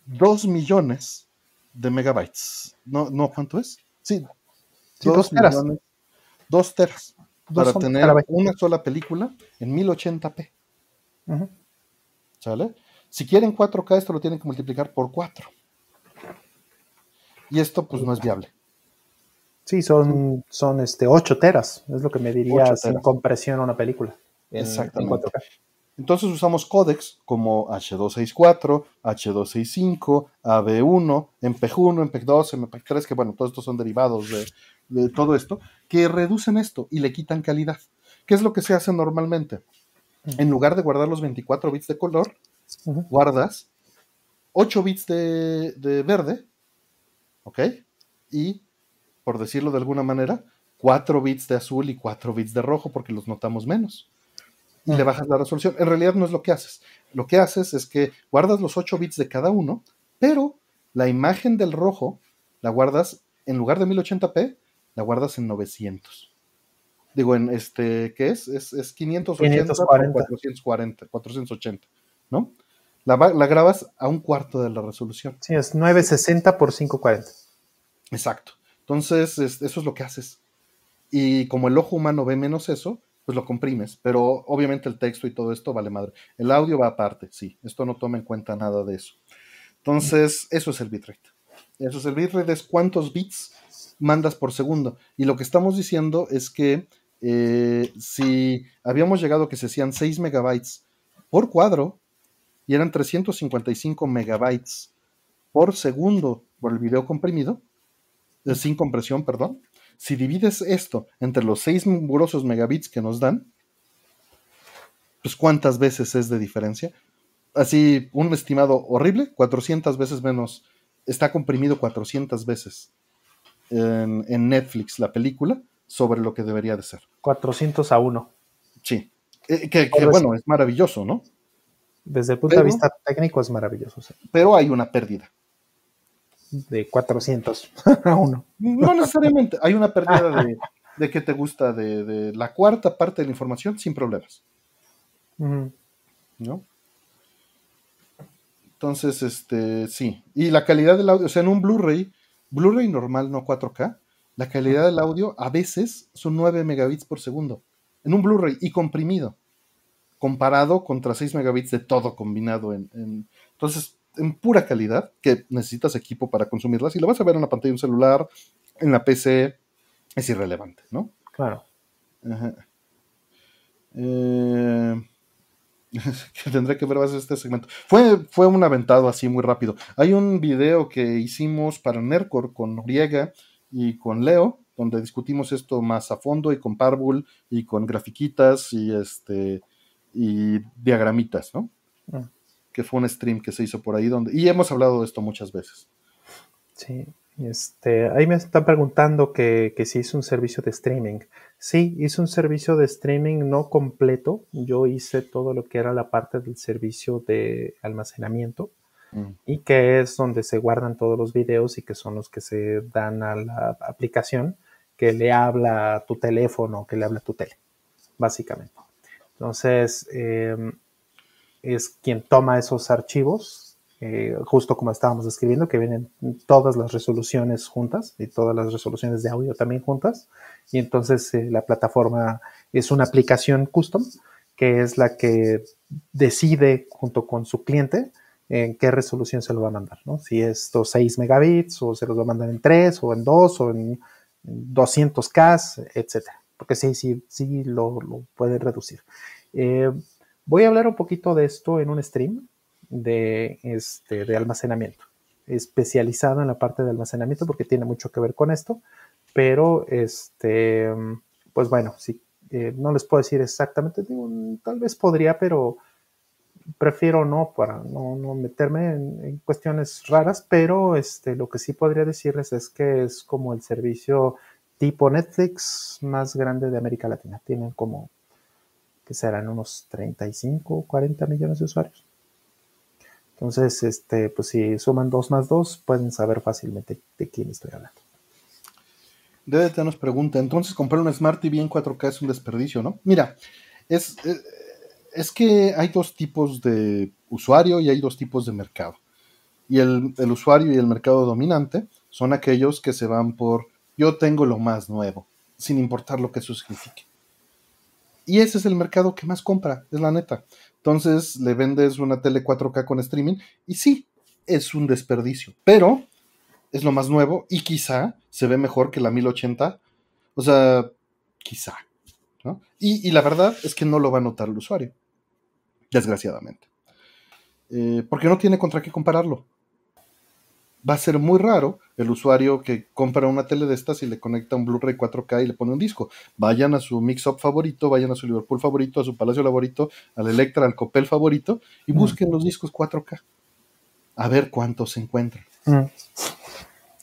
2 millones de megabytes. No, no ¿cuánto es? Sí, 2 teras. Millones, 2 teras. Para tener una sola película en 1080p. ¿Sale? Si quieren 4K, esto lo tienen que multiplicar por 4. Y esto pues no es viable. Sí, son, son este, 8 teras, es lo que me diría sin compresión una película. Exactamente. Entonces usamos códecs como H264, H265, AB1, MPEG1, MPEG2, MPEG3, que bueno, todos estos son derivados de, de, todo esto, que reducen esto y le quitan calidad. ¿Qué es lo que se hace normalmente? En lugar de guardar los 24 bits de color, guardas 8 bits de, de verde, ¿ok? Y por decirlo de alguna manera, 4 bits de azul y 4 bits de rojo porque los notamos menos. Y le bajas la resolución. En realidad no es lo que haces. Lo que haces es que guardas los 8 bits de cada uno, pero la imagen del rojo la guardas, en lugar de 1080p, la guardas en 900. Digo, en este, ¿qué es? Es, es 580 440, 480, ¿no? La, la, grabas a un cuarto de la resolución. Sí, es 960 por 540. Exacto. Entonces, eso es lo que haces. Y como el ojo humano ve menos eso, pues lo comprimes. Pero obviamente el texto y todo esto vale madre. El audio va aparte, sí. Esto no toma en cuenta nada de eso. Entonces, eso es el bitrate. Eso es el bitrate, es cuántos bits mandas por segundo. Y lo que estamos diciendo es que eh, si habíamos llegado a que se hacían 6 megabytes por cuadro y eran 355 megabytes por segundo por el video comprimido, sin compresión, perdón, si divides esto entre los 6 mugrosos megabits que nos dan, pues cuántas veces es de diferencia. Así, un estimado horrible, 400 veces menos, está comprimido 400 veces en, Netflix la película sobre lo que debería de ser. 400 a 1. Sí, eh, que, bueno, es maravilloso, ¿no? Desde el punto de vista técnico es maravilloso. Pero hay una pérdida de 400 (laughs) a uno. No necesariamente, hay una pérdida (laughs) de, que te gusta de, la cuarta parte de la información sin problemas. ¿No? Entonces, este, sí. Y la calidad del audio, o sea, en un Blu-ray, Blu-ray normal, no 4K, la calidad del audio a veces son 9 megabits por segundo. En un Blu-ray y comprimido. Comparado contra 6 megabits de todo combinado en, en entonces, en pura calidad, que necesitas equipo para consumirlas, y lo vas a ver en la pantalla de un celular, en la PC, es irrelevante, ¿no? Claro. Eh, (laughs) tendré que ver más este segmento. Fue, fue un aventado así muy rápido. Hay un video que hicimos para Nercor con Noriega y con Leo, donde discutimos esto más a fondo, y con Parbull, y con grafiquitas, y este y diagramitas, ¿no? Ah que fue un stream que se hizo por ahí donde y hemos hablado de esto muchas veces. Sí, este, ahí me están preguntando que, que si hizo un servicio de streaming. Sí, hice un servicio de streaming no completo. Yo hice todo lo que era la parte del servicio de almacenamiento mm. y que es donde se guardan todos los videos y que son los que se dan a la aplicación que le habla a tu teléfono, que le habla a tu tele, básicamente. Entonces, eh, es quien toma esos archivos, eh, justo como estábamos describiendo, que vienen todas las resoluciones juntas y todas las resoluciones de audio también juntas. Y entonces eh, la plataforma es una aplicación custom que es la que decide junto con su cliente en qué resolución se lo va a mandar, ¿no? Si es 6 megabits o se los va a mandar en 3 o en 2 o en 200K, etcétera, porque sí, sí, sí lo, lo puede reducir. Eh, voy a hablar un poquito de esto en un stream de, este, de almacenamiento, especializado en la parte de almacenamiento porque tiene mucho que ver con esto, pero este, pues bueno, sí, eh, no les puedo decir exactamente, tal vez podría, pero prefiero no para no, meterme en, cuestiones raras, pero este, lo que sí podría decirles es que es como el servicio tipo Netflix más grande de América Latina. Tienen como, que serán unos 35, 40 millones de usuarios. Entonces, este, pues si suman 2 más 2, pueden saber fácilmente de quién estoy hablando. DDT nos pregunta, entonces comprar un Smart TV en 4K es un desperdicio, ¿no? Mira, es, eh, es que hay dos tipos de usuario y hay dos tipos de mercado. Y el, usuario y el mercado dominante son aquellos que se van por yo tengo lo más nuevo, sin importar lo que eso signifique. Y ese es el mercado que más compra, es la neta. Entonces le vendes una tele 4K con streaming y sí, es un desperdicio, pero es lo más nuevo y quizá se ve mejor que la 1080. O sea, quizá. Y, la verdad es que no lo va a notar el usuario, desgraciadamente. Eh, porque no tiene contra qué compararlo. Va a ser muy raro el usuario que compra una tele de estas y le conecta un Blu-ray 4K y le pone un disco. Vayan a su mix-up favorito, vayan a su Liverpool favorito, a su Palacio favorito, al Electra, al Copel favorito y busquen los discos 4K. A ver cuántos se encuentran. Mm.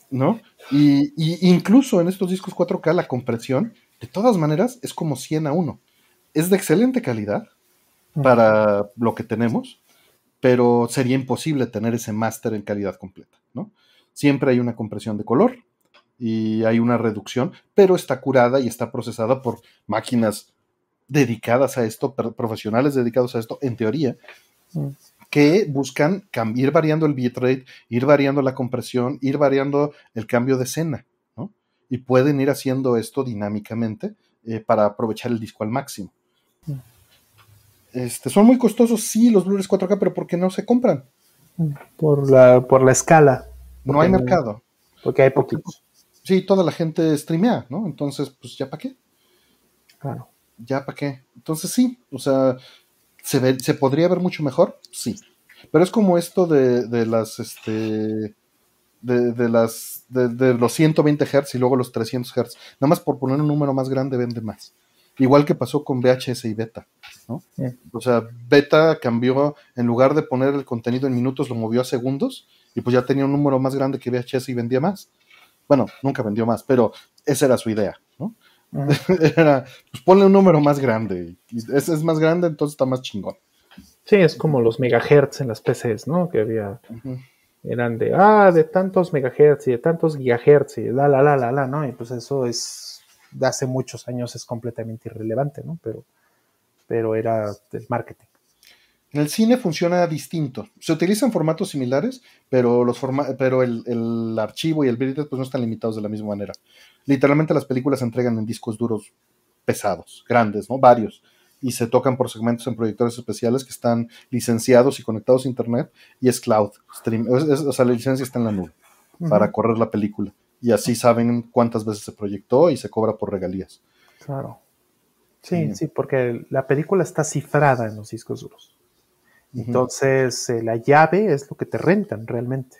¿No? Y, y, incluso en estos discos 4K la compresión de todas maneras, es como 100 a 1. Es de excelente calidad para lo que tenemos, pero sería imposible tener ese máster en calidad completa, ¿no? Siempre hay una compresión de color y hay una reducción, pero está curada y está procesada por máquinas dedicadas a esto, profesionales dedicados a esto, en teoría, que buscan ir variando el bitrate, ir variando la compresión, ir variando el cambio de escena y pueden ir haciendo esto dinámicamente eh, para aprovechar el disco al máximo. Este, son muy costosos, sí, los Blu-rays 4K, pero ¿por qué no se compran? Por la, por la escala. No hay mercado. Porque hay poquitos. Sí, toda la gente streamea, ¿no? Entonces, pues ya para qué. Claro. Ya para qué. Entonces sí, o sea, ¿se, ¿se podría ver mucho mejor? Sí. Pero es como esto de, de las, este, de, las, de, los 120 Hz y luego los 300 Hz. Nada más por poner un número más grande vende más. Igual que pasó con VHS y Beta. ¿No? O sea, Beta cambió, en lugar de poner el contenido en minutos, lo movió a segundos y pues ya tenía un número más grande que VHS y vendía más. Bueno, nunca vendió más, pero esa era su idea. ¿no? (laughs) era, pues ponle un número más grande. Y ese es más grande, entonces está más chingón. Sí, es como los megahertz en las PCs, ¿no? Que había eran de, ah, de tantos megahertz y de tantos gigahertz y la, la, la, la, la, ¿no? Y pues eso es, de hace muchos años es completamente irrelevante, ¿no? Pero, pero era el marketing. En el cine funciona distinto. Se utilizan formatos similares, pero, los pero el, el, archivo y el bitrate pues no están limitados de la misma manera. Literalmente las películas se entregan en discos duros pesados, grandes, ¿no? Varios y se tocan por segmentos en proyectores especiales que están licenciados y conectados a internet y es cloud stream, o sea, la licencia está en la nube para correr la película y así saben cuántas veces se proyectó y se cobra por regalías. Claro. Sí, sí, porque la película está cifrada en los discos duros. Entonces, eh, la llave es lo que te rentan realmente.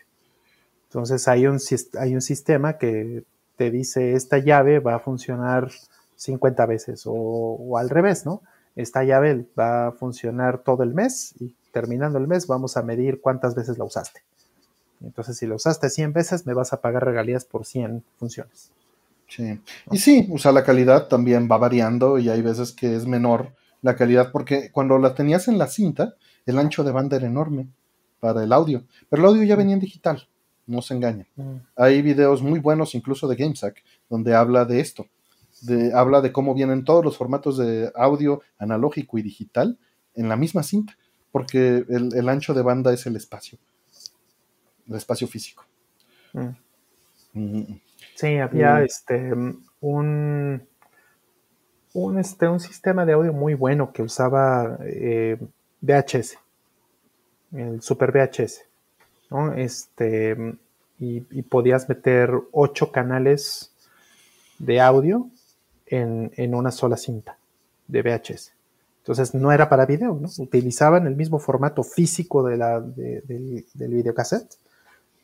Entonces, hay un, hay un sistema que te dice, esta llave va a funcionar 50 veces o, o al revés, ¿no? esta llave va a funcionar todo el mes y terminando el mes vamos a medir cuántas veces la usaste. Entonces, si la usaste 100 veces, me vas a pagar regalías por 100 funciones. Sí. Y sí, o sea, la calidad también va variando y hay veces que es menor la calidad porque cuando la tenías en la cinta, el ancho de banda era enorme para el audio, pero el audio ya venía en digital, no se engañen. Mm. Hay videos muy buenos incluso de GameSack donde habla de esto, habla de cómo vienen todos los formatos de audio analógico y digital en la misma cinta, porque el, ancho de banda es el espacio, el espacio físico. Mm. Sí, había este un, un, este, un sistema de audio muy bueno que usaba eh, VHS, el Super VHS, Este, y, y podías meter ocho canales de audio en, una sola cinta de VHS. Entonces no era para video, ¿no? Utilizaban el mismo formato físico de la, del, del videocassette,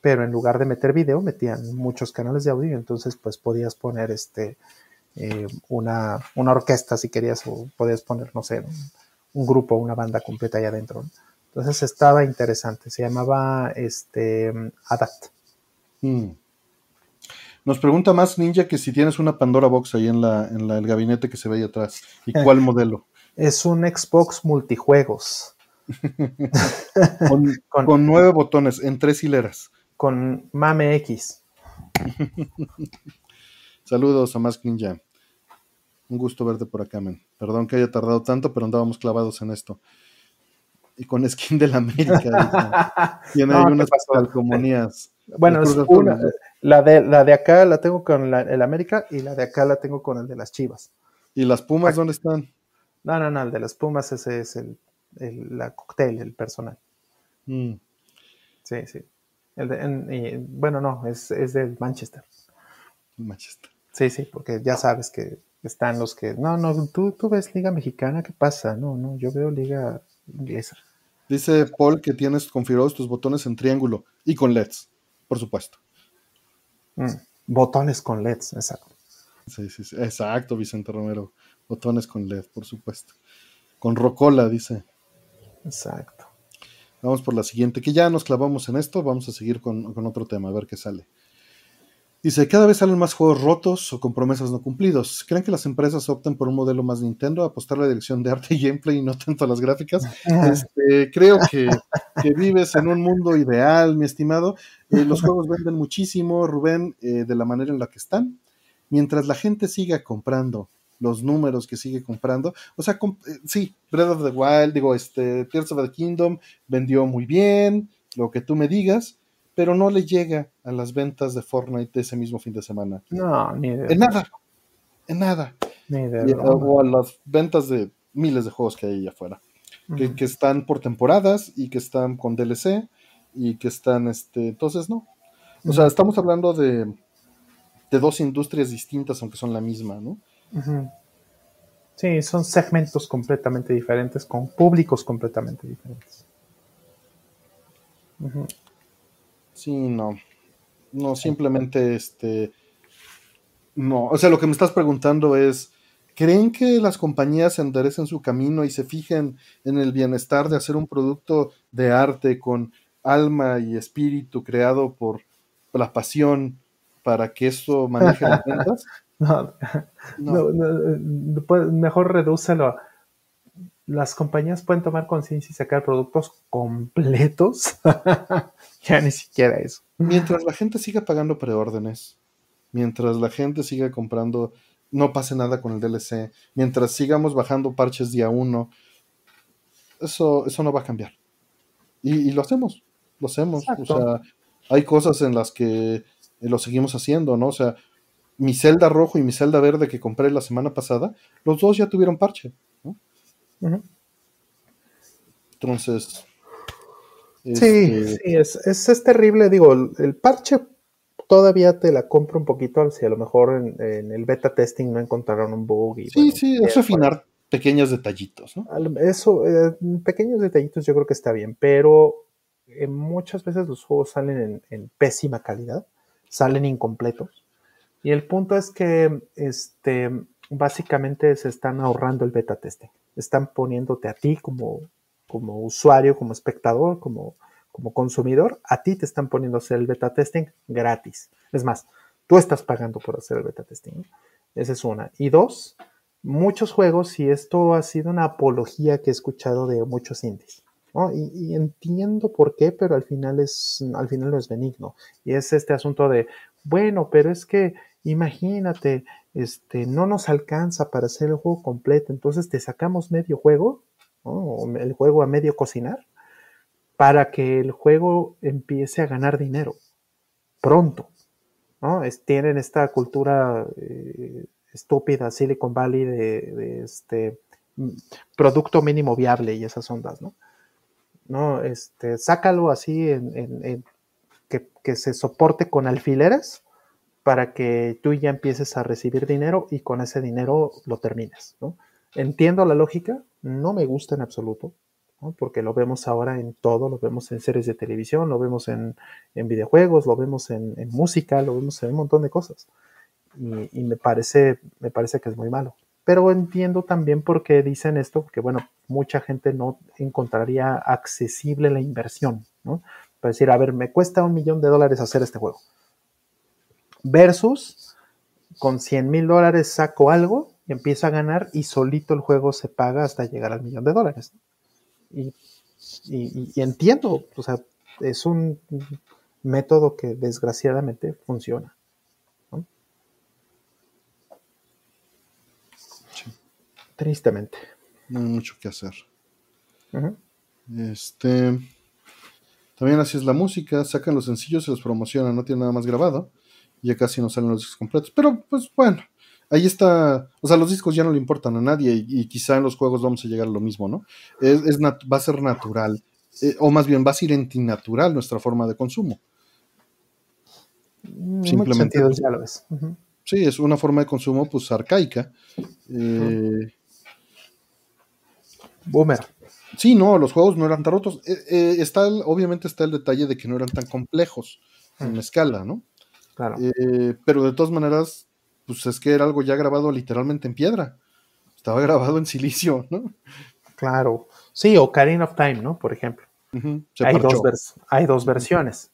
pero en lugar de meter video, metían muchos canales de audio entonces pues podías poner este, eh, una, orquesta si querías, o podías poner, no sé, un, grupo, una banda completa ahí adentro. Entonces estaba interesante, se llamaba este, Adapt. Mm. Nos pregunta más Ninja que si tienes una Pandora Box ahí en, la, en el gabinete que se ve ahí atrás. ¿Y (laughs) cuál modelo? Es un Xbox multijuegos. (laughs) (laughs) con, nueve botones en tres hileras. Con Mame X. (laughs) Saludos a Mask Ninja. Un gusto verte por acá, men. Perdón que haya tardado tanto, pero andábamos clavados en esto. Y con skin de la América. Tiene (laughs) ahí unas calcomanías. Bueno, es una, la, de, la de acá la tengo con el América y la de acá la tengo con el de las Chivas. ¿Y las Pumas dónde están? No, no, no, el de las Pumas ese es el, el la cóctel, el personal. Mm. Sí, sí. El de, bueno, no, es, es del Manchester. Manchester. Sí, sí, porque ya sabes que están los que, no, no, tú, tú ves Liga Mexicana, ¿qué pasa? No, no, yo veo Liga Inglesa. Dice Paul que tienes configurados tus botones en triángulo y con LEDs, por supuesto. Mm, botones con LEDs, exacto. Sí, sí, sí, exacto, Vicente Romero. Botones con LED, por supuesto. Con Rocola, dice. Exacto. Vamos por la siguiente, que ya nos clavamos en esto, vamos a seguir con, con otro tema, a ver qué sale. Dice, cada vez salen más juegos rotos o con promesas no cumplidos. ¿Creen que las empresas opten por un modelo más Nintendo, apostar a la dirección de arte y gameplay y no tanto a las gráficas? (laughs) Este, creo que, vives en un mundo ideal, mi estimado. Eh, los (laughs) juegos venden muchísimo, Rubén, eh, de la manera en la que están. Mientras la gente siga comprando los números que sigue comprando. O sea, eh, sí, Breath of the Wild, digo, este, Tears of the Kingdom vendió muy bien, lo que tú me digas pero no le llega a las ventas de Fortnite ese mismo fin de semana. No, ni de En nada. En nada. Ni de o a las ventas de miles de juegos que hay allá afuera. que, están por temporadas y que están con DLC y que están, este, entonces no. O sea, estamos hablando de, de dos industrias distintas, aunque son la misma, ¿no? Sí, son segmentos completamente diferentes, con públicos completamente diferentes. Sí, no. No, simplemente este. No, o sea, lo que me estás preguntando es, ¿creen que las compañías enderecen su camino y se fijen en el bienestar de hacer un producto de arte con alma y espíritu creado por la pasión para que eso maneje las ventas? (laughs) no, no. no, mejor redúcelo las compañías pueden tomar conciencia y sacar productos completos. (laughs) ya ni siquiera eso. Mientras la gente siga pagando preórdenes, mientras la gente siga comprando, no pase nada con el DLC, mientras sigamos bajando parches día uno, eso, eso no va a cambiar. Y, lo hacemos, lo hacemos. O sea, hay cosas en las que lo seguimos haciendo, ¿no? O sea, mi celda rojo y mi celda verde que compré la semana pasada, los dos ya tuvieron parche. Entonces. Sí, este, sí, es, terrible. Digo, el, parche todavía te la compro un poquito, si a lo mejor en, el beta testing no encontraron un bug. Y, sí, sí, es refinar pequeños detallitos, ¿no? Eso, eh, pequeños detallitos yo creo que está bien, pero eh, muchas veces los juegos salen en, en, pésima calidad, salen incompletos. Y el punto es que este, básicamente se están ahorrando el beta testing están poniéndote a ti como, como usuario, como espectador, como, como consumidor, a ti te están poniendo a hacer el beta testing gratis. Es más, tú estás pagando por hacer el beta testing. Esa es una. Y dos, muchos juegos, y esto ha sido una apología que he escuchado de muchos indies. Y, entiendo por qué, pero al final es, al final no es benigno. Y es este asunto de, bueno, pero es que imagínate, este, no nos alcanza para hacer el juego completo, entonces te sacamos medio juego, o el juego a medio cocinar, para que el juego empiece a ganar dinero pronto. ¿no? tienen esta cultura eh, estúpida Silicon Valley de, este mm, producto mínimo viable y esas ondas, ¿no? ¿No? Este, sácalo así en, que, que, se soporte con alfileres para que tú ya empieces a recibir dinero y con ese dinero lo termines. Entiendo la lógica, no me gusta en absoluto, porque lo vemos ahora en todo, lo vemos en series de televisión, lo vemos en, videojuegos, lo vemos en, música, lo vemos en un montón de cosas. Y, me, parece, me parece que es muy malo. Pero entiendo también por qué dicen esto, porque bueno, mucha gente no encontraría accesible la inversión, ¿no? Para decir, a ver, me cuesta un millón de dólares hacer este juego. Versus, con 100 mil dólares saco algo y empiezo a ganar y solito el juego se paga hasta llegar al millón de dólares. Y, entiendo, o sea, es un método que desgraciadamente funciona. Tristemente. No hay mucho que hacer. Este. También así es la música, sacan los sencillos, se los promocionan, no tiene nada más grabado. Ya casi no salen los discos completos. Pero pues bueno, ahí está. O sea, los discos ya no le importan a nadie y, quizá en los juegos vamos a llegar a lo mismo, ¿no? Es, va a ser natural. Eh, o más bien va a ser antinatural nuestra forma de consumo. Simplemente. ya lo ves. Sí, es una forma de consumo pues arcaica. Eh, Boomer. Sí, no, los juegos no eran tan rotos. Eh, eh, está obviamente está el detalle de que no eran tan complejos en escala, ¿no? Claro. Eh, pero de todas maneras, pues es que era algo ya grabado literalmente en piedra. Estaba (laughs) grabado en silicio, ¿no? Claro. Sí, o Ocarina of Time, ¿no? Por ejemplo. hay, dos hay, dos versiones.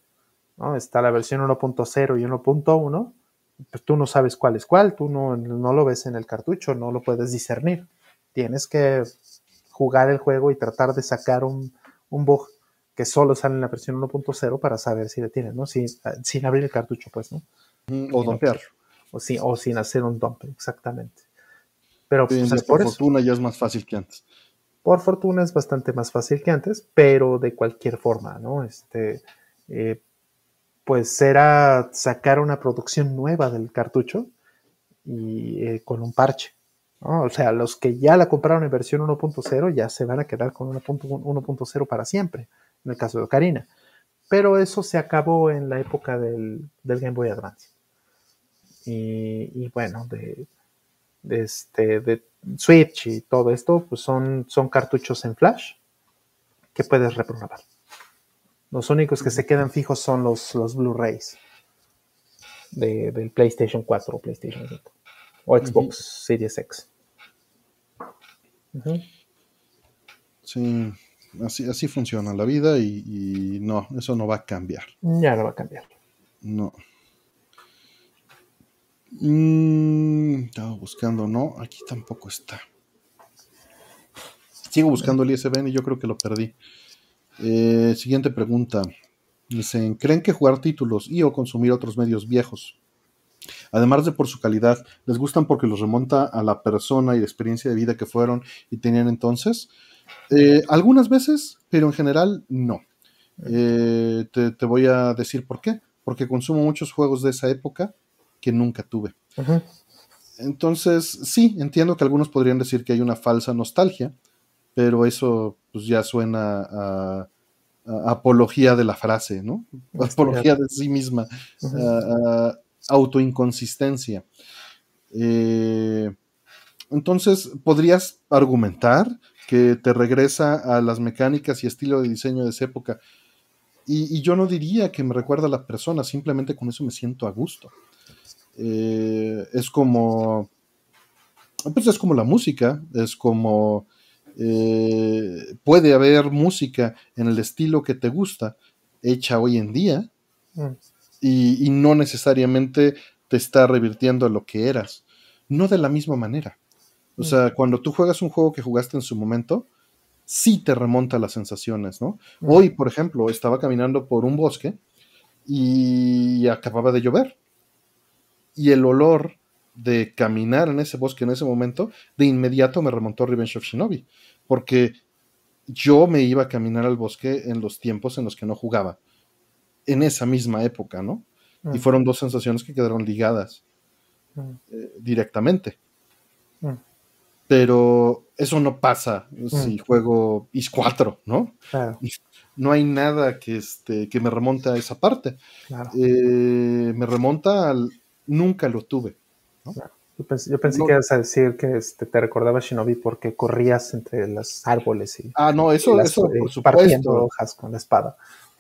¿no? Está la versión 1.0 y 1.1. Pues tú no sabes cuál es cuál, tú no, no lo ves en el cartucho, no lo puedes discernir. Tienes que jugar el juego y tratar de sacar un, bug que solo sale en la versión 1.0 para saber si le tienen, ¿no? Sin, sin abrir el cartucho, pues, ¿no? O dumpear. O, o sin hacer un dump, exactamente. Pero pues, por, fortuna ya es más fácil que antes. Por fortuna es bastante más fácil que antes, pero de cualquier forma, ¿no? Este, eh, pues será sacar una producción nueva del cartucho y eh, con un parche. O sea, los que ya la compraron en versión 1.0 ya se van a quedar con 1.0 para siempre, en el caso de Ocarina. Pero eso se acabó en la época del, Game Boy Advance. Y, bueno, de, este, de Switch y todo esto, pues son, son cartuchos en flash que puedes reprogramar. Los únicos que se quedan fijos son los, los Blu-rays del PlayStation 4 o PlayStation 5 o Xbox Series X. Sí, así, así funciona la vida y, no, eso no va a cambiar. Ya no va a cambiar. No. Mm, estaba buscando, no, aquí tampoco está. Sigo buscando el ISBN y yo creo que lo perdí. Eh, siguiente pregunta. Dicen, ¿creen que jugar títulos y o consumir otros medios viejos Además de por su calidad, les gustan porque los remonta a la persona y la experiencia de vida que fueron y tenían entonces. Eh, algunas veces, pero en general no. Eh, te, voy a decir por qué. Porque consumo muchos juegos de esa época que nunca tuve. Entonces, sí, entiendo que algunos podrían decir que hay una falsa nostalgia, pero eso pues, ya suena a, apología de la frase, ¿no? Apología de sí misma autoinconsistencia. Eh, entonces, podrías argumentar que te regresa a las mecánicas y estilo de diseño de esa época. Y, yo no diría que me recuerda a la persona, simplemente con eso me siento a gusto. Eh, es como. Pues es como la música, es como. Eh, puede haber música en el estilo que te gusta, hecha hoy en día, mm y, no necesariamente te está revirtiendo a lo que eras. No de la misma manera. O sea, cuando tú juegas un juego que jugaste en su momento, sí te remonta las sensaciones, ¿no? Hoy, por ejemplo, estaba caminando por un bosque y acababa de llover. Y el olor de caminar en ese bosque en ese momento, de inmediato me remontó Revenge of Shinobi. Porque yo me iba a caminar al bosque en los tiempos en los que no jugaba en esa misma época, ¿no? Y fueron dos sensaciones que quedaron ligadas eh, directamente. Pero eso no pasa si juego IS 4, ¿no? (laughs) No hay nada que, este, que me remonte a esa parte. Eh, me remonta al nunca lo tuve. Yo pensé, que ibas a decir que este, te recordaba Shinobi porque corrías entre los árboles y, ah, no, eso, eso por supuesto. partiendo hojas con la espada.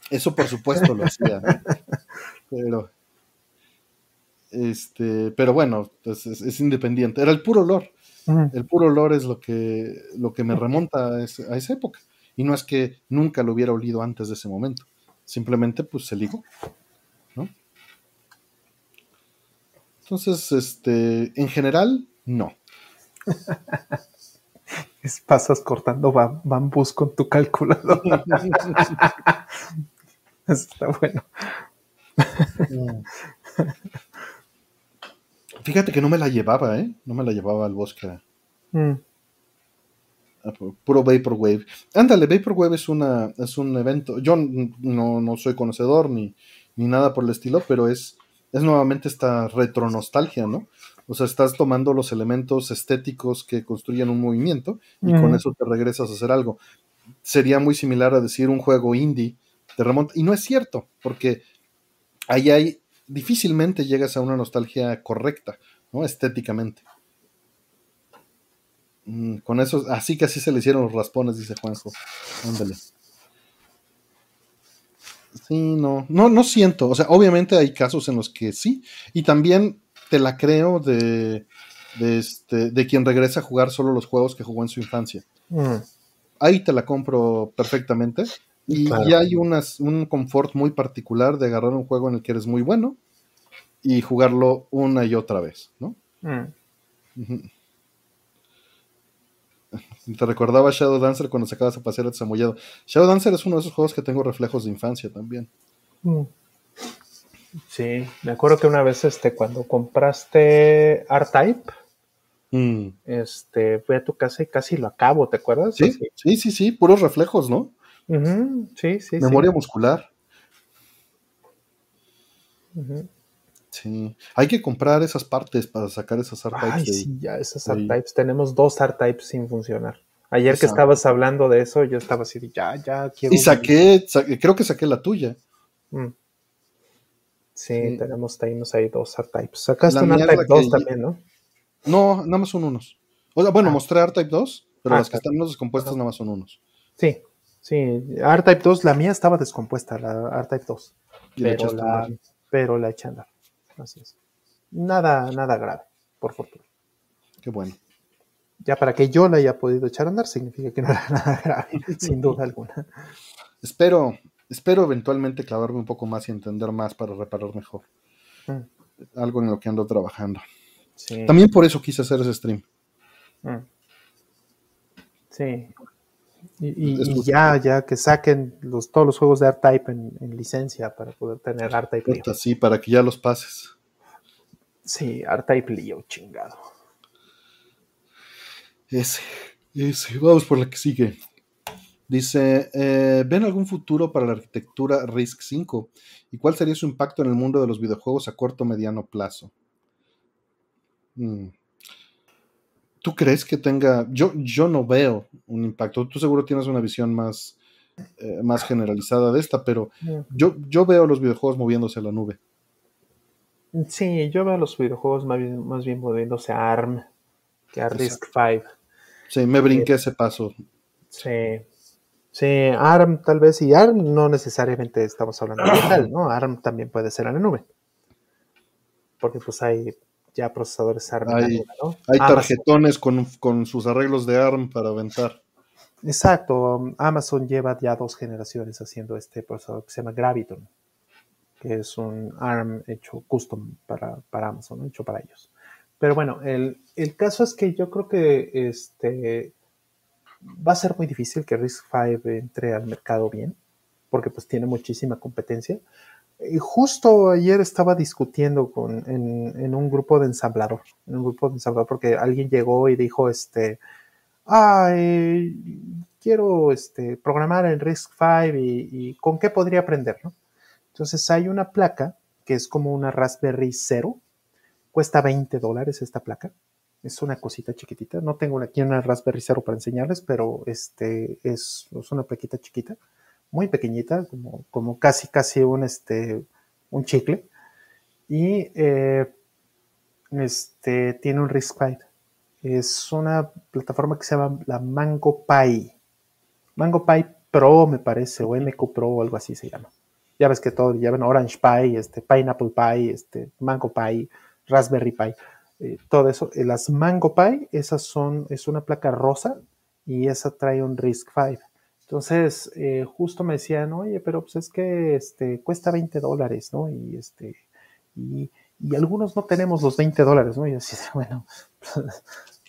Eso por supuesto lo hacía. (laughs) pero, este, pero bueno, pues, es, independiente. Era el puro olor. El puro olor es lo que, lo que me remonta a, esa época. Y no es que nunca lo hubiera olido antes de ese momento. Simplemente pues se ligó. ¿no? Entonces, este, en general, no. (laughs) pasas cortando bambús con tu calculador. (laughs) (laughs) está bueno. Mm. Fíjate que no me la llevaba, ¿eh? No me la llevaba al bosque. Mm. Ah, puro Vaporwave. Ándale, Vaporwave es, una, es un evento. Yo no, soy conocedor ni, ni, nada por el estilo, pero es, es nuevamente esta retronostalgia, ¿no? O sea, estás tomando los elementos estéticos que construyen un movimiento y con eso te regresas a hacer algo. Sería muy similar a decir un juego indie te remonta. Y no es cierto, porque ahí hay difícilmente llegas a una nostalgia correcta, ¿no? Estéticamente. Mm, con eso, así que así se le hicieron los raspones, dice Juanjo. Ándale. Sí, no, no, no siento. O sea, obviamente hay casos en los que sí. Y también te la creo de, de, este, de quien regresa a jugar solo los juegos que jugó en su infancia. Mm. Ahí te la compro perfectamente. Y, hay un confort muy particular de agarrar un juego en el que eres muy bueno y jugarlo una y otra vez, ¿no? Mm. Te recordaba Shadow Dancer cuando sacabas a pasear a. Shadow Dancer es uno de esos juegos que tengo reflejos de infancia también. Mm. Sí, me acuerdo que una vez este, cuando compraste R-Type, mm. este, fui a tu casa y casi lo acabo, ¿te acuerdas? Sí, sí, sí, sí, puros reflejos, ¿no? Sí, sí. Memoria muscular. Sí, hay que comprar esas partes para sacar esas R-Types. Ay, sí, ya, esas R-Types. Tenemos dos R-Types sin funcionar. Ayer que estabas hablando de eso, yo estaba así, ya, ya quiero. Y saqué, creo que saqué la tuya. Mm. Sí, tenemos, tenemos ahí dos R-Types. Sacaste un R-Type 2 también, ¿no? No, nada más son unos. O sea, bueno, ah. mostré R-Type 2, pero ah, las que están menos descompuestas nada más son unos. Sí, Sí, R-Type 2, la mía estaba descompuesta, la R-Type 2. Pero la, pero la eché Así es. Nada, nada grave, por fortuna. Qué bueno. Ya para que yo la haya podido echar a andar, significa que no era (laughs) nada grave, sin duda alguna. Espero, espero eventualmente clavarme un poco más y entender más para reparar mejor. Mm. Algo en lo que ando trabajando. También por eso quise hacer ese stream. Mm. Sí, y, ya, ya que saquen los, todos los juegos de R-Type en, licencia para poder tener R-Type Sí, para que ya los pases. Sí, R-Type Leo, chingado. Ese, ese. Vamos por la que sigue. Dice, eh, ¿ven algún futuro para la arquitectura RISC 5? ¿Y cuál sería su impacto en el mundo de los videojuegos a corto o mediano plazo? Mm. ¿Tú crees que tenga, yo, yo no veo un impacto, tú seguro tienes una visión más, eh, más generalizada de esta, pero yo, yo veo los videojuegos moviéndose a la nube. Sí, yo veo los videojuegos más bien, más bien moviéndose a ARM que a RISC V. Sí, me brinqué ese paso. Sí, sí, ARM tal vez, y ARM no necesariamente estamos hablando de tal, ¿no? ARM también puede ser a la nube. Porque pues hay ya procesadores ARM. Hay, hay tarjetones con, sus arreglos de ARM para aventar. Exacto, Amazon lleva ya dos generaciones haciendo este procesador que se llama Graviton, que es un ARM hecho custom para, Amazon, hecho para ellos. Pero bueno, el, el, caso es que yo creo que este, va a ser muy difícil que RISC-V entre al mercado bien, porque pues tiene muchísima competencia. Y justo ayer estaba discutiendo con, en, un grupo de ensamblador, en un grupo de ensamblador, porque alguien llegó y dijo, este, ah, quiero este, programar en RISC-V y, con qué podría aprender, ¿no? Entonces hay una placa que es como una Raspberry Zero, cuesta 20 dólares esta placa, es una cosita chiquitita, no tengo aquí una Raspberry Zero para enseñarles, pero este es, es una plaquita chiquita muy pequeñita, como, como casi, casi un, este, un chicle. Y eh, este, tiene un Risk Five. Es una plataforma que se llama la Mango Pie. Mango Pie Pro, me parece, o MQ Pro o algo así se llama. Ya ves que todo llevan Orange Pie, este, Pineapple Pie, este, Mango Pie, Raspberry Pie, eh, todo eso. Las Mango Pie, esas son, es una placa rosa y esa trae un Risk 5. Entonces, eh, justo me decían, oye, pero pues es que este, cuesta 20 dólares, ¿no? Y este, y, algunos no tenemos los 20 dólares, ¿no? Y así, bueno, (laughs)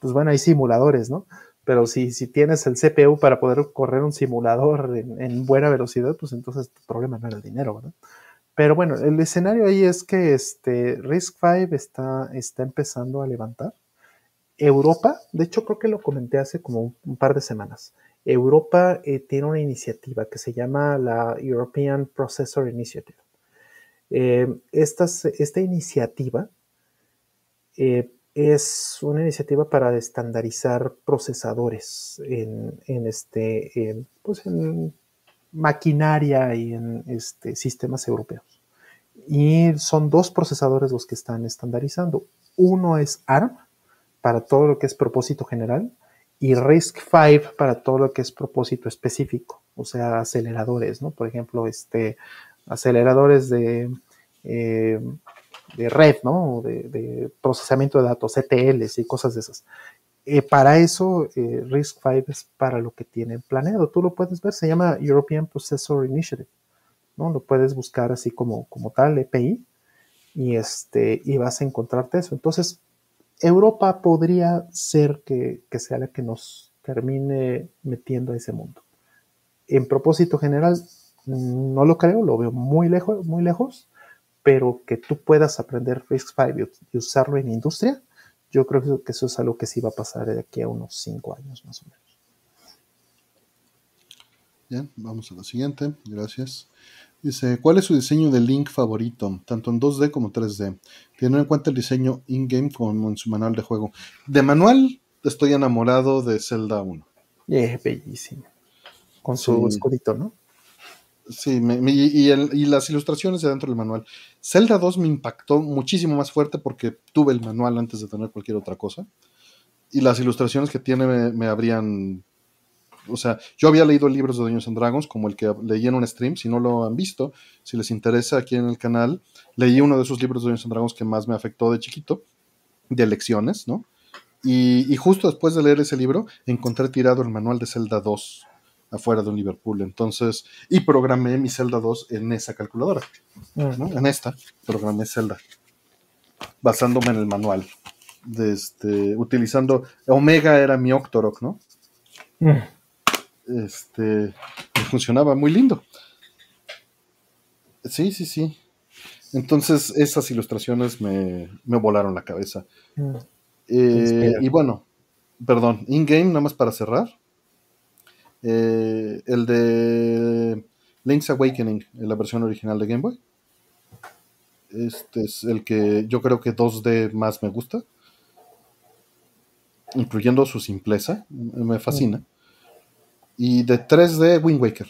pues bueno, hay simuladores, ¿no? Pero si, si tienes el CPU para poder correr un simulador en, buena velocidad, pues entonces tu problema no era el dinero, ¿verdad? Pero bueno, el escenario ahí es que este Risk 5 está, está empezando a levantar. Europa, de hecho creo que lo comenté hace como un, par de semanas. Europa eh, tiene una iniciativa que se llama la European Processor Initiative. Eh, esta, esta, iniciativa eh, es una iniciativa para estandarizar procesadores en, este, pues en maquinaria y en este, sistemas europeos. Y son dos procesadores los que están estandarizando. Uno es ARM para todo lo que es propósito general y RISC-V para todo lo que es propósito específico, o sea, aceleradores, ¿no? Por ejemplo, este, aceleradores de eh, de red, ¿no? De, procesamiento de datos, ETLs y cosas de esas. Eh, para eso, eh, RISC-V es para lo que tienen planeado. Tú lo puedes ver, se llama European Processor Initiative, ¿no? Lo puedes buscar así como, como tal, EPI, y, este, y vas a encontrarte eso. Entonces, Europa podría ser que, que sea la que nos termine metiendo a ese mundo. En propósito general, no lo creo, lo veo muy lejos, muy lejos pero que tú puedas aprender RISC-V y usarlo en industria, yo creo que eso es algo que sí va a pasar de aquí a unos cinco años más o menos. Bien, vamos a la siguiente, gracias. Dice, ¿cuál es su diseño de Link favorito, tanto en 2D como 3D? Teniendo en cuenta el diseño in-game como en su manual de juego. De manual, estoy enamorado de Zelda 1. Es bellísimo. Con su escudito, ¿no? Sí, y, las ilustraciones de dentro del manual. Zelda 2 me impactó muchísimo más fuerte porque tuve el manual antes de tener cualquier otra cosa. Y las ilustraciones que tiene me, habrían. O sea, yo había leído libros de Dungeons and Dragons, como el que leí en un stream. Si no lo han visto, si les interesa aquí en el canal, leí uno de esos libros de Dungeons and Dragons que más me afectó de chiquito, de lecciones, ¿no? Y, y justo después de leer ese libro, encontré tirado el manual de Zelda 2 afuera de un Liverpool. Entonces, y programé mi Zelda 2 en esa calculadora. En esta, programé Zelda. Basándome en el manual. De este, utilizando. Omega era mi Octorok, ¿no? Este. funcionaba muy lindo. Sí, sí, sí. Entonces, esas ilustraciones me, volaron la cabeza. Eh, y bueno, perdón, in-game, nada más para cerrar. Eh, el de Link's Awakening, en la versión original de Game Boy. Este es el que yo creo que 2D más me gusta. Incluyendo su simpleza, me fascina. Y de 3D, Wind Waker.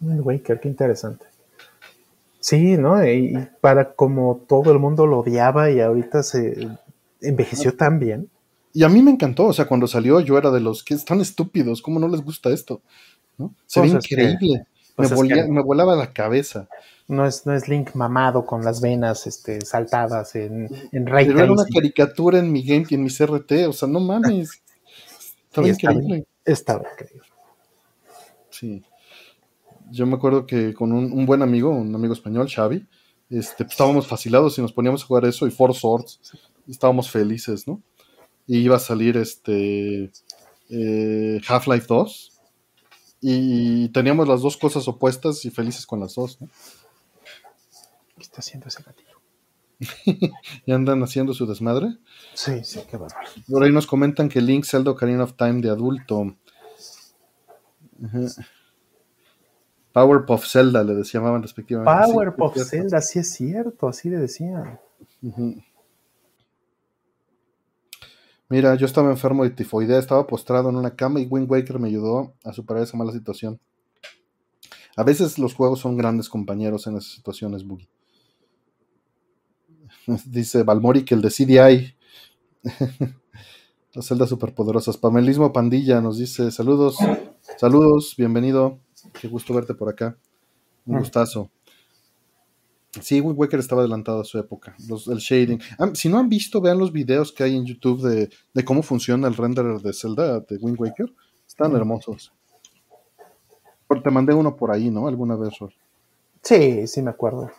Wind Waker, qué interesante. Sí, ¿no? Y para como todo el mundo lo odiaba y ahorita se envejeció tan bien. Y a mí me encantó, o sea, cuando salió yo era de los que están estúpidos, ¿cómo no les gusta esto? ¿No? Se ve pues increíble, me, me, volaba la cabeza. No es, no es Link mamado con las venas este, saltadas en, en Pero era una caricatura en mi game y en mi CRT, o sea, no mames. (laughs) Estaba increíble. Estaba increíble. Sí yo me acuerdo que con un, buen amigo, un amigo español, Xavi, este, pues, estábamos fascinados y nos poníamos a jugar eso y Four Swords. estábamos felices, ¿no? Y iba a salir este eh, Half-Life 2. Y teníamos las dos cosas opuestas y felices con las dos, ¿no? ¿Qué está haciendo ese gatito? (laughs) ¿Y andan haciendo su desmadre? Sí, sí, qué bárbaro. Por ahí nos comentan que Link Zelda Ocarina of Time de adulto. Ajá. Powerpuff Zelda le llamaban respectivamente. Powerpuff Zelda, sí es cierto, así le decían. Mira, yo estaba enfermo de tifoidea, estaba postrado en una cama y Wind Waker me ayudó a superar esa mala situación. A veces los juegos son grandes compañeros en esas situaciones, Boogie. (laughs) Dice Balmori que el de CDI. (laughs) Las celdas superpoderosas. Pamelismo Pandilla nos dice: Saludos, saludos, bienvenido. Qué gusto verte por acá. Un mm. gustazo. Sí, Wind Waker estaba adelantado a su época. el shading. Ah, si no han visto, vean los videos que hay en YouTube de, cómo funciona el renderer de Zelda de Wind Waker. Están hermosos. Te mandé uno por ahí, ¿no? Alguna vez, Sí, sí me acuerdo.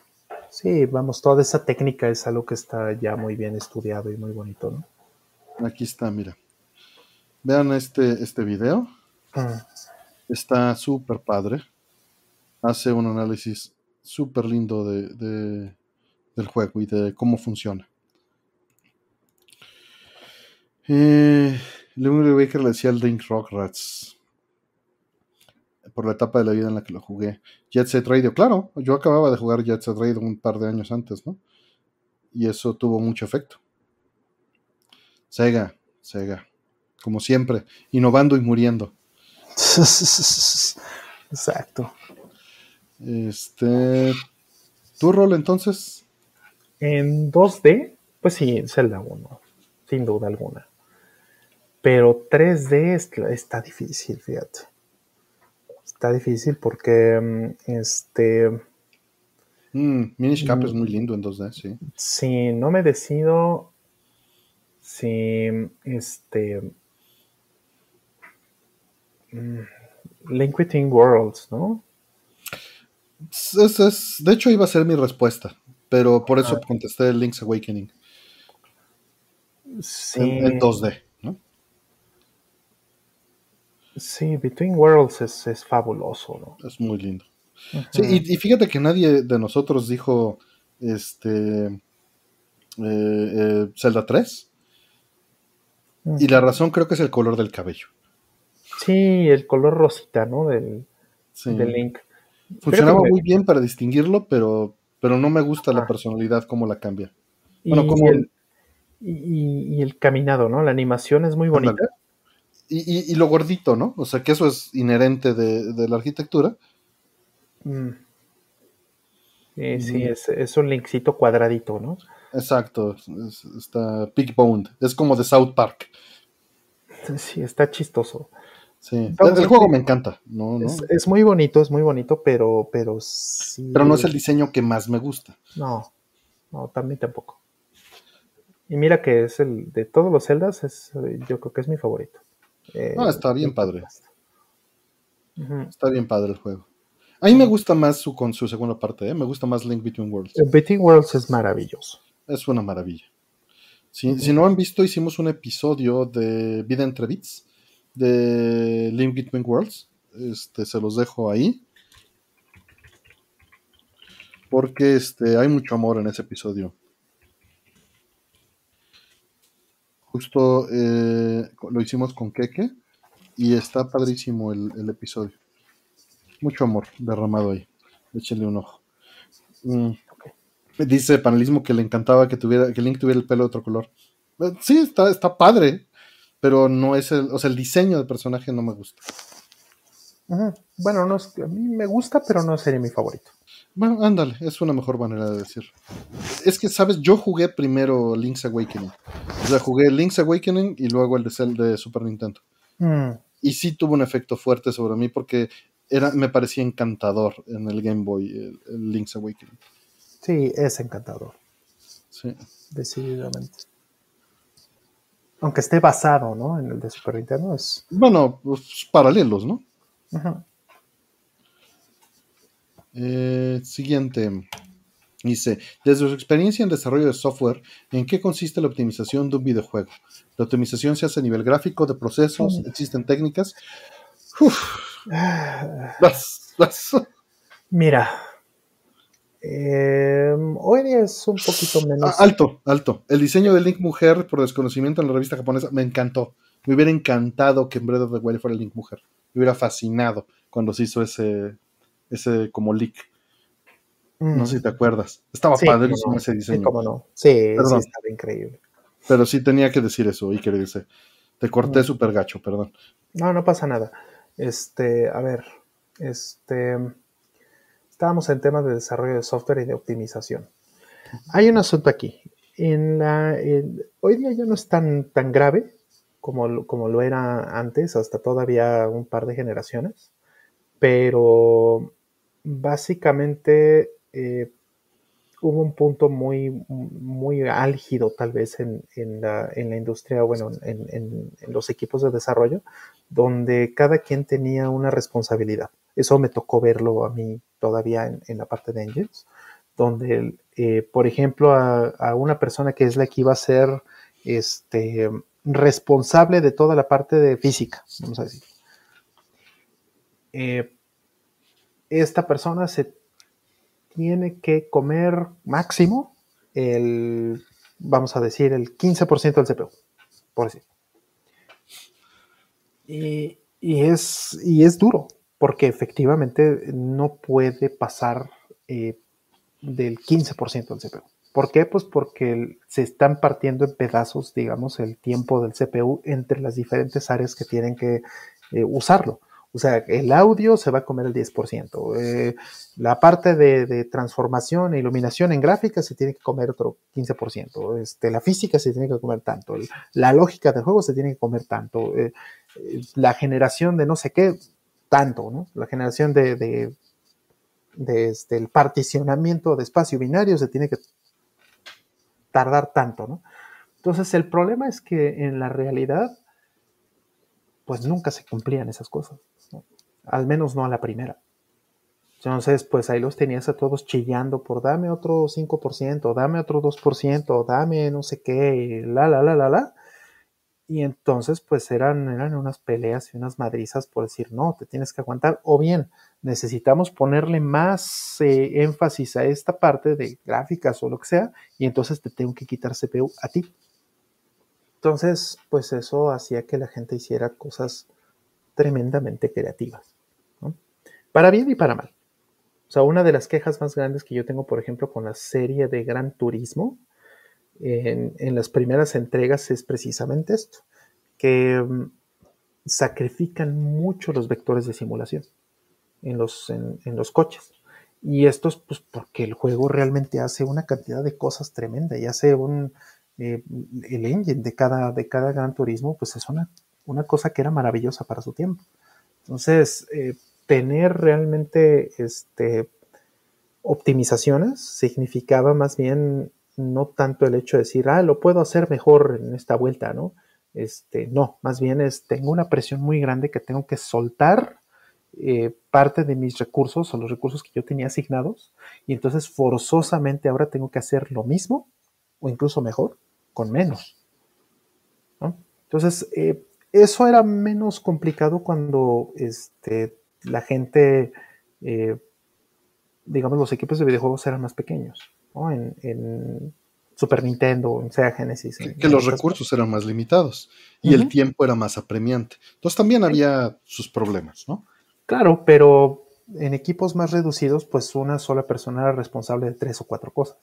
Sí, vamos, toda esa técnica es algo que está ya muy bien estudiado y muy bonito, ¿no? Aquí está, mira. Vean este, este video. Ah. Está súper padre. Hace un análisis súper lindo de, del juego y de cómo funciona. Eh, Leon Baker le decía al Link Rock Rats por la etapa de la vida en la que lo jugué. Jet Set Radio, claro, yo acababa de jugar Jet Set Radio un par de años antes, ¿no? Y eso tuvo mucho efecto. Sega, Sega, como siempre, innovando y muriendo. (laughs) Exacto. Este. ¿Tu rol entonces? En 2D, pues sí, Zelda 1, sin duda alguna. Pero 3D está difícil, fíjate. Está difícil porque mm, este. Mm, Minish Cap es muy lindo en 2D, sí. Sí, no me decido si este. Mm, Link Between Worlds, ¿no? Es, de hecho, iba a ser mi respuesta, pero por eso contesté Link's Awakening. Sí. En, 2D, ¿no? Sí, Between Worlds es, fabuloso, ¿no? Es muy lindo. Sí, y, fíjate que nadie de nosotros dijo este eh, eh, Zelda 3. Y la razón creo que es el color del cabello. Sí, el color rosita, ¿no? Del, del Link. Funcionaba muy bien para distinguirlo, pero, pero no me gusta la personalidad, cómo la cambia. Bueno, y, como... el, y, el caminado, ¿no? La animación es muy bonita. Y, lo gordito, ¿no? O sea, que eso es inherente de, la arquitectura. Mm. sí, es, un linkcito cuadradito, ¿no? Exacto, está big boned, es como de South Park. (laughs) Sí, está chistoso. Sí, el, juego me encanta. Es, muy bonito, es muy bonito, pero, pero sí. Pero no es el diseño que más me gusta. No, no, también tampoco. Y mira que es el de todos los celdas, es, yo creo que es mi favorito. no, está bien padre. Está bien padre el juego. A mí me gusta más su, con su segunda parte, ¿eh? me gusta más Link Between Worlds. Between Worlds es maravilloso. Es una maravilla. Si, si no han visto, hicimos un episodio de Vida entre Bits de Link Between Worlds. Este, se los dejo ahí. Porque este, hay mucho amor en ese episodio. Justo eh, lo hicimos con Keke y está padrísimo el, episodio. Mucho amor derramado ahí. Échenle un ojo. Mm. Dice panelismo que le encantaba que tuviera que Link tuviera el pelo de otro color. Eh, sí, está, está padre pero no es el, o sea, el diseño del personaje no me gusta. Bueno, no a mí me gusta, pero no sería mi favorito. Bueno, ándale, es una mejor manera de decir. Es que, ¿sabes? Yo jugué primero Link's Awakening. O sea, jugué Link's Awakening y luego el de, Zelda de Super Nintendo. Mm. Y sí tuvo un efecto fuerte sobre mí porque era, me parecía encantador en el Game Boy, el Link's Awakening. Sí, es encantador. Sí. Decididamente aunque esté basado, ¿no? En el de Super Nintendo. Es... Bueno, pues, paralelos, ¿no? Eh, siguiente. Dice, desde su experiencia en desarrollo de software, ¿en qué consiste la optimización de un videojuego? ¿La optimización se hace a nivel gráfico, de procesos? ¿Existen técnicas? (sighs) Mira, eh, hoy es un poquito menos. Ah, alto, alto. El diseño de Link Mujer por desconocimiento en la revista japonesa me encantó. Me hubiera encantado que en Breath of the Wild fuera Link Mujer. Me hubiera fascinado cuando se hizo ese, ese como leak. Mm. No sé si te acuerdas. Estaba padre ese diseño. Sí, cómo no. Sí, estaba increíble. Pero sí tenía que decir eso, y quería decir. Te corté mm. súper gacho, perdón. No, no pasa nada. Este, a ver, este estábamos en temas de desarrollo de software y de optimización. Hay un asunto aquí. En la, hoy día ya no es tan, tan grave como, como lo era antes, hasta todavía un par de generaciones, pero básicamente eh, hubo un punto muy, muy álgido tal vez en, la, industria, bueno, en, los equipos de desarrollo, donde cada quien tenía una responsabilidad. Eso me tocó verlo a mí todavía en, la parte de engines, donde, eh, por ejemplo, a, una persona que es la que iba a ser este, responsable de toda la parte de física, vamos a decir. Eh, esta persona se tiene que comer máximo el, vamos a decir, el 15% del CPU, por decir. Y, es, y es duro, porque efectivamente no puede pasar eh, del 15% del CPU. ¿Por qué? Pues porque se están partiendo en pedazos, digamos, el tiempo del CPU entre las diferentes áreas que tienen que eh, usarlo. O sea, el audio se va a comer el 10%. Eh, la parte de, transformación e iluminación en gráfica se tiene que comer otro 15%. Este, la física se tiene que comer tanto. La lógica del juego se tiene que comer tanto. Eh, la generación de no sé qué, tanto, ¿no? La generación de, de, este, el particionamiento de espacio binario se tiene que tardar tanto, ¿no? Entonces, el problema es que en la realidad, pues nunca se cumplían esas cosas al menos no a la primera. Entonces, pues ahí los tenías a todos chillando por dame otro 5%, dame otro 2%, dame no sé qué, la, la, la, la, la. Y entonces, pues eran, eran unas peleas y unas madrizas por decir, no, te tienes que aguantar. O bien, necesitamos ponerle más eh, énfasis a esta parte de gráficas o lo que sea, y entonces te tengo que quitar CPU a ti. Entonces, pues eso hacía que la gente hiciera cosas tremendamente creativas para bien y para mal. O sea, una de las quejas más grandes que yo tengo, por ejemplo, con la serie de Gran Turismo, en, las primeras entregas es precisamente esto, que mm, sacrifican mucho los vectores de simulación en los, en, los coches. Y esto es pues, porque el juego realmente hace una cantidad de cosas tremenda y hace un... Eh, el engine de cada, de cada Gran Turismo, pues es una, una cosa que era maravillosa para su tiempo. Entonces, eh, tener realmente este, optimizaciones significaba más bien no tanto el hecho de decir, ah, lo puedo hacer mejor en esta vuelta, ¿no? Este, no, más bien es, tengo una presión muy grande que tengo que soltar eh, parte de mis recursos o los recursos que yo tenía asignados y entonces forzosamente ahora tengo que hacer lo mismo o incluso mejor con menos. Entonces, eh, eso era menos complicado cuando este, la gente, eh, digamos, los equipos de videojuegos eran más pequeños, ¿no? En, Super Nintendo, en Sega Genesis. que, los recursos eran más limitados y el tiempo era más apremiante. Entonces también había sus problemas, ¿no? Claro, pero en equipos más reducidos, pues una sola persona era responsable de tres o cuatro cosas.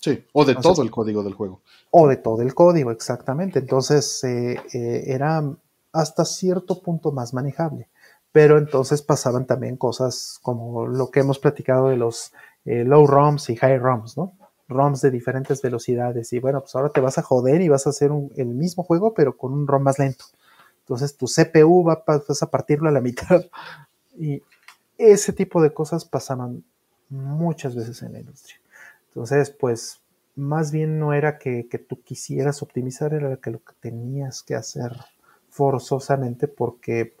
Sí, o de todo el código del juego. O de todo el código, exactamente. Entonces eh, eh, era hasta cierto punto más manejable pero entonces pasaban también cosas como lo que hemos platicado de los eh, low ROMs y high ROMs, ¿no? ROMs de diferentes velocidades y bueno, pues ahora te vas a joder y vas a hacer el mismo juego pero con un ROM más lento. Entonces tu CPU va, vas a partirlo a la mitad (laughs) y ese tipo de cosas pasaban muchas veces en la industria. Entonces, pues más bien no era que, que tú quisieras optimizar, era que lo que tenías que hacer forzosamente porque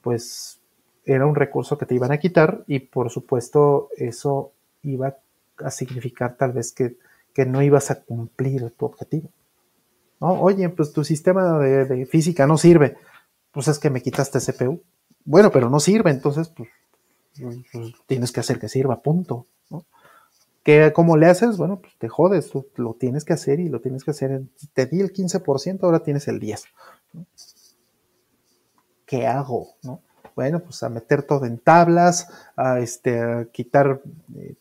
pues era un recurso que te iban a quitar y por supuesto eso iba a significar tal vez que, no ibas a cumplir tu objetivo. Oye, pues tu sistema de, física no sirve. Pues es que me quitaste CPU. Bueno, pero no sirve, entonces pues, pues tienes que hacer que sirva, punto. ¿no? ¿Cómo le haces? Bueno, pues te jodes, tú lo tienes que hacer y lo tienes que hacer. Te di el 15%, ahora tienes el 10%. ¿qué hago? ¿no? Bueno, pues a meter todo en tablas, a, este, quitar, eh,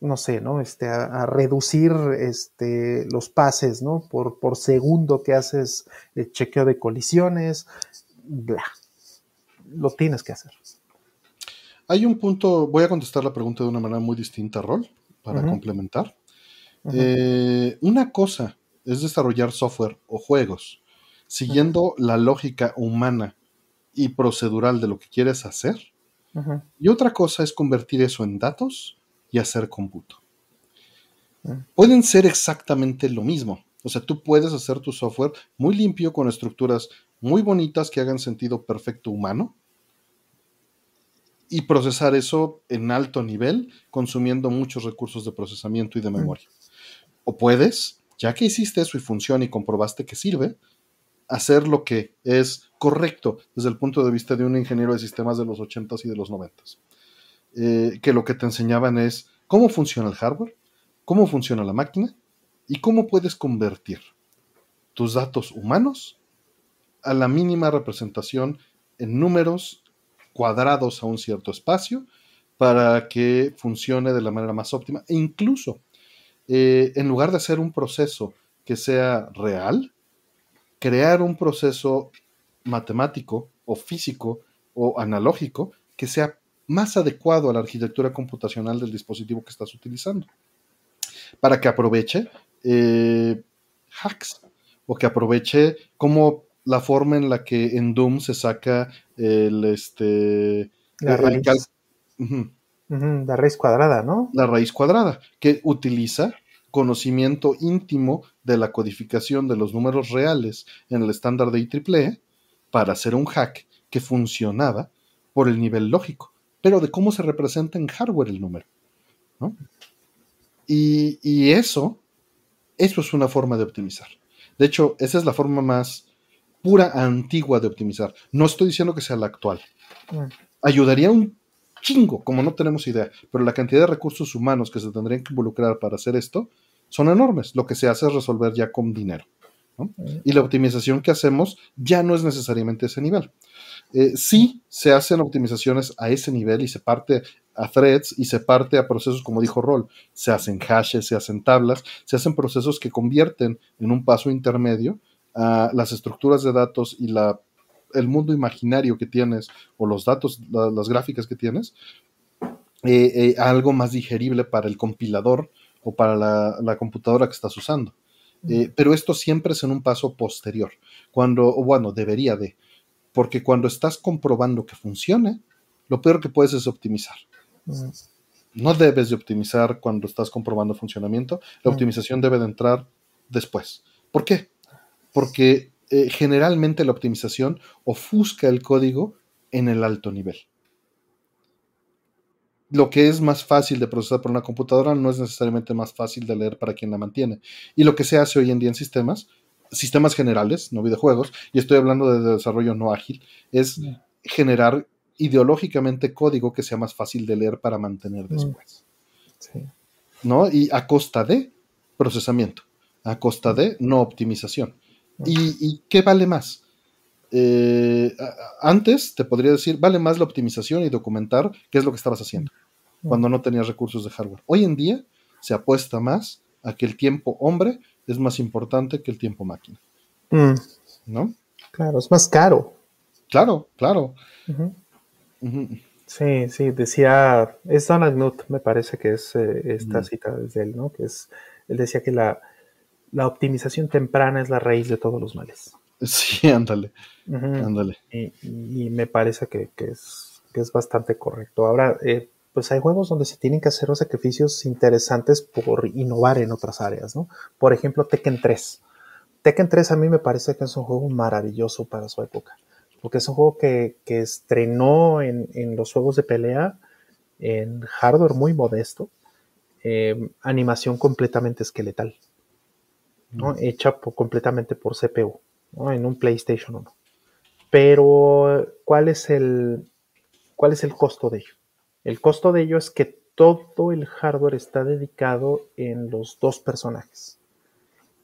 no sé, ¿no? Este, a, reducir este, los pases, ¿no? Por, por segundo que haces el chequeo de colisiones, bla. Lo tienes que hacer. hay un punto, voy a contestar la pregunta de una manera muy distinta, Rol, para complementar. Eh, una cosa es desarrollar software o juegos siguiendo la lógica humana y procedural de lo que quieres hacer. Y otra cosa es convertir eso en datos y hacer cómputo. Pueden ser exactamente lo mismo. O sea, tú puedes hacer tu software muy limpio con estructuras muy bonitas que hagan sentido perfecto humano y procesar eso en alto nivel, consumiendo muchos recursos de procesamiento y de memoria. O puedes, ya que hiciste eso y funciona y comprobaste que sirve, hacer lo que es correcto desde el punto de vista de un ingeniero de sistemas de los 80s y de los 90s. Eh, que lo que te enseñaban es cómo funciona el hardware, cómo funciona la máquina y cómo puedes convertir tus datos humanos a la mínima representación en números cuadrados a un cierto espacio para que funcione de la manera más óptima. E incluso eh, en lugar de hacer un proceso que sea real, crear un proceso matemático o físico o analógico que sea más adecuado a la arquitectura computacional del dispositivo que estás utilizando, para que aproveche eh, hacks o que aproveche como la forma en la que en Doom se saca el este la raíz, la raíz cuadrada, ¿no? La raíz cuadrada, que utiliza conocimiento íntimo de la codificación de los números reales en el estándar de IEEE para hacer un hack que funcionaba por el nivel lógico, pero de cómo se representa en hardware el número. Y, y, eso, eso es una forma de optimizar. De hecho, esa es la forma más pura antigua de optimizar. No estoy diciendo que sea la actual. Mm. Ayudaría un chingo, como no tenemos idea, pero la cantidad de recursos humanos que se tendrían que involucrar para hacer esto son enormes. Lo que se hace es resolver ya con dinero. Y la optimización que hacemos ya no es necesariamente ese nivel. Eh, sí se hacen optimizaciones a ese nivel y se parte a threads y se parte a procesos, como dijo Roll, se hacen hashes, se hacen tablas, se hacen procesos que convierten en un paso intermedio a las estructuras de datos y la, el mundo imaginario que tienes o los datos, las gráficas que tienes, eh, eh, algo más digerible para el compilador o para la, computadora que estás usando. Eh, pero esto siempre es en un paso posterior, cuando, o bueno, debería de, porque cuando estás comprobando que funcione, lo peor que puedes es optimizar. No debes de optimizar cuando estás comprobando funcionamiento, la optimización debe de entrar después. ¿Por qué? Porque eh, generalmente la optimización ofusca el código en el alto nivel lo que es más fácil de procesar por una computadora no es necesariamente más fácil de leer para quien la mantiene. Y lo que se hace hoy en día en sistemas, sistemas generales, no videojuegos, y estoy hablando de desarrollo no ágil, es generar ideológicamente código que sea más fácil de leer para mantener mm. después. ¿No? Y a costa de procesamiento, a costa de no optimización. Mm. ¿Y, qué vale más? Eh, antes te podría decir, vale más la optimización y documentar qué es lo que estabas haciendo cuando no tenías recursos de hardware. Hoy en día se apuesta más a que el tiempo hombre es más importante que el tiempo máquina. Mm. ¿No? Claro, es más caro. Claro, claro. Sí, sí, decía, es Donald Knuth, me parece que es eh, esta cita desde él, ¿no? Que es, él decía que la, la optimización temprana es la raíz de todos los males. Sí, (laughs) ándale. ándale. Y, me parece que, es, es bastante correcto. Ahora, eh, pues hay juegos donde se tienen que hacer los sacrificios interesantes por innovar en otras áreas, ¿no? Por ejemplo, Tekken 3. Tekken 3 a mí me parece que es un juego maravilloso para su época, porque es un juego que, estrenó en, los juegos de pelea en hardware muy modesto, eh, animación completamente esqueletal, ¿no? Mm. hecha completamente por CPU en un PlayStation 1. Pero, ¿cuál es, el, ¿cuál es el costo de ello? El costo de ello es que todo el hardware está dedicado en los dos personajes.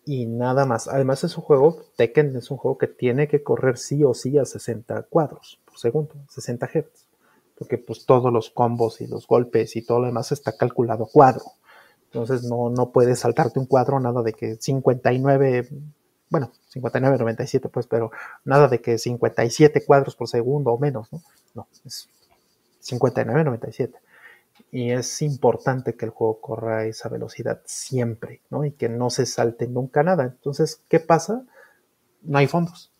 Y nada más. Además es un juego, Tekken es un juego que tiene que correr sí o sí a 60 cuadros por segundo, 60 Hz. Porque pues todos los combos y los golpes y todo lo demás está calculado cuadro. Entonces no, no puedes saltarte un cuadro, nada de que 59 bueno, 59, 97, pues, pero nada de que 57 cuadros por segundo o menos, ¿no? No, es 59.97. Y es importante que el juego corra a esa velocidad siempre, ¿no? Y que no se salte nunca nada. Entonces, ¿qué pasa? No hay fondos.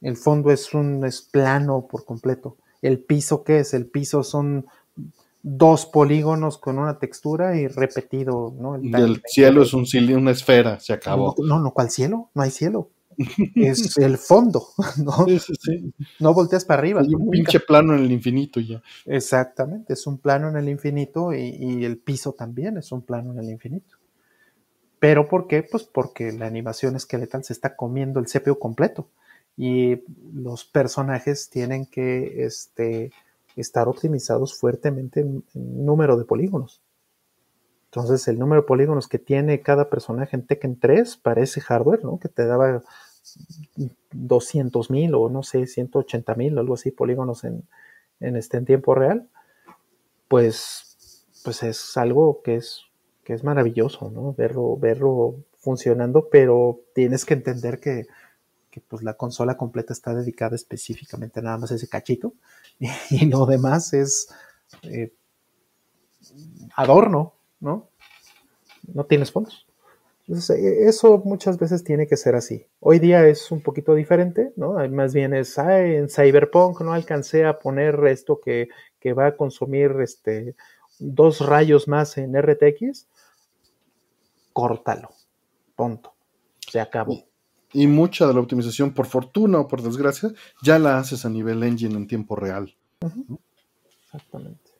El fondo es un es plano por completo. El piso, ¿qué es? El piso son dos polígonos con una textura y repetido, ¿no? El, el cielo es un, una esfera, se acabó. No, no, ¿cuál cielo? No hay cielo. Es el fondo, (laughs) ¿no? No volteas para arriba. Hay un pinche plano en el infinito ya. Exactamente, es un plano en el infinito y, el piso también es un plano en el infinito. ¿Pero por qué? Pues porque la animación esqueletal se está comiendo el CPU completo y los personajes tienen que este, estar optimizados fuertemente en, número de polígonos. Entonces, el número de polígonos que tiene cada personaje en Tekken 3 parece hardware, ¿no? Que te daba 200 mil o no sé, 180 mil, algo así, polígonos en, este, en tiempo real. Pues, pues es algo que es, que es maravilloso, ¿no? Verlo, verlo funcionando, pero tienes que entender que, que pues la consola completa está dedicada específicamente nada más a ese cachito (laughs) y, lo demás es eh, adorno, ¿no? No tienes fondos. Entonces, e, eso muchas veces tiene que ser así. Hoy día es un poquito diferente, ¿no? Más bien es, ay, en Cyberpunk no alcancé a poner esto que, que va a consumir este, dos rayos más en RTX. Córtalo. Punto. Se acabó. Y mucha de la optimización, por fortuna o por desgracia, ya la haces a nivel engine en tiempo real. Exactamente.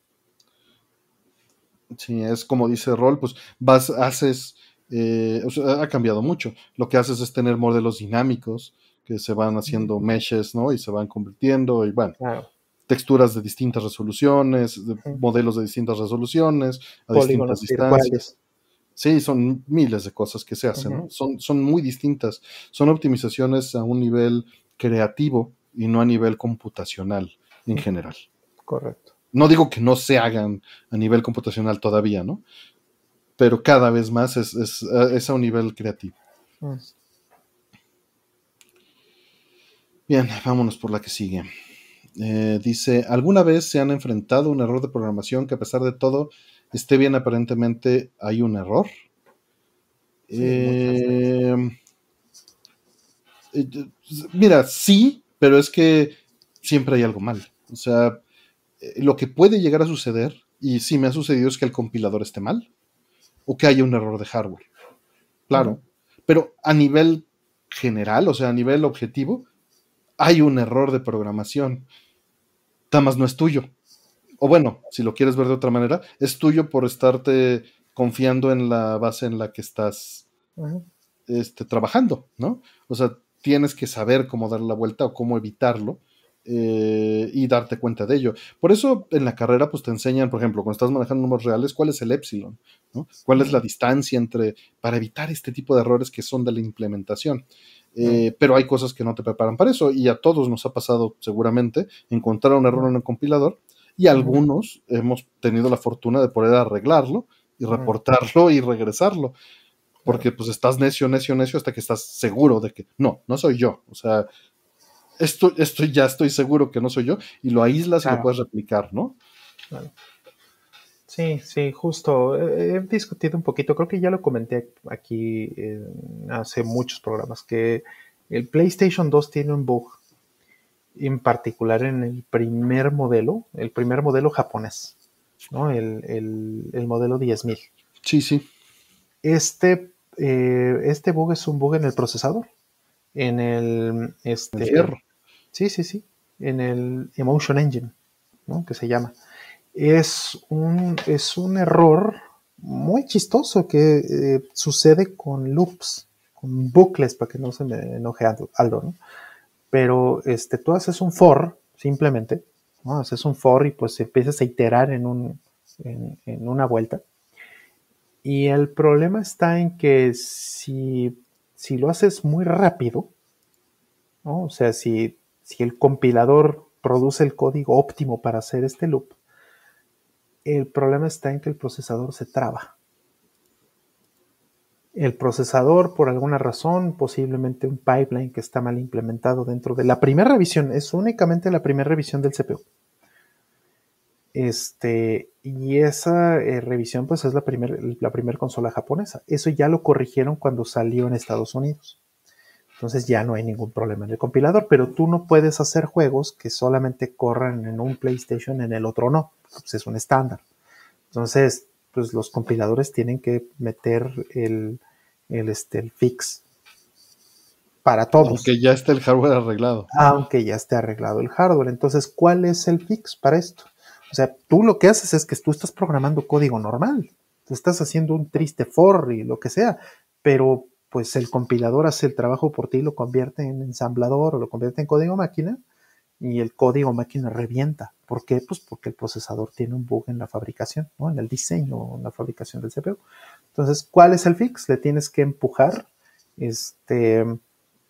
Sí, es como dice Rol, pues vas, haces, eh, ha cambiado mucho. Lo que haces es tener modelos dinámicos que se van haciendo meshes, ¿no? Y se van convirtiendo y bueno. Texturas de distintas resoluciones, modelos de distintas resoluciones, a distintas distancias. Sí, son miles de cosas que se hacen, son, son muy distintas. Son optimizaciones a un nivel creativo y no a nivel computacional en general. Correcto. No digo que no se hagan a nivel computacional todavía, ¿no? Pero cada vez más es, es, a un nivel creativo. Mm. Bien, vámonos por la que sigue. Eh, dice, ¿alguna vez se han enfrentado un error de programación que a pesar de todo esté bien aparentemente hay un error. Eh, eh, mira, sí, pero es que siempre hay algo mal. O sea, eh, lo que puede llegar a suceder, y sí me ha sucedido, es que el compilador esté mal o que haya un error de hardware. Claro, pero a nivel general, o sea, a nivel objetivo, hay un error de programación. Tamas no es tuyo o bueno, si lo quieres ver de otra manera, es tuyo por estarte confiando en la base en la que estás este, trabajando, ¿no? O sea, tienes que saber cómo dar la vuelta o cómo evitarlo eh, y darte cuenta de ello. Por eso en la carrera, pues te enseñan, por ejemplo, cuando estás manejando números reales, cuál es el epsilon, ¿no? ¿Cuál es la distancia entre, para evitar este tipo de errores que son de la implementación? Eh, pero hay cosas que no te preparan para eso y a todos nos ha pasado seguramente encontrar un error en el compilador y algunos hemos tenido la fortuna de poder arreglarlo y reportarlo y regresarlo. Porque pues estás necio, necio, necio hasta que estás seguro de que no, no soy yo. O sea, esto, esto ya estoy seguro que no soy yo y lo aíslas y lo puedes replicar, ¿no? Sí, sí, justo. He discutido un poquito, creo que ya lo comenté aquí hace muchos programas, que el PlayStation 2 tiene un bug en particular en el primer modelo, el primer modelo japonés, ¿no? El, el, modelo 10.000. Sí, sí. Este, eh, este bug es un bug en el procesador, en el... Este, Sí, sí, sí, en el Emotion Engine, ¿no? Que se llama. Es un, es un error muy chistoso que eh, sucede con loops, con bucles, para que no se me enoje Aldo, ¿no? pero este, tú haces un for simplemente, ¿no? haces un for y pues empiezas a iterar en, un, en, una vuelta. Y el problema está en que si, si lo haces muy rápido, ¿no? o sea, si, si el compilador produce el código óptimo para hacer este loop, el problema está en que el procesador se traba el procesador por alguna razón, posiblemente un pipeline que está mal implementado dentro de la primera revisión, es únicamente la primera revisión del CPU. Este, y esa eh, revisión, pues es la primera la consola japonesa. Eso ya lo corrigieron cuando salió en Estados Unidos. Entonces ya no hay ningún problema en el compilador, pero tú no puedes hacer juegos que solamente corran en un PlayStation, en el otro no. Pues es un estándar. Entonces, pues los compiladores tienen que meter el, el, este, el fix para todos. Aunque ya esté el hardware arreglado. Aunque ya esté arreglado el hardware. Entonces, ¿cuál es el fix para esto? O sea, tú lo que haces es que tú estás programando código normal. Tú estás haciendo un triste for y lo que sea, pero pues el compilador hace el trabajo por ti, lo convierte en ensamblador o lo convierte en código máquina y el código máquina revienta. ¿Por qué? Pues porque el procesador tiene un bug en la fabricación, ¿no? en el diseño, en la fabricación del CPU. Entonces, ¿cuál es el fix? Le tienes que empujar este,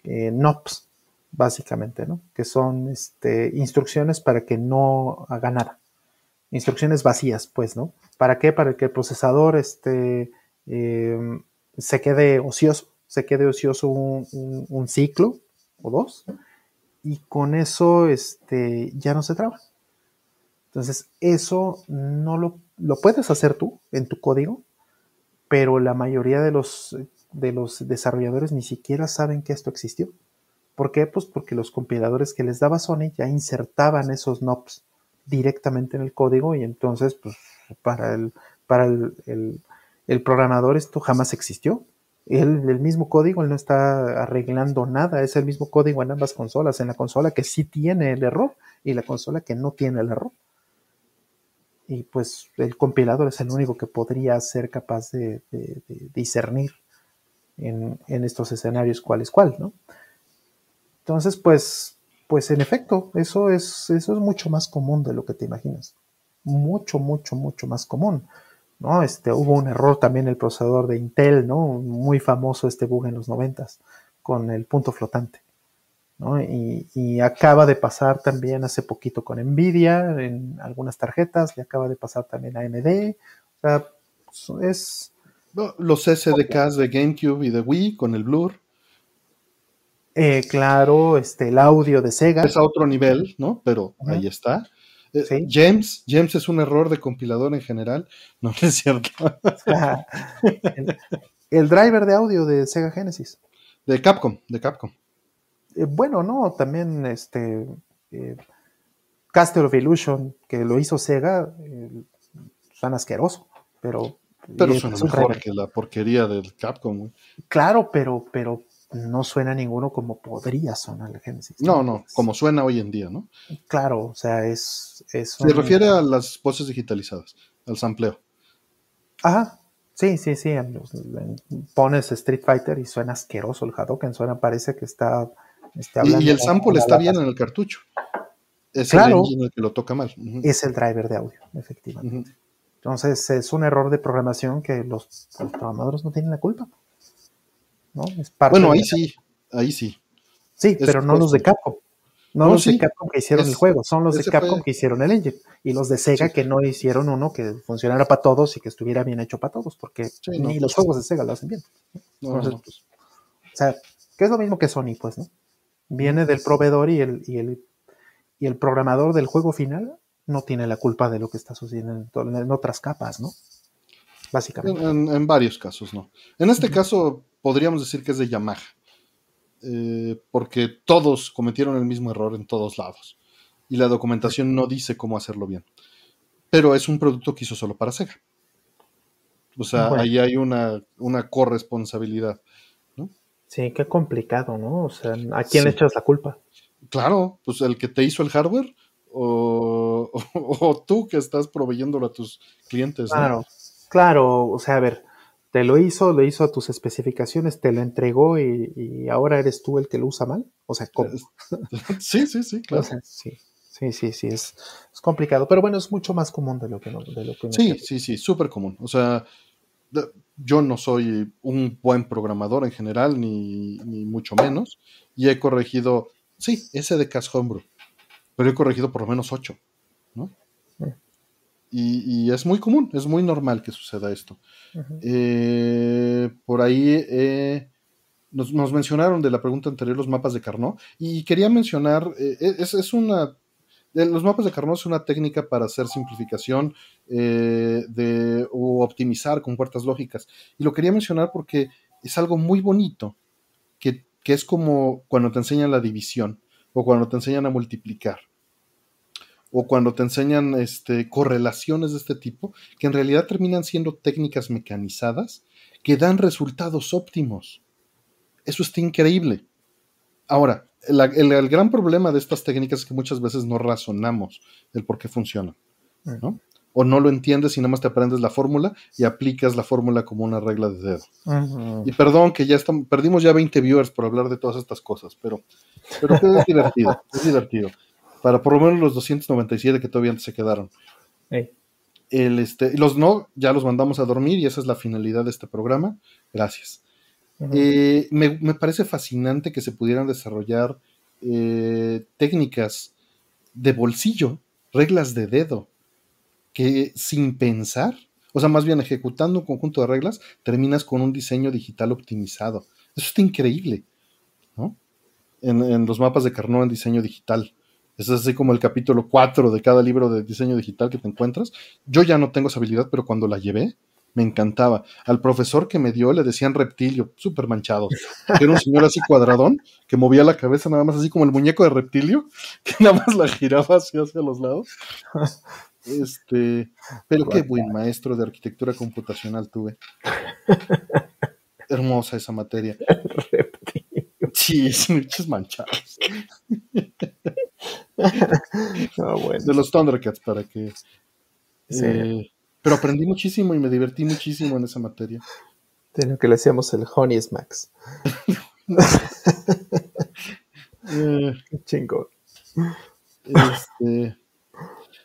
eh, NOPs, básicamente, ¿no? que son este, instrucciones para que no haga nada. Instrucciones vacías, pues, ¿no? ¿Para qué? Para que el procesador este, em, se quede ocioso, se quede ocioso un, ciclo o dos, y con eso este, ya no se traba. Entonces, eso no lo, lo, puedes hacer tú en tu código, pero la mayoría de los, de los desarrolladores ni siquiera saben que esto existió. ¿Por qué? Pues porque los compiladores que les daba Sony ya insertaban esos NOPs directamente en el código y entonces, pues, para el, para el el programador esto jamás existió. El mismo código, él no está arreglando nada, es el mismo código en ambas consolas, en la consola que sí tiene el error y la consola que no tiene el error. Y pues el compilador es el único que podría ser capaz de, discernir en, estos escenarios cuál es cuál, ¿no? Entonces, pues, pues en efecto, eso es, eso es mucho más común de lo que te imaginas. Mucho, mucho, mucho más común. ¿No? Este, hubo un error también en el procesador de Intel, ¿no? Muy famoso este bug en los noventas con el punto flotante. ¿no? Y, acaba de pasar también hace poquito con Nvidia en algunas tarjetas, le acaba de pasar también a AMD. O sea, es... los SDKs de GameCube y de Wii con el Blur. Eh, claro, este, el audio de Sega. Es a otro nivel, ¿no? Pero ahí está. Eh, James, James es un error de compilador en general. (laughs) No, es cierto. el, driver de audio de Sega Genesis. De Capcom, de Capcom. Eh, bueno, no, también este eh, Castle of Illusion, que lo hizo Sega, suena asqueroso, pero. Pero suena mejor que la porquería del Capcom. Claro, pero, pero no suena ninguno como podría sonar el Genesis. No, no, como suena hoy en día, ¿no? Claro, o sea, es... Se refiere a las voces digitalizadas, al sampleo. Ajá, sí, sí, sí. Pones Street Fighter y suena asqueroso el Hadouken, suena, parece que está... y, el sample está bien en el cartucho. Es el engine que lo toca mal. Es el driver de audio, efectivamente. Entonces es un error de programación que los programadores no tienen la culpa bueno, ahí sí, ahí sí. Sí, pero no los de Capcom. No, los de Capcom que hicieron el juego, son los de Capcom que hicieron el engine. Y los de Sega que no hicieron uno que funcionara para todos y que estuviera bien hecho para todos, porque ni los pues juegos de Sega lo hacen bien. Entonces, pues, o sea, que es lo mismo que Sony, pues, ¿no? Viene del proveedor y el, y el, y el programador del juego final no tiene la culpa de lo que está sucediendo en, otras capas, ¿no? Básicamente. En, varios casos, ¿no? En este caso, podríamos decir que es de Yamaha, eh, porque todos cometieron el mismo error en todos lados y la documentación no dice cómo hacerlo bien. Pero es un producto que hizo solo para Sega. O sea, ahí hay una, una corresponsabilidad. ¿no? Sí, qué complicado, ¿no? O sea, ¿a quién le echas la culpa? Claro, pues el que te hizo el hardware o, (laughs) o, tú que estás proveyéndolo a tus clientes. Claro, claro, o sea, a ver, te lo hizo, lo hizo a tus especificaciones, te lo entregó y, ahora eres tú el que lo usa mal. O sea, ¿cómo? (laughs) Sí, sí, sí, claro. sí, sí, sí, sí, es, complicado, pero bueno, es mucho más común de lo que no. De lo que sí, sí, sí, súper común. O sea, yo no soy un buen programador en general, ni, ni mucho menos, y he corregido, sí, ese de Cas Homebrew, pero he corregido por lo menos ocho. Y, es muy común, es muy normal que suceda esto. Eh, por ahí eh, nos, mencionaron de la pregunta anterior los mapas de Carnot y quería mencionar, eh, es, una los mapas de Carnot es una técnica para hacer simplificación de, o optimizar con puertas lógicas. Y lo quería mencionar porque es algo muy bonito, que, que es como cuando te enseñan la división o cuando te enseñan a multiplicar o cuando te enseñan este, correlaciones de este tipo, que en realidad terminan siendo técnicas mecanizadas que dan resultados óptimos. Eso está increíble. Ahora, el, gran problema de estas técnicas es que muchas veces no razonamos el por qué funcionan, ¿no? O no lo entiendes y nada más te aprendes la fórmula y aplicas la fórmula como una regla de dedo. Y perdón que ya estamos, perdimos ya 20 viewers por hablar de todas estas cosas, pero, pero es divertido, es divertido para por lo menos los 297 que todavía se quedaron. El, este, los no, ya los mandamos a dormir y esa es la finalidad de este programa. Gracias. Eh, me, parece fascinante que se pudieran desarrollar eh, técnicas de bolsillo, reglas de dedo, que sin pensar, o sea, más bien ejecutando un conjunto de reglas, terminas con un diseño digital optimizado. Eso está increíble, ¿no? En, en los mapas de Carnot en diseño digital. Es así como el capítulo 4 de cada libro de diseño digital que te encuentras. Yo ya no tengo esa habilidad, pero cuando la llevé, me encantaba. Al profesor que me dio le decían reptilio, súper manchado. Era un señor así cuadradón, que movía la cabeza nada más así como el muñeco de reptilio, (laughs) que nada más la giraba así hacia los lados. Este, pero qué buen maestro de arquitectura computacional tuve. Hermosa esa materia. (laughs) Sí, muchos manchados. De los Thundercats, para que. Eh, pero aprendí muchísimo y me divertí muchísimo en esa materia. De lo que le hacíamos el Honey Smacks. (laughs) eh, Chingo. Este,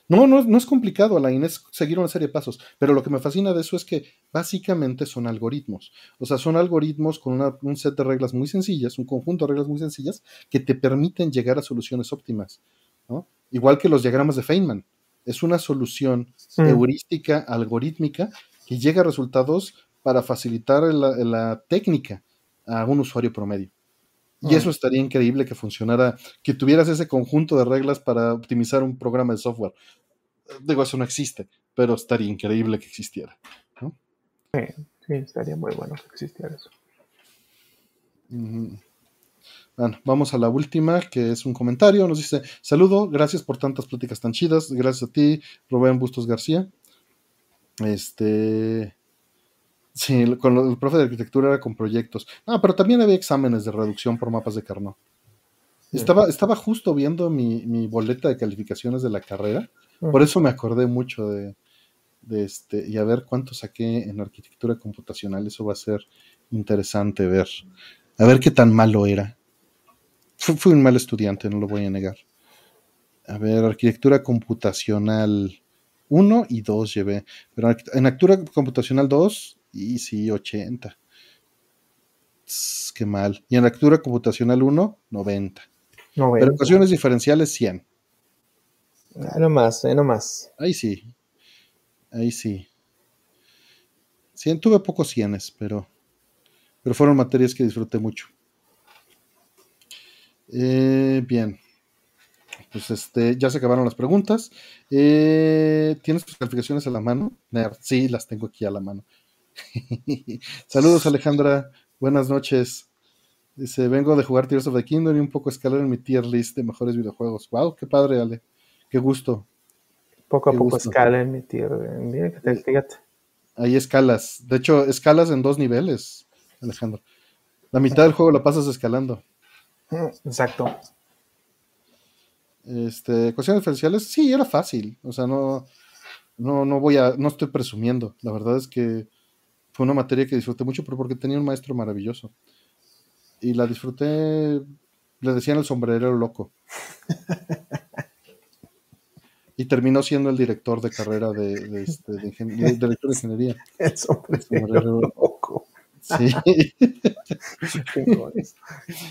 no, no, es complicado, Alain, es seguir una serie de pasos. Pero lo que me fascina de eso es que básicamente son algoritmos. O sea, son algoritmos con un set de reglas muy sencillas, un conjunto de reglas muy sencillas que te permiten llegar a soluciones óptimas. Igual que los diagramas de Feynman. Es una solución heurística, algorítmica, que llega a resultados para facilitar la técnica a un usuario promedio. Y eso estaría increíble que funcionara, que tuvieras ese conjunto de reglas para optimizar un programa de software. Digo, eso no existe, pero estaría increíble que existiera. Sí, sí, estaría muy bueno que existiera eso. Bueno, vamos a la última, que es un comentario. Nos dice: Saludo, gracias por tantas pláticas tan chidas. Gracias a ti, Rubén Bustos García. Este. Sí, con el profe de arquitectura era con proyectos. Ah, pero también había exámenes de reducción por mapas de Carnot. Estaba, estaba justo viendo mi, boleta de calificaciones de la carrera, por eso me acordé mucho de, este, y a ver cuánto saqué en arquitectura computacional, eso va a ser interesante ver, a ver qué tan malo era. Fui, un mal estudiante, no lo voy a negar. A ver, arquitectura computacional 1 y 2 llevé, pero en arquitectura computacional 2 y sí, 80. qué mal. Y en lectura computacional 1, 90. 90. Pero ecuaciones diferenciales 100. Ah, no más, eh, no más. Ahí sí. Ahí sí. 100, tuve pocos cienes, pero, pero fueron materias que disfruté mucho. Eh, bien. Pues este, ya se acabaron las preguntas. Eh, ¿Tienes tus calificaciones a la mano? Sí, las tengo aquí a la mano. (laughs) Saludos Alejandra, buenas noches. Dice, vengo de jugar Tears of the Kingdom y un poco escalar en mi tier list de mejores videojuegos. Wow, qué padre, Ale. Qué gusto. Poco a poco escala en mi tier. Mira te, fíjate. Hay escalas. De hecho, escalas en dos niveles, Alejandro. La mitad del juego la pasas escalando. Mm, exacto. Este, cuestiones diferenciales, sí, era fácil. O sea, no, no, no voy a, no estoy presumiendo. La verdad es que fue una materia que disfruté mucho, pero porque tenía un maestro maravilloso. Y la disfruté, le decían el sombrerero loco. (laughs) y terminó siendo el director de carrera de, de, este, de, director de ingeniería. El sombrerero, loco. Sí.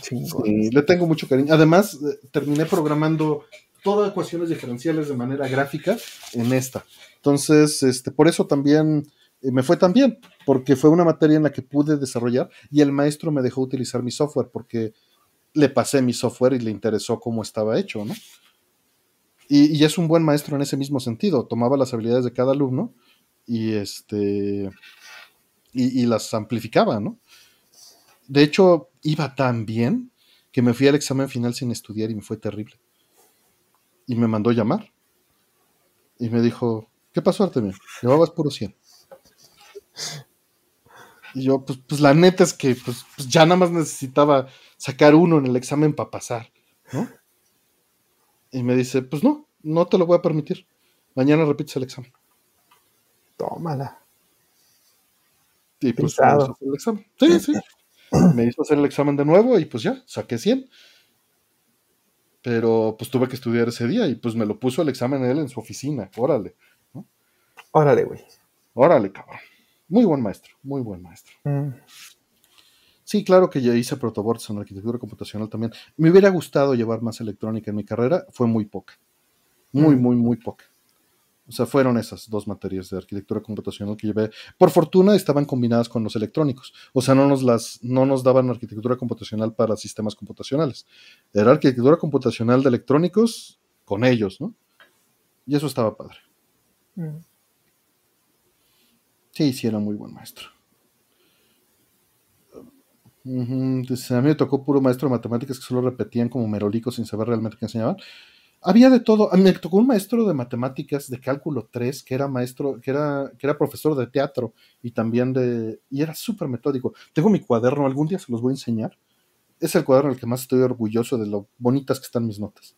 sí. Le tengo mucho cariño. Además, eh, terminé programando todas ecuaciones diferenciales de manera gráfica en esta. Entonces, este, por eso también me fue tan bien, porque fue una materia en la que pude desarrollar y el maestro me dejó utilizar mi software porque le pasé mi software y le interesó cómo estaba hecho, ¿no? Y, es un buen maestro en ese mismo sentido. Tomaba las habilidades de cada alumno y este y, las amplificaba, ¿no? De hecho, iba tan bien que me fui al examen final sin estudiar y me fue terrible. Y me mandó llamar. Y me dijo, ¿qué pasó, Artemio? Llevabas puro 100. Y yo, pues, pues la neta es que pues, pues, ya nada más necesitaba sacar uno en el examen para pasar, ¿no? Y me dice, pues no, no te lo voy a permitir. Mañana repites el examen. Tómala. Y pues me hizo hacer el examen. Sí, sí. (clears throat) Me hizo hacer el examen de nuevo y pues ya, saqué 100. Pero pues tuve que estudiar ese día y pues me lo puso el examen él en su oficina. Órale. Órale, güey. Órale, cabrón. Muy buen maestro, muy buen maestro. Mm. Sí, claro que ya hice protoboards en arquitectura computacional también. Me hubiera gustado llevar más electrónica en mi carrera, fue muy poca. Muy, mm. muy, muy poca. O sea, fueron esas dos materias de arquitectura computacional que llevé. Por fortuna estaban combinadas con los electrónicos. O sea, no nos, las, no nos daban arquitectura computacional para sistemas computacionales. Era arquitectura computacional de electrónicos con ellos, ¿no? Y eso estaba padre. Mm. Sí, sí, era muy buen maestro a mí me tocó puro maestro de matemáticas que solo repetían como merolicos sin saber realmente qué enseñaban. Había de todo. A mí me tocó un maestro de matemáticas de cálculo 3 que era maestro, que era, que era profesor de teatro y también de. y era súper metódico. Tengo mi cuaderno, algún día se los voy a enseñar. Es el cuaderno en el que más estoy orgulloso de lo bonitas que están mis notas.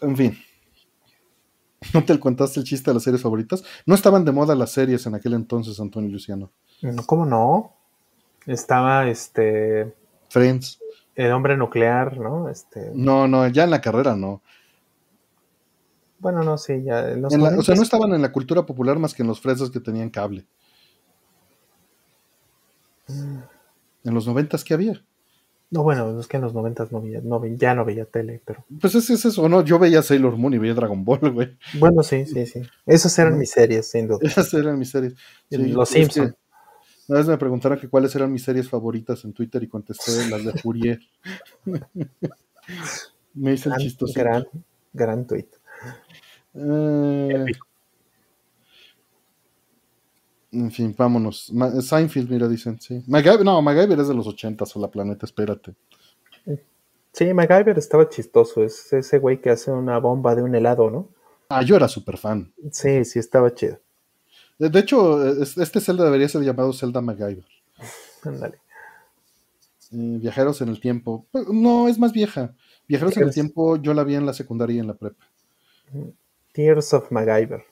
En fin. (laughs) ¿No te contaste el chiste de las series favoritas? No estaban de moda las series en aquel entonces, Antonio Luciano. ¿Cómo no? Estaba este. Friends. El hombre nuclear, ¿no? Este. No, no, ya en la carrera no. Bueno, no, sí, ya. o sea, no estaban en la cultura popular más que en los fresas que tenían cable. Mm. En los noventas, ¿qué había? No, bueno, es que en los noventas no veía, no, ya no veía tele, pero. Pues es, es, eso, ¿no? Yo veía Sailor Moon y veía Dragon Ball, güey. Bueno, sí, sí, sí. Esas eran mis series, sin duda. Esas eran mis series. los Simpsons. Una vez me preguntaron que cuáles eran mis series favoritas en Twitter y contesté las de Fourier. (laughs) me hice el chistoso. Gran, gran tweet. Eh, en fin, vámonos. Seinfeld, mira, dicen, sí. no, MacGyver es de los 80 o la planeta, espérate. Sí, MacGyver estaba chistoso. Es ese güey que hace una bomba de un helado, ¿no? Ah, yo era súper fan. Sí, sí, estaba chido. De hecho, este Zelda debería ser llamado Zelda MacGyver. (laughs) Ándale. Eh, viajeros en el tiempo. Pues, no, es más vieja. Viajeros en el tiempo yo la vi en la secundaria y en la prepa. Tears of MacGyver.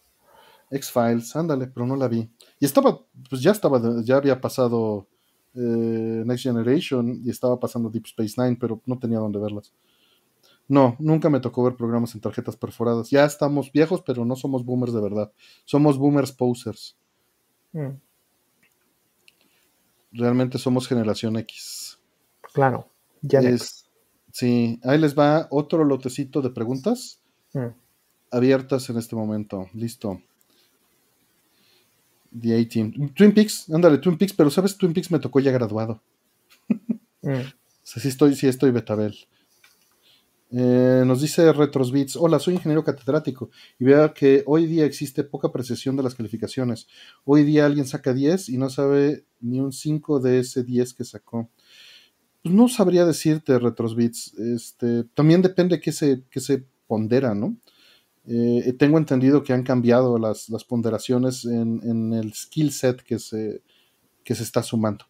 X-Files, ándale, pero no la vi. Y estaba, pues ya estaba, ya había pasado eh, Next Generation y estaba pasando Deep Space Nine, pero no tenía dónde verlas. No, nunca me tocó ver programas en tarjetas perforadas. Ya estamos viejos, pero no somos boomers de verdad. Somos boomers posers. Mm. Realmente somos generación X. Claro, ya es. Sí, ahí les va otro lotecito de preguntas mm. abiertas en este momento. Listo. The A-Team. Twin Peaks, ándale, Twin Peaks, pero sabes, Twin Peaks me tocó ya graduado. Mm. (laughs) sí estoy, sí estoy Betabel. Eh, nos dice Retrosbits, hola, soy ingeniero catedrático y veo que hoy día existe poca precisión de las calificaciones. Hoy día alguien saca 10 y no sabe ni un 5 de ese 10 que sacó. Pues no sabría decirte, Retrosbits. Este, también depende qué se, qué se pondera, ¿no? Eh, tengo entendido que han cambiado las, ponderaciones en, el skill set que se, que se está sumando.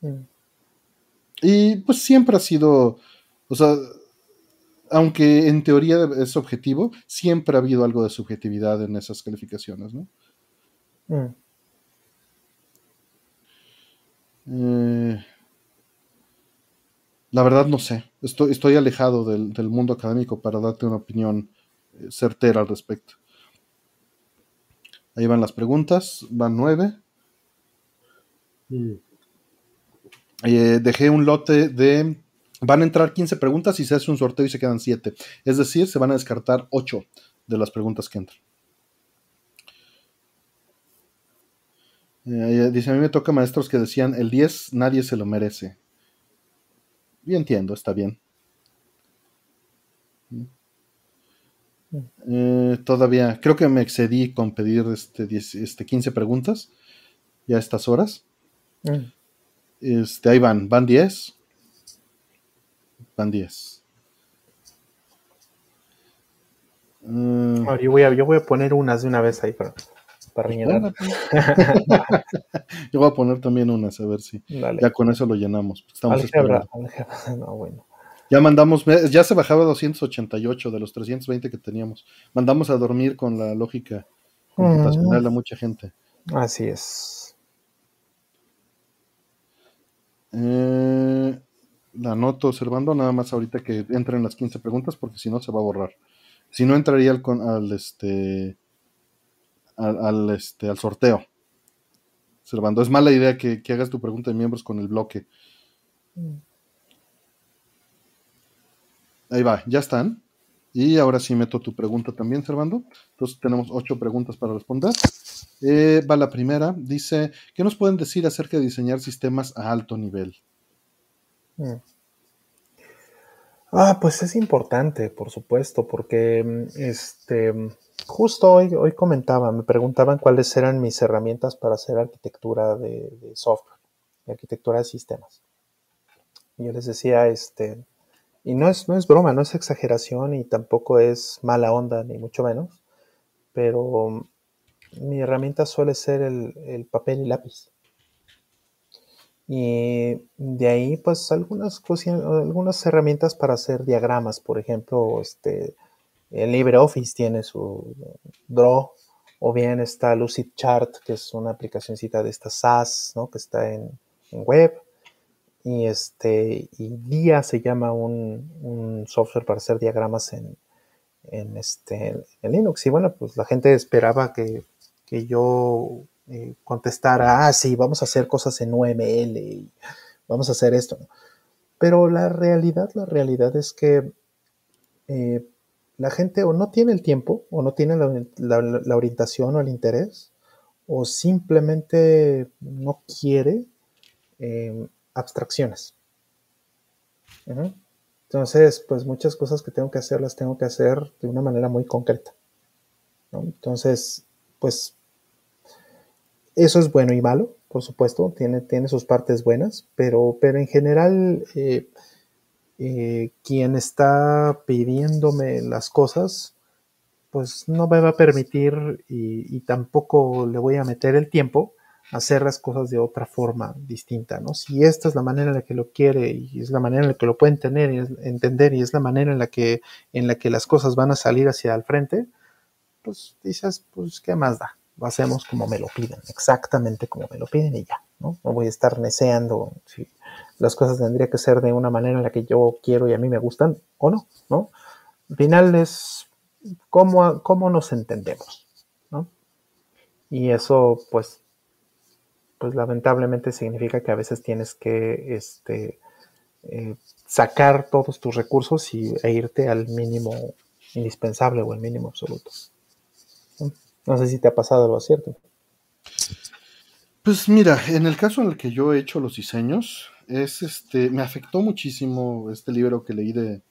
Mm. Y pues siempre ha sido, o sea, aunque en teoría es objetivo, siempre ha habido algo de subjetividad en esas calificaciones, ¿no? Mm. Eh, la verdad no sé, estoy, estoy alejado del, mundo académico para darte una opinión eh, certera al respecto. Ahí van las preguntas, van nueve. Mm. Eh, dejé un lote de... Van a entrar 15 preguntas y se hace un sorteo y se quedan 7. Es decir, se van a descartar 8 de las preguntas que entran. Eh, dice, a mí me toca maestros que decían, el 10 nadie se lo merece. Yo entiendo, está bien. Eh, todavía, creo que me excedí con pedir este, este 15 preguntas ya a estas horas. Mm. Este, ahí van, van 10. Van 10. Mm. yo, voy a, yo voy a poner unas de una vez ahí para, para rellenar. (laughs) yo voy a poner también unas, a ver si ya con eso lo llenamos. Estamos (laughs) no, bueno. Ya mandamos, ya se bajaba 288 de los 320 que teníamos. Mandamos a dormir con la lógica computacional a mucha gente. Así es. Eh, la anoto observando nada más ahorita que entren las 15 preguntas porque si no se va a borrar. Si no entraría al, al este al, este al sorteo. Observando, es mala idea que, que, hagas tu pregunta de miembros con el bloque. Mm. Ahí va, ya están. Y ahora sí meto tu pregunta también, Servando. Entonces tenemos ocho preguntas para responder. Eh, va la primera. Dice, ¿qué nos pueden decir acerca de diseñar sistemas a alto nivel? Mm. Ah, pues es importante, por supuesto, porque mm, este, justo hoy, hoy comentaba, me preguntaban cuáles eran mis herramientas para hacer arquitectura de, de software, arquitectura de sistemas. Y yo les decía, este, y no es, no es broma, no es exageración y tampoco es mala onda, ni mucho menos. Pero mi herramienta suele ser el, papel y lápiz. Y de ahí, pues, algunas, algunas herramientas para hacer diagramas. Por ejemplo, este, el LibreOffice tiene su Draw, o bien está Lucidchart, que es una aplicacióncita de esta SaaS, ¿no? que está en web y este y Dia se llama un, software para hacer diagramas en, este en Linux. Y bueno pues la gente esperaba que, yo eh, contestara ah sí vamos a hacer cosas en UML y vamos a hacer esto pero la realidad la realidad es que eh, la gente o no tiene el tiempo o no tiene la orientación o el interés o simplemente no quiere eh, abstracciones. Entonces, pues muchas cosas que tengo que hacer las tengo que hacer de una manera muy concreta. Entonces, pues eso es bueno y malo, por supuesto, tiene, tiene sus partes buenas, pero, pero en general eh, eh, quien está pidiéndome las cosas, pues no me va a permitir y tampoco le voy a meter el tiempo hacer las cosas de otra forma distinta, ¿no? Si esta es la manera en la que lo quiere y es la manera en la que lo puede entender y es, entender y es la manera en la que en la que las cosas van a salir hacia el frente, pues dices, pues qué más da, lo hacemos como me lo piden, exactamente como me lo piden y ya, ¿no? No voy a estar neceando si las cosas tendrían que ser de una manera en la que yo quiero y a mí me gustan o no, ¿no? Al final es cómo, cómo nos entendemos, ¿no? Y eso, pues, pues lamentablemente significa que a veces tienes que este, eh, sacar todos tus recursos y, e irte al mínimo indispensable o al mínimo absoluto. No sé si te ha pasado lo cierto. Pues mira, en el caso en el que yo he hecho los diseños, es este, me afectó muchísimo este libro que leí de,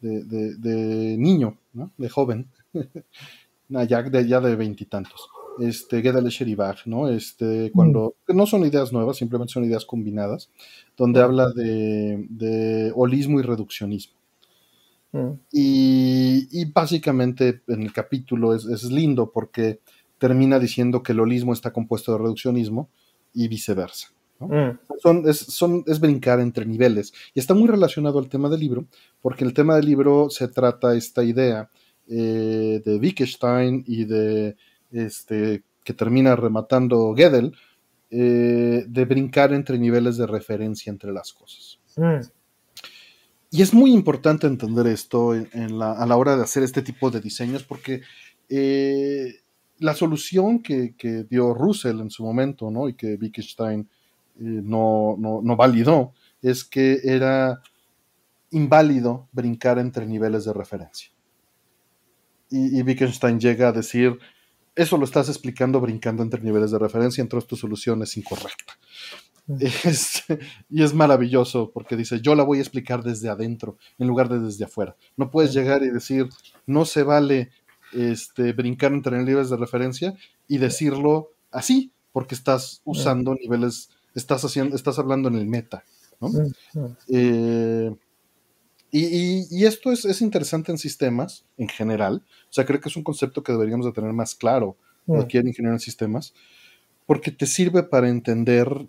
de, niño, ¿no? de joven, (laughs) ya de ya de veintitantos este, Gedele Sheribach, ¿no? Este, cuando, mm. no son ideas nuevas, simplemente son ideas combinadas, donde habla de, holismo y reduccionismo. Mm. Y, básicamente en el capítulo es, lindo porque termina diciendo que el holismo está compuesto de reduccionismo y viceversa. Mm. Son, es, son, es, brincar entre niveles. Y está muy relacionado al tema del libro, porque el tema del libro se trata esta idea eh, de Wittgenstein y de este, que termina rematando Gödel, eh, de brincar entre niveles de referencia entre las cosas. Mm. Y es muy importante entender esto a la hora de hacer este tipo de diseños porque eh, la solución que, dio Russell en su momento ¿no? y que Wittgenstein eh, no, no, validó es que era inválido brincar entre niveles de referencia. Y, y Wittgenstein llega a decir, eso lo estás explicando brincando entre niveles de referencia, entonces tu solución es incorrecta. Este, y es maravilloso porque dice, yo la voy a explicar desde adentro en lugar de desde afuera. No puedes llegar y decir, no se vale este, brincar entre niveles de referencia y decirlo así, porque estás usando niveles, estás, haciendo, estás hablando en el meta. Eh, y, esto es, es, interesante en sistemas en general. O sea, creo que es un concepto que deberíamos de tener más claro aquí en ingeniería en sistemas, porque te sirve para entender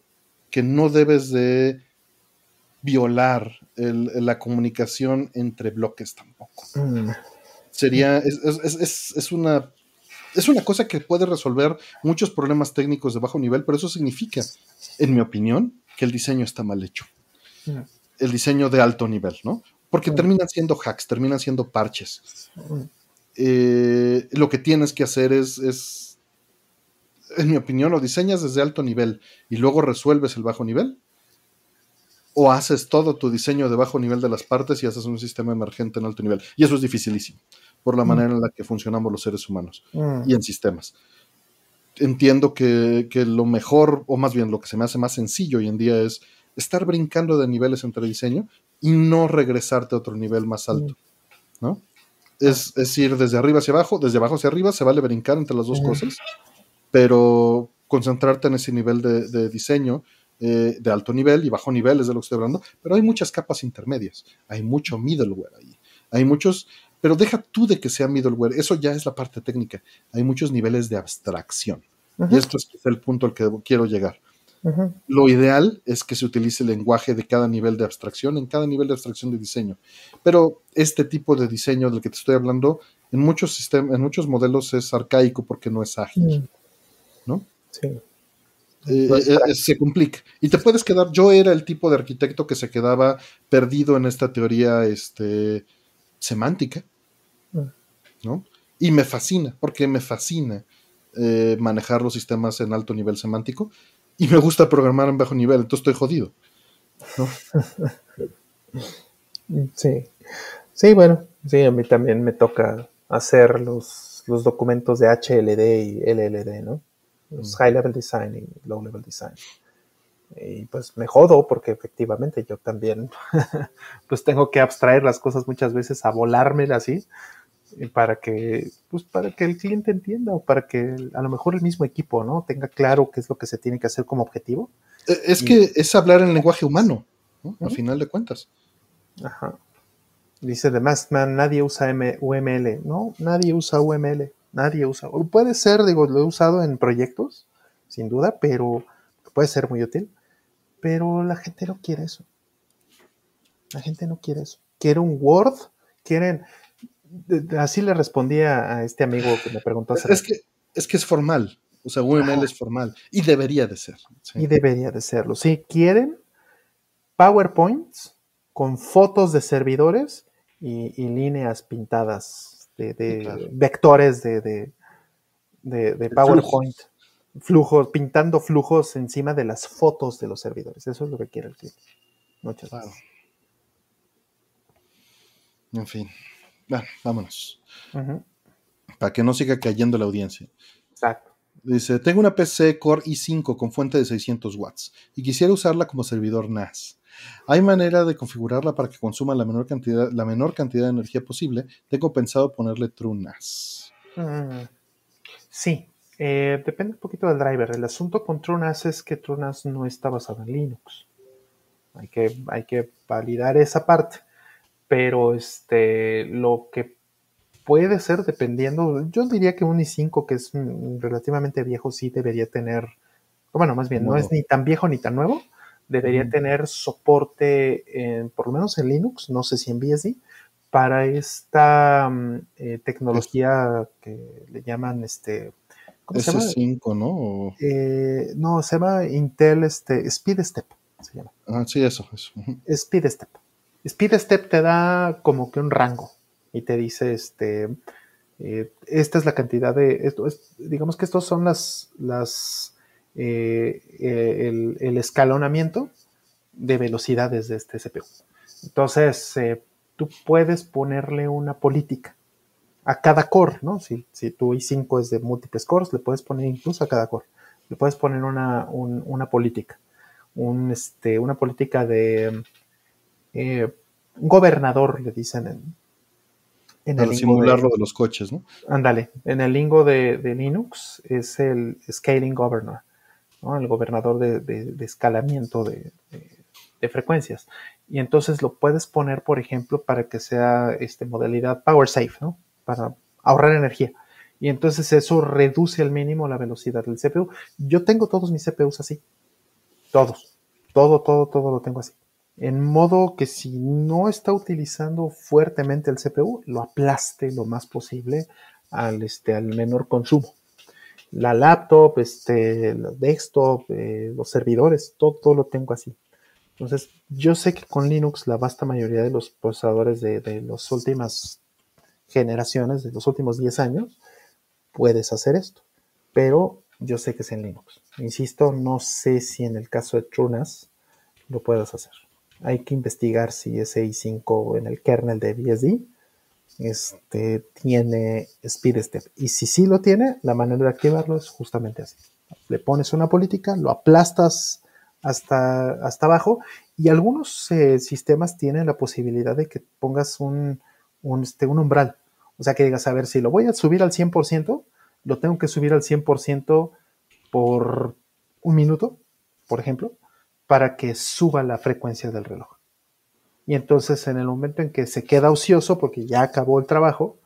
que no debes de violar la comunicación entre bloques tampoco. Mm. Sería, es, una, es una cosa que puede resolver muchos problemas técnicos de bajo nivel, pero eso significa, en mi opinión, que el diseño está mal hecho. Mm. El diseño de alto nivel, ¿no? Porque terminan siendo hacks, terminan siendo parches. Eh, lo que tienes que hacer es en mi opinión, o diseñas desde alto nivel y luego resuelves el bajo nivel, o haces todo tu diseño de bajo nivel de las partes y haces un sistema emergente en alto nivel. Y eso es dificilísimo, por la mm. manera en la que funcionamos los seres humanos mm. y en sistemas. Entiendo que, lo mejor, o más bien lo que se me hace más sencillo hoy en día es estar brincando de niveles entre diseño y no regresarte a otro nivel más alto. ¿no? Es, es, ir desde arriba hacia abajo, desde abajo hacia arriba, se vale brincar entre las dos cosas, pero concentrarte en ese nivel de, diseño eh, de alto nivel y bajo nivel es de lo que estoy hablando, pero hay muchas capas intermedias, hay mucho middleware ahí, hay muchos, pero deja tú de que sea middleware, eso ya es la parte técnica, hay muchos niveles de abstracción. Y esto es el punto al que quiero llegar. Lo ideal es que se utilice el lenguaje de cada nivel de abstracción, en cada nivel de abstracción de diseño. Pero este tipo de diseño del que te estoy hablando, en muchos sistemas, en muchos modelos es arcaico porque no es ágil. Mm. ¿no? Sí. Eh, eh, eh, se complica. Y te puedes quedar, yo era el tipo de arquitecto que se quedaba perdido en esta teoría este, semántica, mm. ¿no? Y me fascina, porque me fascina manejar los sistemas en alto nivel semántico y me gusta programar en bajo nivel, entonces estoy jodido. (laughs) Sí, sí, bueno, sí, a mí también me toca hacer los los documentos de HLD y LLD, ¿no? Los High Level Design y Low Level Design. Y pues me jodo porque efectivamente yo también (laughs) pues tengo que abstraer las cosas muchas veces a volarme así para que pues para que el cliente entienda o para que a lo mejor el mismo equipo no tenga claro qué es lo que se tiene que hacer como objetivo e, es que es hablar en lenguaje humano ¿no? al final de cuentas ajá Dice The Maskman, nadie usa UML. No, nadie usa UML. Nadie usa. Puede ser, digo, lo he usado en proyectos, sin duda, pero puede ser muy útil. Pero la gente no quiere eso. La gente no quiere eso. Quiere un Word, quieren. Así le respondía a este amigo que me preguntó. Es que, es que es formal. O sea, UML es formal. Y debería de ser. Y debería de serlo. Sí, quieren PowerPoints con fotos de servidores y, líneas pintadas de, vectores de, PowerPoint. Flujos. pintando flujos encima de las fotos de los servidores. Eso es lo que quiere el cliente. Muchas gracias. En fin. Vámonos. Para que no siga cayendo la audiencia. Exacto. Dice, tengo una PC Core i5 con fuente de 600 watts y quisiera usarla como servidor NAS. ¿Hay manera de configurarla para que consuma la menor cantidad, la menor cantidad de energía posible? Tengo pensado ponerle TrueNAS. Mm, sí, eh, depende un poquito del driver. El asunto con TrueNAS es que TrueNAS no está basado en Linux. Hay que, hay que validar esa parte. Pero este, lo que puede ser dependiendo, yo diría que un i5 que es relativamente viejo sí debería tener, bueno, más bien, no es ni tan viejo ni tan nuevo, debería tener soporte, en, por lo menos en Linux, no sé si en BSD, para esta mm, eh, tecnología que le llaman este. ¿cómo se llama? 5 ¿no? Eh, no, se llama Intel este, Speed Step. Se llama. Ah, sí, eso, eso. Speed Step. Speed Step te da como que un rango y te dice, este, eh, esta es la cantidad de, esto es, digamos que estos son las, las eh, eh, el, escalonamiento de velocidades de este CPU. Entonces, tú puedes ponerle una política a cada core, ¿no? Si, si tu i5 es de múltiples cores, le puedes poner incluso a cada core, le puedes poner una, política. un, este, una política de eh, gobernador, le dicen en, en Para simular lo de los coches, ¿no? Ándale, en el lingo de, Linux es el scaling governor, ¿no? el gobernador de, escalamiento de, frecuencias. Y entonces lo puedes poner, por ejemplo, para que sea este, modalidad power safe, ¿no? Para ahorrar energía. Y entonces eso reduce al mínimo la velocidad del CPU. Yo tengo todos mis CPUs así. Todos. Todo, todo, todo lo tengo así en modo que si no está utilizando fuertemente el CPU, lo aplaste lo más posible al, este, al menor consumo. La laptop, este, el desktop, eh, los servidores, todo, lo tengo así. Entonces, yo sé que con Linux la vasta mayoría de los procesadores de, de las últimas generaciones, de los últimos 10 años, puedes hacer esto. Pero yo sé que es en Linux. Insisto, no sé si en el caso de TrueNAS lo puedas hacer hay que investigar si ese i5 en el kernel de BSD este, tiene speed step. Y si sí lo tiene, la manera de activarlo es justamente así. Le pones una política, lo aplastas hasta, hasta abajo y algunos eh, sistemas tienen la posibilidad de que pongas un, un, este, un umbral. O sea, que digas, a ver, si lo voy a subir al 100%, lo tengo que subir al 100% por un minuto, por ejemplo para que suba la frecuencia del reloj. Y entonces en el momento en que se queda ocioso, porque ya acabó el trabajo,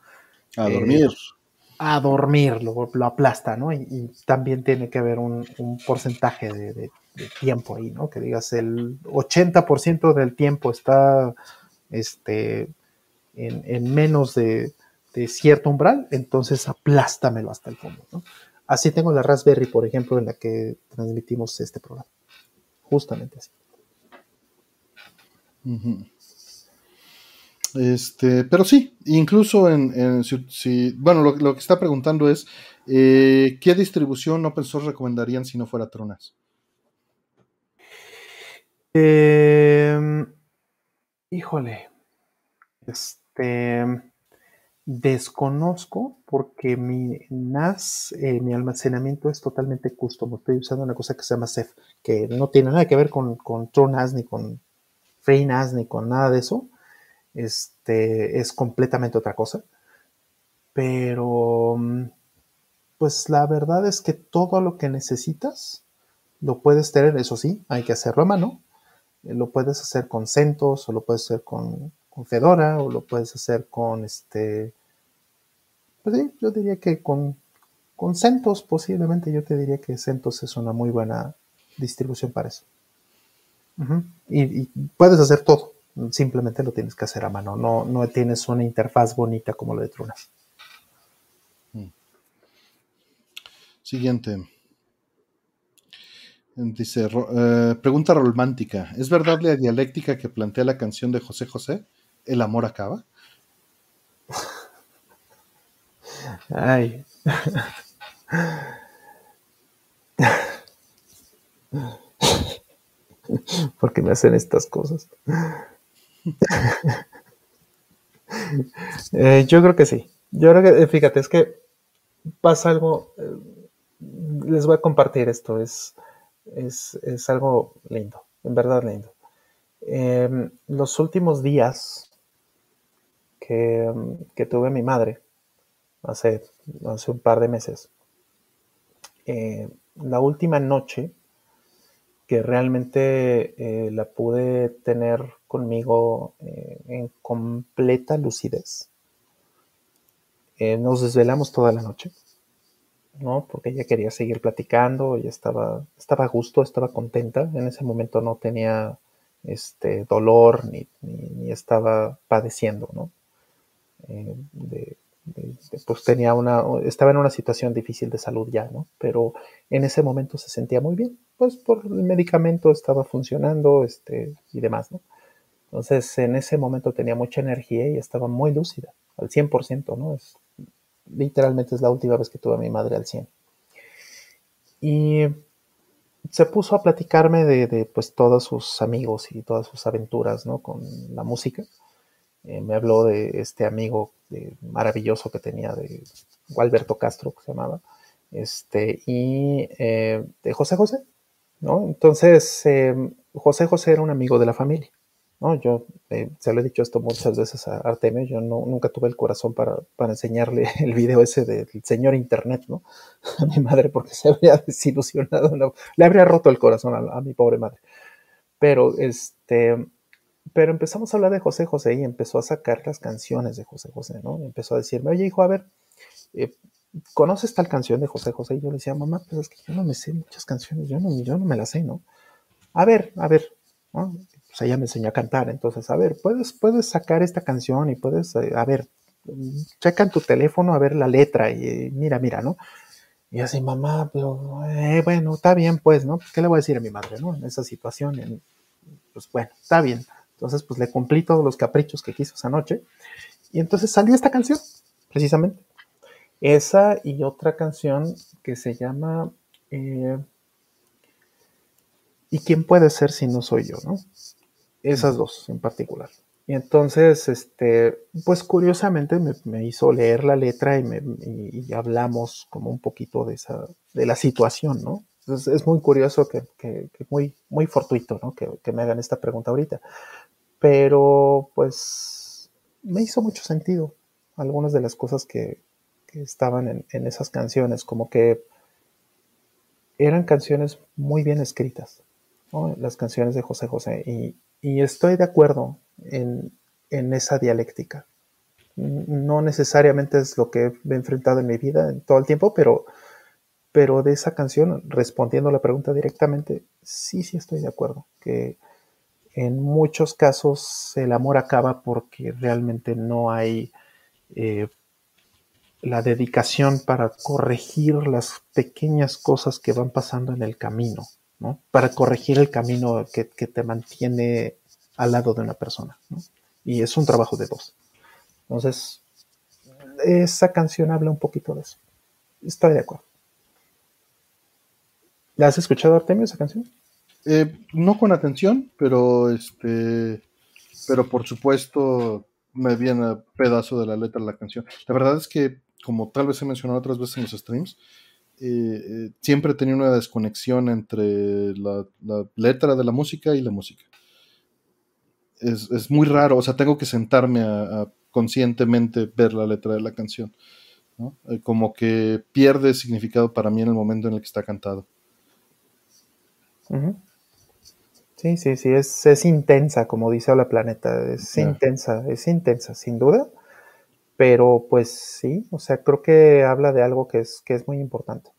a eh, dormir. A dormir, lo, lo aplasta, ¿no? Y, también tiene que haber un, porcentaje de, tiempo ahí, ¿no? Que digas, el 80% del tiempo está este, en, menos de, de, cierto umbral, entonces aplástamelo hasta el fondo, ¿no? Así tengo la Raspberry, por ejemplo, en la que transmitimos este programa justamente así. Este, pero sí, incluso en, si, bueno, lo, que está preguntando es eh, ¿qué distribución open source recomendarían si no fuera Tronas? Em, híjole, este, Desconozco porque mi NAS, eh, mi almacenamiento es totalmente custom. Estoy usando una cosa que se llama Ceph, que no tiene nada que ver con, con TrueNAS, ni con FreeNAS, ni con nada de eso. Este, es completamente otra cosa. Pero, pues la verdad es que todo lo que necesitas lo puedes tener, eso sí, hay que hacerlo a mano. Lo puedes hacer con CentOS o lo puedes hacer con Fedora o lo puedes hacer con este pues sí, yo diría que con, con CentOS posiblemente yo te diría que CentOS es una muy buena distribución para eso. y, puedes hacer todo, simplemente lo tienes que hacer a mano, no, no tienes una interfaz bonita como la de Trunas. Mm. Siguiente. Dice, eh, pregunta romántica. ¿Es verdad la dialéctica que plantea la canción de José José? ¿El amor acaba? Ay. ¿Por qué me hacen estas cosas? Eh, yo creo que sí. Yo creo que, eh, fíjate, es que pasa algo. Eh, les voy a compartir esto. Es, es, algo lindo, en verdad lindo. Em, los últimos días que, que tuve mi madre, hace, hace un par de meses. Eh, la última noche que realmente eh, la pude tener conmigo eh, en completa lucidez. nos desvelamos toda la noche, ¿no? Porque ella quería seguir platicando, ella estaba, estaba a gusto, estaba contenta. En ese momento no tenía este dolor ni, ni, estaba padeciendo, ¿no? de, pues tenía una, estaba en una situación difícil de salud ya, ¿no? Pero en ese momento se sentía muy bien, pues por el medicamento estaba funcionando, este, y demás, ¿no? Entonces, en ese momento tenía mucha energía y estaba muy lúcida, al 100%, ¿no? Es, literalmente es la última vez que tuve a mi madre al 100. Y se puso a platicarme de, de, pues todos sus amigos y todas sus aventuras, ¿no? Con la música. Eh, me habló de este amigo eh, maravilloso que tenía de Gualberto Castro, que se llamaba, este, y eh, de José José, ¿no? Entonces, em, José José era un amigo de la familia. ¿no? Yo se lo he dicho esto muchas veces a Artemio, yo no, nunca tuve el corazón para, para, enseñarle (laughs) el video ese del señor Internet, ¿no? (laughs) A mi madre, porque se habría (laughs) desilusionado, le habría roto el corazón a, mi pobre madre. Pero, este, pero empezamos a hablar de José José y empezó a sacar las canciones de José José, ¿no? Y empezó a decirme, oye, hijo, a ver, eh, ¿conoces tal canción de José José? Y yo le decía, mamá, pues es que yo no me sé muchas canciones, yo no, yo no me las sé, ¿no? A ver, a ver, ¿no? Pues ella me enseñó a cantar, entonces, a ver, puedes, puedes sacar esta canción y puedes, eh, a ver, checa en tu teléfono a ver la letra y mira, mira, ¿no? Y así, mamá, pero, eh, bueno, está bien, pues, ¿no? ¿Qué le voy a decir a mi madre, ¿no? En esa situación, pues bueno, está bien. Entonces, pues le cumplí todos los caprichos que quiso esa noche. Y entonces salió esta canción, precisamente. Esa y otra canción que se llama eh, ¿Y quién puede ser si no soy yo? ¿no? Esas dos en particular. Y entonces, este, pues curiosamente me, hizo leer la letra y, me, hablamos como un poquito de, esa, de la situación, ¿no? Entonces, es muy curioso que, que, muy, muy fortuito, ¿no? Que, que, me hagan esta pregunta ahorita. Pero, pues, me hizo mucho sentido algunas de las cosas que, estaban en, esas canciones, como que eran canciones muy bien escritas, las canciones de José José, y, estoy de acuerdo en, en, esa dialéctica. No necesariamente es lo que he enfrentado en mi vida en todo el tiempo, pero, pero de esa canción, respondiendo a la pregunta directamente, sí, sí estoy de acuerdo, que en muchos casos el amor acaba porque realmente no hay eh, la dedicación para corregir las pequeñas cosas que van pasando en el camino, ¿no? Para corregir el camino que, te mantiene al lado de una persona, ¿no? Y es un trabajo de dos. Entonces, esa canción habla un poquito de eso. Estoy de acuerdo. ¿La has escuchado, Artemio, esa canción? Eh, no con atención, pero este, pero por supuesto me viene pedazo de la letra de la canción. La verdad es que como tal vez he mencionado otras veces en los streams, eh, eh, siempre he tenido una desconexión entre la, letra de la música y la música. Es, muy raro, o sea, tengo que sentarme a, conscientemente ver la letra de la canción. Eh, como que pierde significado para mí en el momento en el que está cantado. Sí, sí, sí, es, es, intensa, como dice Hola Planeta, es intensa, es intensa, sin duda pero pues sí, o sea, creo que habla de algo que es, que es muy importante,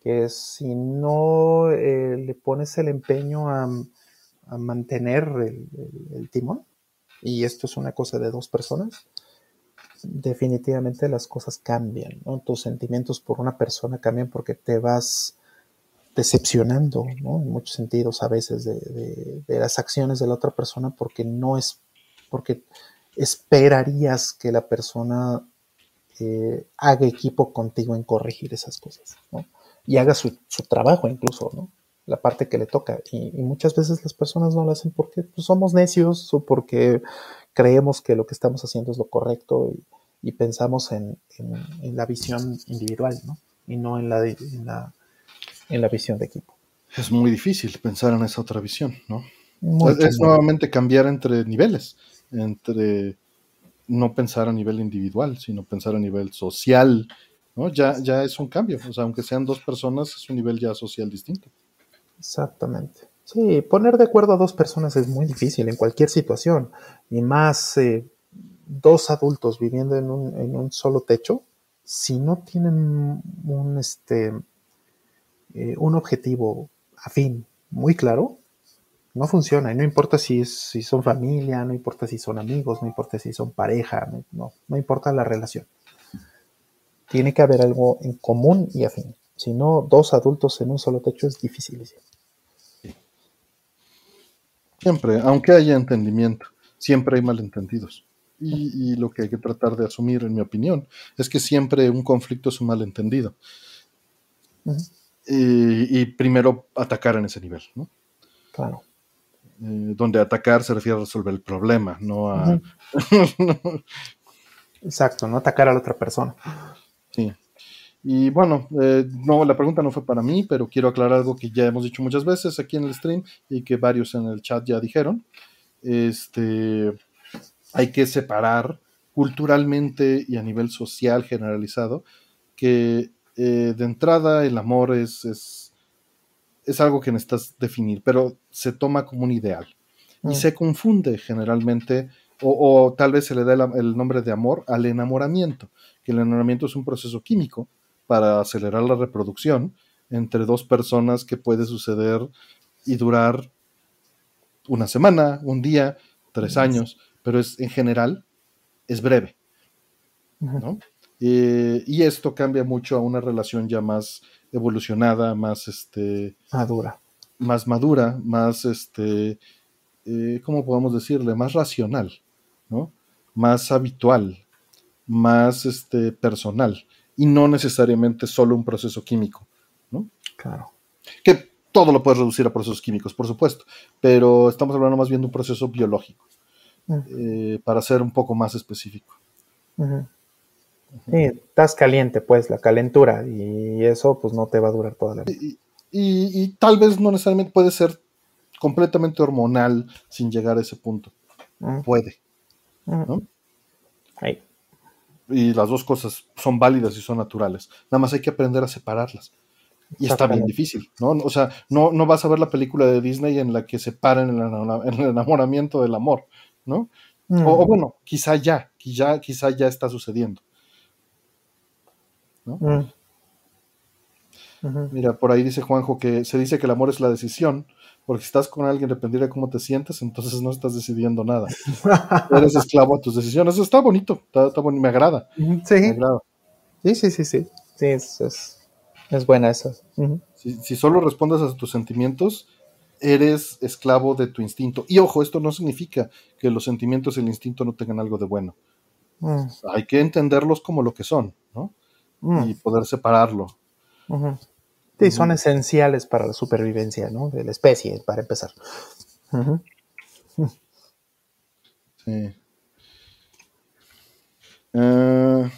que es si no eh, le pones el empeño a, mantener el, timón, y esto es una cosa de dos personas, definitivamente las cosas cambian, ¿no? Tus sentimientos por una persona cambian porque te vas decepcionando, ¿no? En muchos sentidos a veces de, de las acciones de la otra persona porque no es, porque esperarías que la persona eh, haga equipo contigo en corregir esas cosas, ¿no? Y haga su, trabajo incluso, ¿no? La parte que le toca. Y, muchas veces las personas no lo hacen porque pues, somos necios o porque creemos que lo que estamos haciendo es lo correcto y, pensamos en, la visión individual, ¿no? Y no en en la, en la visión de equipo. Es muy difícil pensar en esa otra visión, ¿no? es nuevamente cambiar entre niveles entre no pensar a nivel individual, sino pensar a nivel social, ¿no? Ya, ya es un cambio, o sea, aunque sean dos personas, es un nivel ya social distinto. Exactamente. Sí, poner de acuerdo a dos personas es muy difícil en cualquier situación, y más eh, dos adultos viviendo en un, en un, solo techo, si no tienen un, este, eh, un objetivo afín muy claro, no funciona. Y no importa si, si son familia, no importa si son amigos, no importa si son pareja, no, no, importa la relación. Tiene que haber algo en común y afín. Si no, dos adultos en un solo techo es difícil. Siempre, aunque haya entendimiento, siempre hay malentendidos. Y, y, lo que hay que tratar de asumir, en mi opinión, es que siempre un conflicto es un malentendido. Y, y, primero atacar en ese nivel, ¿no? Claro. Eh, donde atacar se refiere a resolver el problema, no a... (laughs) Exacto, no atacar a la otra persona. Sí. Y bueno, eh, no, la pregunta no fue para mí, pero quiero aclarar algo que ya hemos dicho muchas veces aquí en el stream y que varios en el chat ya dijeron. Este, hay que separar culturalmente y a nivel social generalizado que eh, de entrada el amor es, es, es, algo que necesitas definir, pero se toma como un ideal y mm. se confunde generalmente o, tal vez se le da el, nombre de amor al enamoramiento, que el enamoramiento es un proceso químico para acelerar la reproducción entre dos personas que puede suceder y durar una semana, un día, tres años, pero es en general es breve. Eh, y esto cambia mucho a una relación ya más evolucionada, más este madura, más madura, más este, eh, ¿cómo podemos decirle? Más racional. ¿no? Más habitual, más este, personal, y no necesariamente solo un proceso químico, ¿no? Claro. Que todo lo puedes reducir a procesos químicos, por supuesto, pero estamos hablando más bien de un proceso biológico, eh, para ser un poco más específico. Estás caliente, pues, la calentura, y eso pues no te va a durar toda la vida. y, tal vez no necesariamente puede ser completamente hormonal sin llegar a ese punto. Puede. Y las dos cosas son válidas y son naturales. Nada más hay que aprender a separarlas. Y está bien difícil, ¿no? O sea, no, no vas a ver la película de Disney en la que separan el, el enamoramiento del amor, ¿no? O, bueno, quizá ya, quizá, quizá ya está sucediendo. Mira, por ahí dice Juanjo que se dice que el amor es la decisión, porque si estás con alguien dependiendo de cómo te sientes, entonces no estás decidiendo nada. (laughs) Eres esclavo a tus decisiones. Eso está bonito, está, bonito, me agrada. Sí. Sí, sí, sí, sí. Sí, es, es, buena esa. si, solo respondes a tus sentimientos, eres esclavo de tu instinto. Y ojo, esto no significa que los sentimientos y el instinto no tengan algo de bueno. Mm. Hay que entenderlos como lo que son, ¿no? Mm. Y poder separarlo. Sí, son esenciales para la supervivencia, ¿no? De la especie, para empezar. Sí. Uh,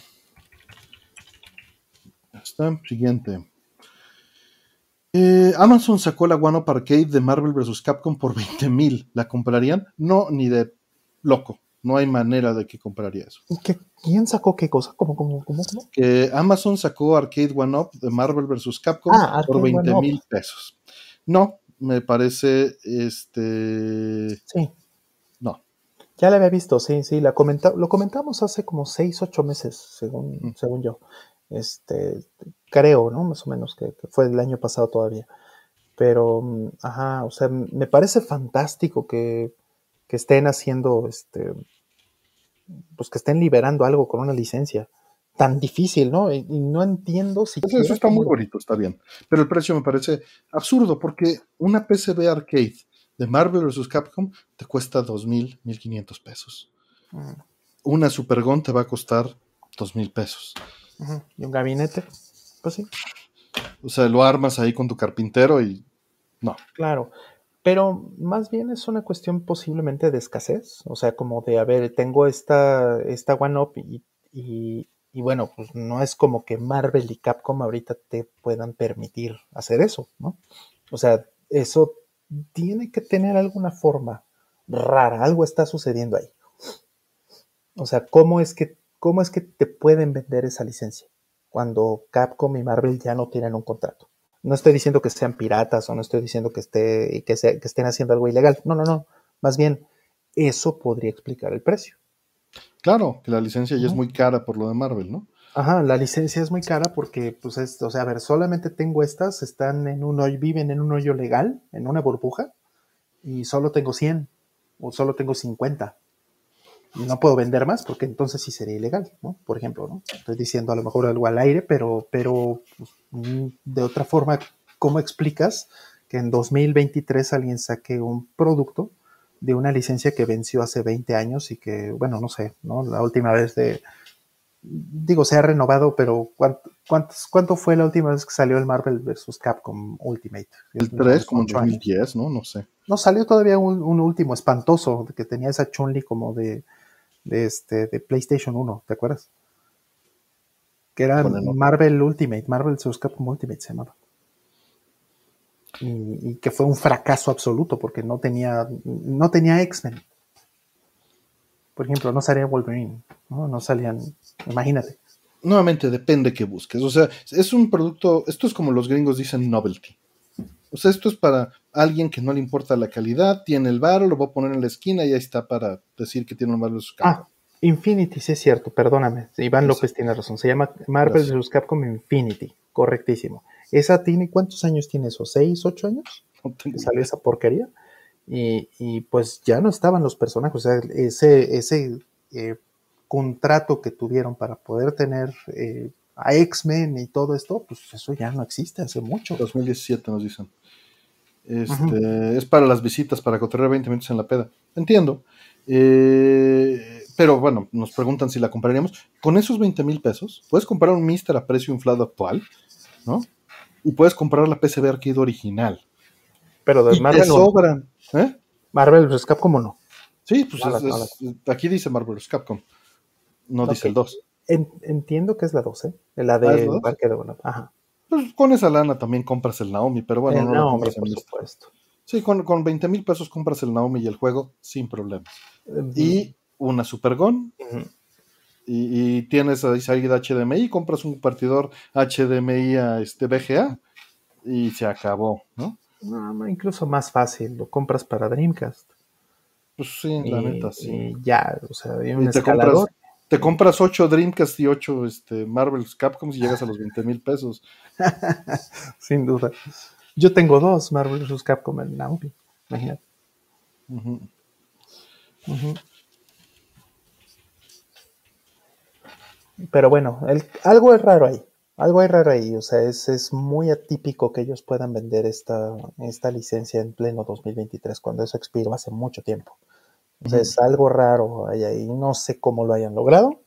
está, siguiente. Eh, Amazon sacó la One Up Arcade de Marvel vs. Capcom por 20 mil. ¿La comprarían? No, ni de loco. No hay manera de que compraría eso. ¿Quién sacó qué cosa? ¿Cómo, cómo, cómo, Que Amazon sacó Arcade One Up de Marvel vs. Capcom ah, por 20 mil pesos. No, me parece este. Sí. No. Ya la había visto, sí, sí. La lo comentamos hace como 6, 8 meses, según, mm. según yo. Este, creo, ¿no? Más o menos, que, que fue el año pasado todavía. Pero, mm, ajá, o sea, me parece fantástico que que estén haciendo, este, pues que estén liberando algo con una licencia tan difícil, ¿no? Y, no entiendo si... Eso está muy bonito, está bien. Pero el precio me parece absurdo porque una PCB arcade de Marvel vs. Capcom te cuesta 2.000, 1.500 pesos. Mm. Una Supergon te va a costar 2.000 pesos. ¿Y un gabinete? Pues sí. O sea, lo armas ahí con tu carpintero y no. Claro. Pero más bien es una cuestión posiblemente de escasez, o sea, como de, a ver, tengo esta, esta One-Up y, y, bueno, pues no es como que Marvel y Capcom ahorita te puedan permitir hacer eso, ¿no? O sea, eso tiene que tener alguna forma rara, algo está sucediendo ahí. O sea, ¿cómo es que, cómo es que te pueden vender esa licencia cuando Capcom y Marvel ya no tienen un contrato? No estoy diciendo que sean piratas o no estoy diciendo que, esté, que, que estén haciendo algo ilegal. No, no, no. Más bien, eso podría explicar el precio. Claro, que la licencia ya es muy cara por lo de Marvel, ¿no? Ajá, la licencia es muy cara porque, pues, es, o sea, a ver, solamente tengo estas, están en un hoyo, viven en un hoyo legal, en una burbuja, y solo tengo 100 o solo tengo 50 no puedo vender más porque entonces sí sería ilegal, ¿no? Por ejemplo, ¿no? Estoy diciendo a lo mejor algo al aire, pero, pero pues, mm, de otra forma, ¿cómo explicas que en 2023 alguien saque un producto de una licencia que venció hace 20 años y que, bueno, no sé, ¿no? La última vez de, digo, se ha renovado, pero ¿cuánto, cuánto fue la última vez que salió el Marvel vs. Capcom Ultimate? El 3, como en 2010, ¿no? No sé. No, salió todavía un, un último espantoso, que tenía esa chun como de de, este, de PlayStation 1, ¿te acuerdas? Que era Marvel Ultimate, Marvel vs. Capcom Ultimate se llamaba. Y, que fue un fracaso absoluto porque no tenía, no tenía X-Men. Por ejemplo, no salía Wolverine, ¿no? no salían, imagínate. Nuevamente, depende que busques. O sea, es un producto, esto es como los gringos dicen novelty. O sea, esto es para alguien que no le importa la calidad, tiene el bar, lo va a poner en la esquina y ahí está para decir que tiene un valor de su Ah, Infinity, sí es cierto, perdóname. Iván López tiene razón. Se llama Marvel vs. Capcom Infinity, correctísimo. ¿Esa tiene cuántos años tiene eso? ¿Seis, ocho años? salió esa porquería. Y, pues ya no estaban los personajes. O sea, ese, ese eh, contrato que tuvieron para poder tener eh, a X-Men y todo esto, pues eso ya no existe hace mucho. 2017 nos dicen. Este, Es para las visitas, para cotorrear 20 minutos en la peda. Entiendo. Eh, pero bueno, nos preguntan si la compraríamos. Con esos 20 mil pesos, puedes comprar un Mister a precio inflado actual, ¿no? Y puedes comprar la PCB Arcade original. Pero de Marvel. sobran. ¿eh? Marvel vs. Capcom o no. Sí, pues aquí dice Marvel vs. Capcom. No dice el 2. Entiendo que es la 2, ¿eh? La de ¿Ah, Parque de Ajá. Pues con esa lana también compras el Naomi, pero bueno, no lo compras por supuesto. Sí, con, con 20 mil pesos compras el Naomi y el juego sin problemas. Y una Super Gon. y, tienes ahí salida HDMI, compras un partidor HDMI a este VGA y se acabó, ¿no? incluso más fácil, lo compras para Dreamcast. Pues sí, la neta, sí. ya, o sea, un te compras, te compras 8 Dreamcast y 8 este, Marvel's Capcom y llegas a los 20 mil pesos. (laughs) Sin duda. Yo tengo dos Marvel vs. Capcom en Naomi, imagínate. Pero bueno, algo es raro ahí. Algo es raro ahí. O sea, es, muy atípico que ellos puedan vender esta, esta licencia en pleno 2023, cuando eso expiró hace mucho tiempo. O sea, es algo raro ahí. No sé cómo lo hayan logrado,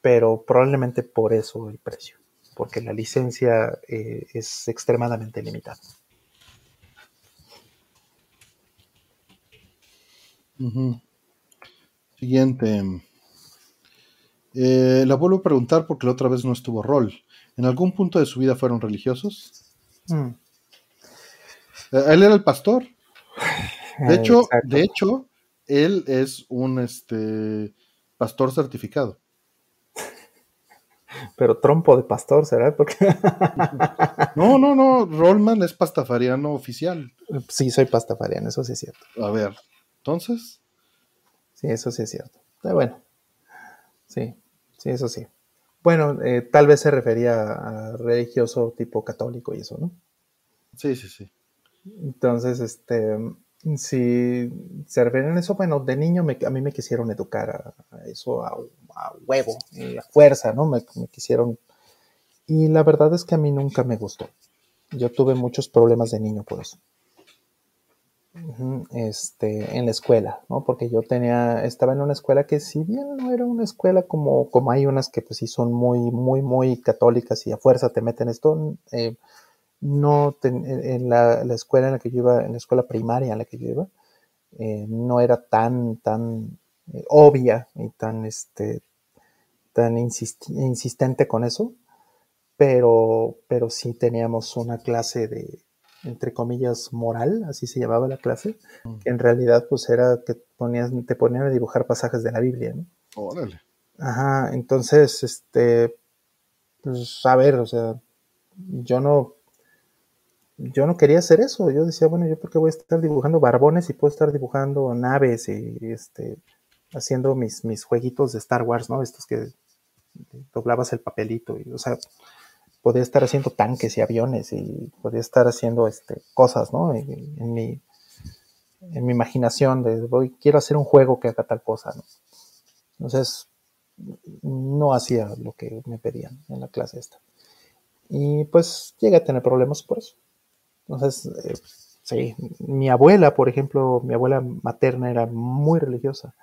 pero probablemente por eso el precio porque la licencia eh, es extremadamente limitada. Siguiente. Eh, la vuelvo a preguntar porque la otra vez no estuvo rol. ¿En algún punto de su vida fueron religiosos? Mm. Eh, él era el pastor. De hecho, de hecho, él es un este, pastor certificado. (laughs) Pero trompo de pastor, ¿será? Porque... (laughs) no, no, no. Rollman es pastafariano oficial. Sí, soy pastafariano, eso sí es cierto. A ver, entonces. Sí, eso sí es cierto. Está bueno. Sí, sí, eso sí. Bueno, eh, tal vez se refería a religioso tipo católico y eso, ¿no? Sí, sí, sí. Entonces, este, si se refieren a eso, bueno, de niño a mí me quisieron educar a, eso, a, huevo, a fuerza, ¿no? Me, quisieron. Y la verdad es que a mí nunca me gustó. Yo tuve muchos problemas de niño por eso. Este, en la escuela, ¿no? Porque yo tenía, estaba en una escuela que si bien no era una escuela como, como hay unas que pues sí son muy, muy, muy católicas y a fuerza te meten esto, eh, no en la, escuela en la que yo iba, en la escuela primaria en la que yo iba, eh, no era tan, tan eh, obvia y tan, este, tan insistente con eso, pero, pero sí teníamos una clase de, entre comillas, moral, así se llamaba la clase, mm. que en realidad pues era que ponías, te ponían a dibujar pasajes de la Biblia, ¿no? Órale. Ajá, entonces, este, pues a ver, o sea, yo no, yo no quería hacer eso. Yo decía, bueno, yo por qué voy a estar dibujando barbones y puedo estar dibujando naves y este haciendo mis, mis jueguitos de Star Wars, ¿no? Estos que doblabas el papelito y, o sea, podía estar haciendo tanques y aviones y podía estar haciendo este, cosas, ¿no? En, mi, en mi imaginación de voy, quiero hacer un juego que haga tal cosa. Entonces, no hacía lo que me pedían en la clase esta. Y pues llegué a tener problemas por eso. Entonces, eh, sí, mi abuela, por ejemplo, mi abuela materna era muy religiosa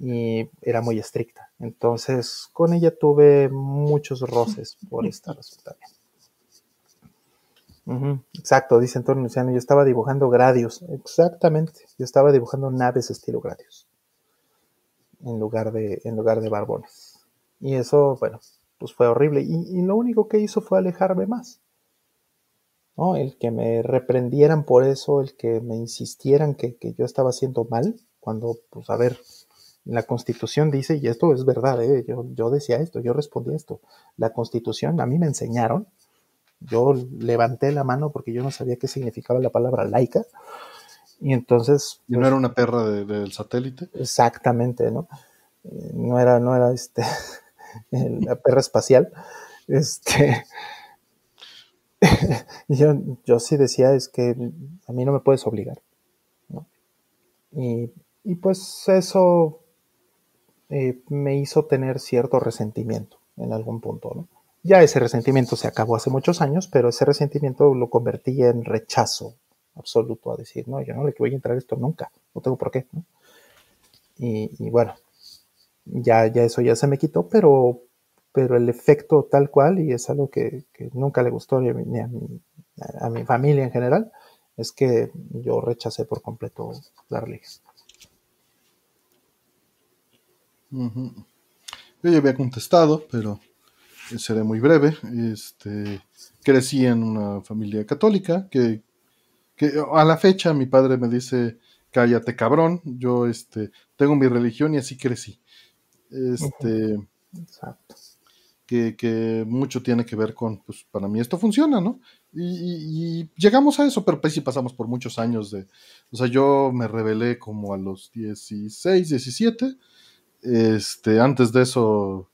y era muy estricta. Entonces, con ella tuve muchos roces por esta resultado. Exacto, dice Antonio Luciano, yo estaba dibujando gradios. Exactamente, yo estaba dibujando naves estilo gradios en lugar de, en lugar de barbones. Y eso, bueno, pues fue horrible. Y, lo único que hizo fue alejarme más. ¿No? El que me reprendieran por eso, el que me insistieran que, yo estaba haciendo mal, cuando, pues a ver, la constitución dice, y esto es verdad, ¿eh? yo, yo decía esto, yo respondí esto, la constitución, a mí me enseñaron, yo levanté la mano porque yo no sabía qué significaba la palabra laica, y entonces... ¿Y no pues era una perra del satélite? Exactamente, ¿no? Eh, no era, no era este, (laughs) la perra espacial. Este, (laughs) yo, yo sí decía, es que a mí no me puedes obligar. Y, y, pues eso eh, me hizo tener cierto resentimiento en algún punto, ¿no? Ya ese resentimiento se acabó hace muchos años, pero ese resentimiento lo convertí en rechazo absoluto a decir, no, yo no le voy a entrar esto nunca, no tengo por qué. Y, bueno, ya, ya eso ya se me quitó, pero, pero el efecto tal cual, y es algo que, nunca le gustó ni, a, mi, a, mi, familia en general, es que yo rechacé por completo la religión. Yo ya había contestado, pero seré muy breve. Este, crecí en una familia católica que que a la fecha mi padre me dice, cállate cabrón, yo este, tengo mi religión y así crecí. Este, Exacto. Que, mucho tiene que ver con, pues para mí esto funciona, ¿no? Y, llegamos a eso, pero pues sí pasamos por muchos años de, o sea, yo me rebelé como a los 16, 17, este, antes de eso,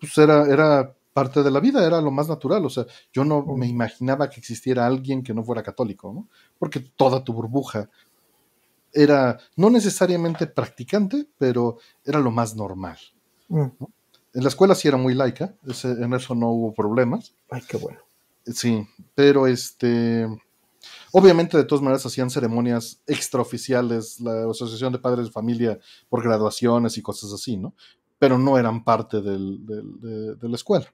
pues era, era parte de la vida, era lo más natural. O sea, yo no me imaginaba que existiera alguien que no fuera católico, ¿no? Porque toda tu burbuja era no necesariamente practicante, pero era lo más normal. Mm. En la escuela sí era muy laica, en eso no hubo problemas. Ay, qué bueno. Sí, pero este. Obviamente, de todas maneras, hacían ceremonias extraoficiales, la Asociación de Padres de Familia por graduaciones y cosas así, ¿no? Pero no eran parte de, la escuela.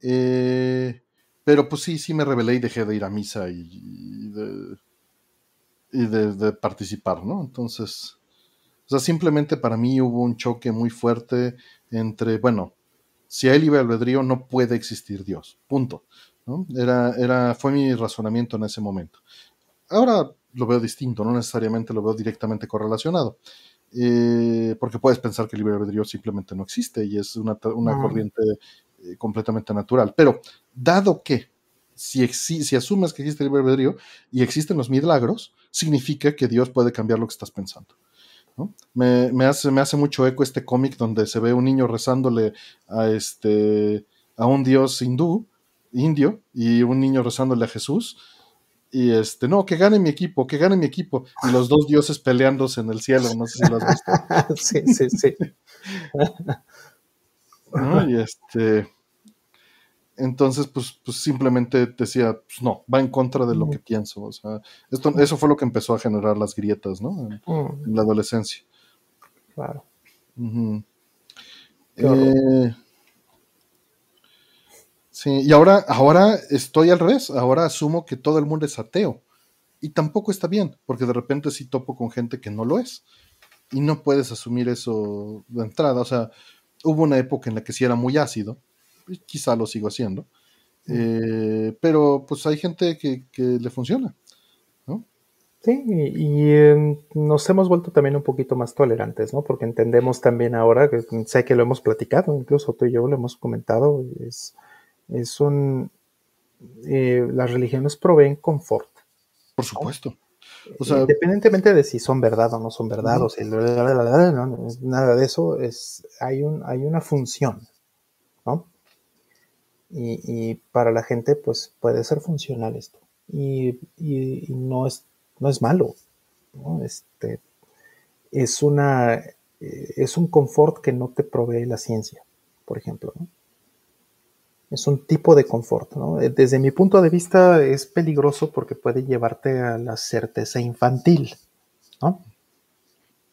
Eh, pero pues sí, sí me rebelé y dejé de ir a misa y, de, y de, participar, ¿no? Entonces, o sea, simplemente para mí hubo un choque muy fuerte entre, bueno, si hay libre albedrío no puede existir Dios, punto. ¿no? Era, era, fue mi razonamiento en ese momento. Ahora lo veo distinto, no necesariamente lo veo directamente correlacionado. Eh, porque puedes pensar que el libre albedrío simplemente no existe y es una, una corriente eh, completamente natural. Pero, dado que si, si asumes que existe el libre albedrío y existen los milagros, significa que Dios puede cambiar lo que estás pensando. Me, hace, me hace mucho eco este cómic donde se ve un niño rezándole a, este, a un dios hindú, indio, y un niño rezándole a Jesús. Y este, no, que gane mi equipo, que gane mi equipo. Y los dos dioses peleándose en el cielo, no sé si lo has visto. (laughs) sí, sí, sí. (laughs) Y este. Entonces, pues, pues simplemente decía, pues no, va en contra de lo que pienso. O sea, esto, eso fue lo que empezó a generar las grietas, ¿no? En, la adolescencia. Claro. Eh, sí, y ahora, ahora estoy al revés. Ahora asumo que todo el mundo es ateo. Y tampoco está bien, porque de repente sí topo con gente que no lo es. Y no puedes asumir eso de entrada. O sea, Hubo una época en la que sí era muy ácido, quizá lo sigo haciendo, eh, pero pues hay gente que, le funciona. ¿no? Sí, y, em, nos hemos vuelto también un poquito más tolerantes, ¿no? Porque entendemos también ahora, que sé que lo hemos platicado, incluso tú y yo lo hemos comentado, es, es un... Eh, las religiones proveen confort. Por supuesto. Independientemente de si son verdad o no son verdad, o si nada de eso, es, hay, un, hay una función, ¿no? Y, para la gente, pues puede ser funcional esto. Y, no, es, no es malo. Este, es, una, eh, es un confort que no te provee la ciencia, por ejemplo, es un tipo de confort. ¿no? Eh, desde mi punto de vista es peligroso porque puede llevarte a la certeza infantil. ¿no?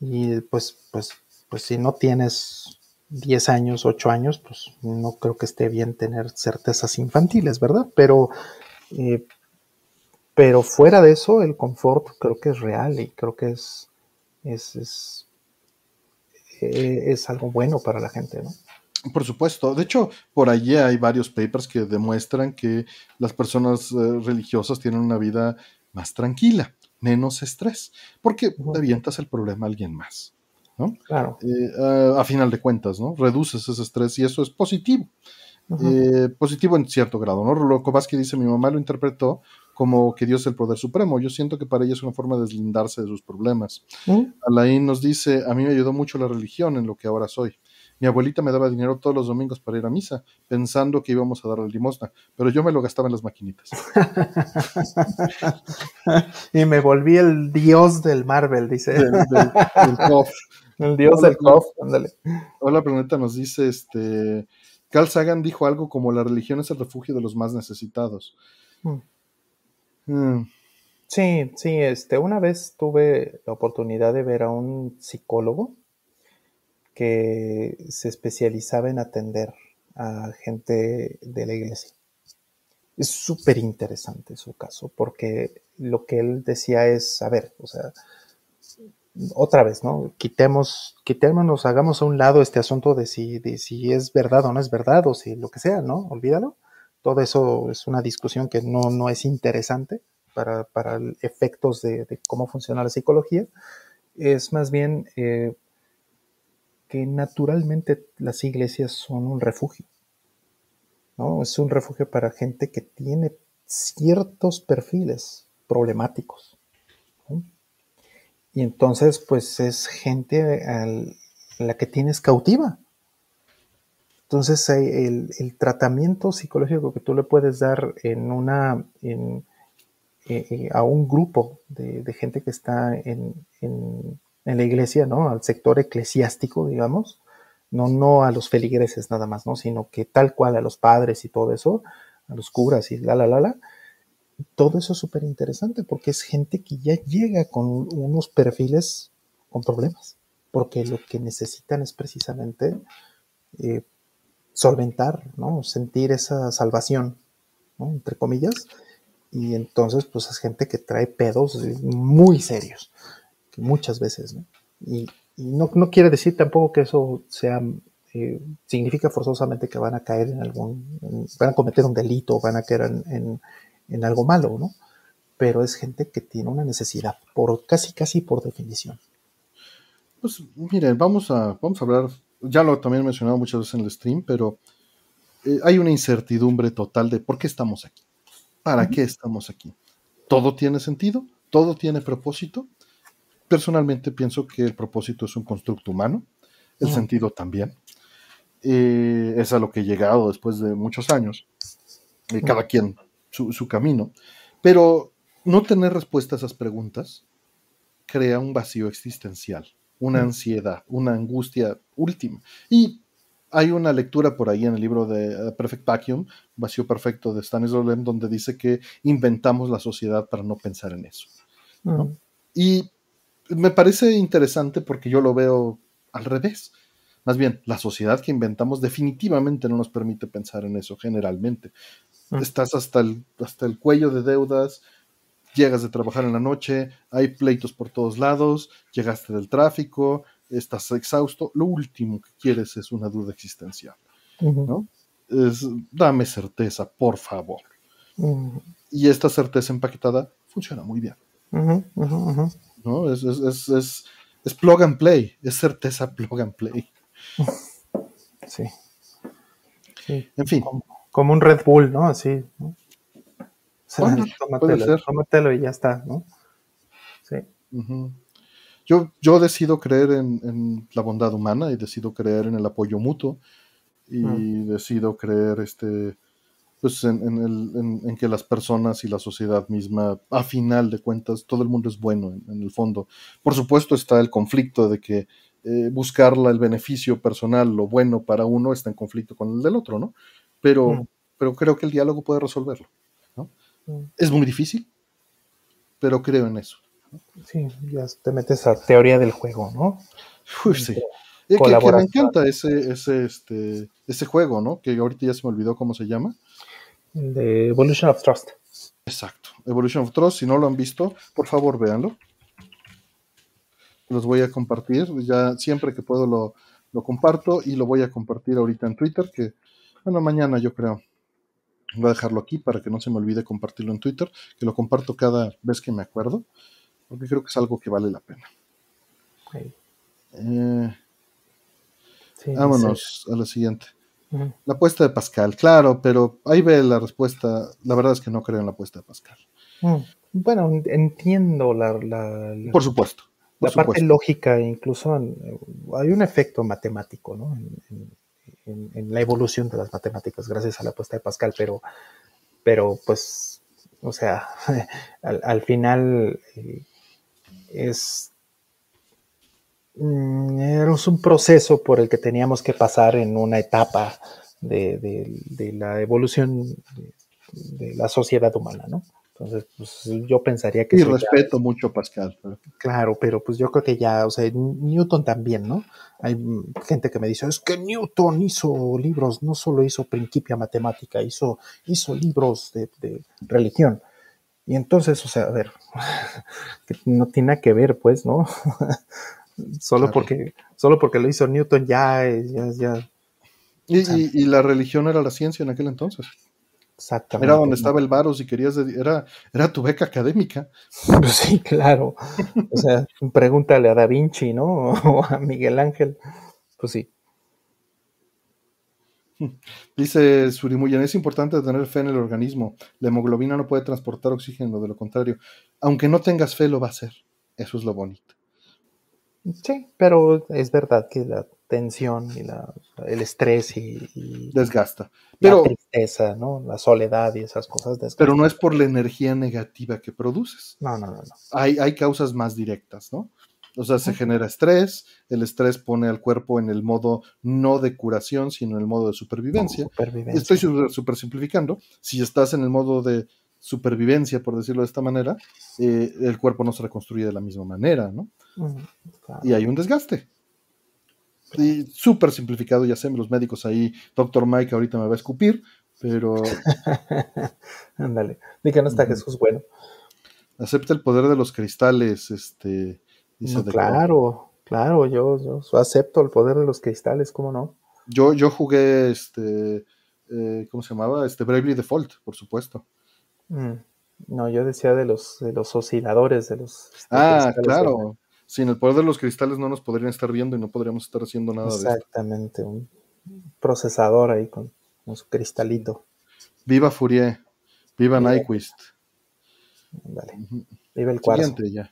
Y pues, pues, pues si no tienes 10 años, 8 años, pues no creo que esté bien tener certezas infantiles, ¿verdad? Pero, eh, pero fuera de eso, el confort creo que es real y creo que es, es, es, eh, es algo bueno para la gente, ¿no? Por supuesto. De hecho, por allí hay varios papers que demuestran que las personas eh, religiosas tienen una vida más tranquila, menos estrés, porque uh avientas el problema a alguien más. ¿No? Claro. Eh, a, final de cuentas, ¿no? Reduces ese estrés y eso es positivo. Eh, positivo en cierto grado, ¿no? Rolokovaski dice, mi mamá lo interpretó como que Dios es el poder supremo. Yo siento que para ella es una forma de deslindarse de sus problemas. ¿Mm? Alain nos dice, a mí me ayudó mucho la religión en lo que ahora soy. Mi abuelita me daba dinero todos los domingos para ir a misa, pensando que íbamos a dar la limosna, pero yo me lo gastaba en las maquinitas. (laughs) y me volví el dios del Marvel, dice. Del, (laughs) El dios del KOF, ándale. Hola, Planeta nos dice, este, Carl Sagan dijo algo como la religión es el refugio de los más necesitados. Mm. Mm. Sí, sí, este, una vez tuve la oportunidad de ver a un psicólogo que se especializaba en atender a gente de la iglesia. Es súper interesante su caso, porque lo que él decía es, a ver, o sea, otra vez, ¿no? Quitemos, quitémonos, hagamos a un lado este asunto de si, es verdad o no es verdad, o si lo que sea, ¿no? Olvídalo. Todo eso es una discusión que no, no es interesante para, para efectos de, cómo funciona la psicología. Es más bien eh, que naturalmente las iglesias son un refugio. ¿no? Es un refugio para gente que tiene ciertos perfiles problemáticos. Y entonces, pues es gente a la que tienes cautiva. Entonces, el, tratamiento psicológico que tú le puedes dar en una, eh, eh, a un grupo de, gente que está en, en la iglesia, ¿no? Al sector eclesiástico, digamos, no, no a los feligreses nada más, ¿no? Sino que tal cual a los padres y todo eso, a los curas y la, la, la, la. Todo eso es súper interesante porque es gente que ya llega con unos perfiles con problemas, porque lo que necesitan es precisamente eh, solventar, ¿no? Sentir esa salvación, ¿no? Entre comillas. Y entonces, pues es gente que trae pedos muy serios muchas veces, ¿no? Y, no, quiere decir tampoco que eso sea, eh, significa forzosamente que van a caer en algún, van a cometer un delito, van a caer en, algo malo, ¿no? Pero es gente que tiene una necesidad, por casi, casi por definición. Pues miren, vamos a, vamos a hablar, ya lo también he mencionado muchas veces en el stream, pero eh, hay una incertidumbre total de por qué estamos aquí, para qué estamos aquí. ¿Todo tiene sentido? ¿Todo tiene propósito? Personalmente pienso que el propósito es un constructo humano, el sentido también. Eh, es a lo que he llegado después de muchos años, eh, cada quien su, camino, pero no tener respuesta a esas preguntas crea un vacío existencial, una ansiedad, una angustia última. Y hay una lectura por ahí en el libro de eh, Perfect Vacuum, Vacío Perfecto de Stanislaw Lem, donde dice que inventamos la sociedad para no pensar en eso. Y me parece interesante porque yo lo veo al revés. Más bien, la sociedad que inventamos definitivamente no nos permite pensar en eso generalmente. Mm. Estás hasta el, hasta el cuello de deudas, llegas de trabajar en la noche, hay pleitos por todos lados, llegaste del tráfico, estás exhausto, lo último que quieres es una duda existencial. ¿no? es, dame certeza, por favor. Y esta certeza empaquetada funciona muy bien. ¿no? Es, es, es, es, plug and play, es certeza plug and play. (laughs) Sí. En fin. Como, un Red Bull, ¿no? Así, ¿no? tómatelo, y ya está, ¿no? Sí. yo, yo decido creer en, la bondad humana y decido creer en el apoyo mutuo y mm. decido creer este pues en, que las personas y la sociedad misma, a final de cuentas, todo el mundo es bueno en, el fondo. Por supuesto está el conflicto de que eh, buscarla el beneficio personal, lo bueno para uno, está en conflicto con el del otro, ¿no? Pero, mm. pero creo que el diálogo puede resolverlo, ¿no? Mm. Es muy difícil, pero creo en eso. Sí, ya te metes a teoría del juego, ¿no? Uy, sí. que, me encanta ese, ese, este, ese juego, ¿no? Que ahorita ya se me olvidó cómo se llama de Evolution of Trust. Exacto, Evolution of Trust, si no lo han visto, por favor véanlo. Los voy a compartir, ya siempre que puedo lo, lo comparto y lo voy a compartir ahorita en Twitter, que, bueno, mañana yo creo. Voy a dejarlo aquí para que no se me olvide compartirlo en Twitter, que lo comparto cada vez que me acuerdo, porque creo que es algo que vale la pena. Eh, vámonos a la siguiente. La apuesta de Pascal, claro, pero ahí ve la respuesta. La verdad es que no creo en la apuesta de Pascal. Mm. Bueno, entiendo la, por supuesto. la parte lógica, incluso hay un efecto matemático, ¿no? En, la evolución de las matemáticas, gracias a la apuesta de Pascal, pero, pero pues, o sea, (laughs) al, final eh, es Mm, era un proceso por el que teníamos que pasar en una etapa de, la evolución de, la sociedad humana, ¿no? Entonces, pues, yo pensaría que... Y respeto mucho a Pascal. Claro, pero pues yo creo que ya, o sea, Newton también, ¿no? Hay gente que me dice, es que Newton hizo libros, no solo hizo Principia Matemática, hizo, hizo libros de, de religión. Y entonces, o sea, a ver, (laughs) que no tiene que ver, pues, ¿no? (laughs) Solo, porque, solo porque lo hizo Newton ya, ya, ya. Y, la religión era la ciencia en aquel entonces. Exactamente. Era donde estaba el varo si querías, era, era tu beca académica. (laughs) Pues sí, claro. O sea, (laughs) pregúntale a Da Vinci, ¿no? (laughs) O a Miguel Ángel. Pues sí. Dice Surimuyen, es importante tener fe en el organismo. La hemoglobina no puede transportar oxígeno, de lo contrario. Aunque no tengas fe, lo va a hacer. Eso es lo bonito. Sí, pero es verdad que la tensión y la, el estrés y, desgasta. Pero, tristeza, ¿no? La soledad y esas cosas desgastan. Pero no es por la energía negativa que produces. No, no, no. no. Hay, hay causas más directas, ¿no? O sea, se genera estrés, el estrés pone al cuerpo en el modo no de curación, sino en el modo de supervivencia. supervivencia. Estoy super simplificando. Si estás en el modo de supervivencia, por decirlo de esta manera, eh, el cuerpo no se reconstruye de la misma manera, ¿no? Y hay un desgaste. Y súper simplificado, ya sé, los médicos ahí, doctor Mike ahorita me va a escupir, pero... (laughs) Ándale, di que no está Jesús bueno. Acepta el poder de los cristales, este... claro, claro, yo, yo acepto el poder de los cristales, ¿cómo no? Yo, yo jugué, este, eh, ¿cómo se llamaba? Este Bravely Default, por supuesto. Mm. No, yo decía de los, de los osciladores, de los... ah, claro. Sin el poder de los cristales no nos podrían estar viendo y no podríamos estar haciendo nada Exactamente, un procesador ahí con, su cristalito. Viva Fourier, viva Nyquist. Vale. Viva el cuarzo. ya.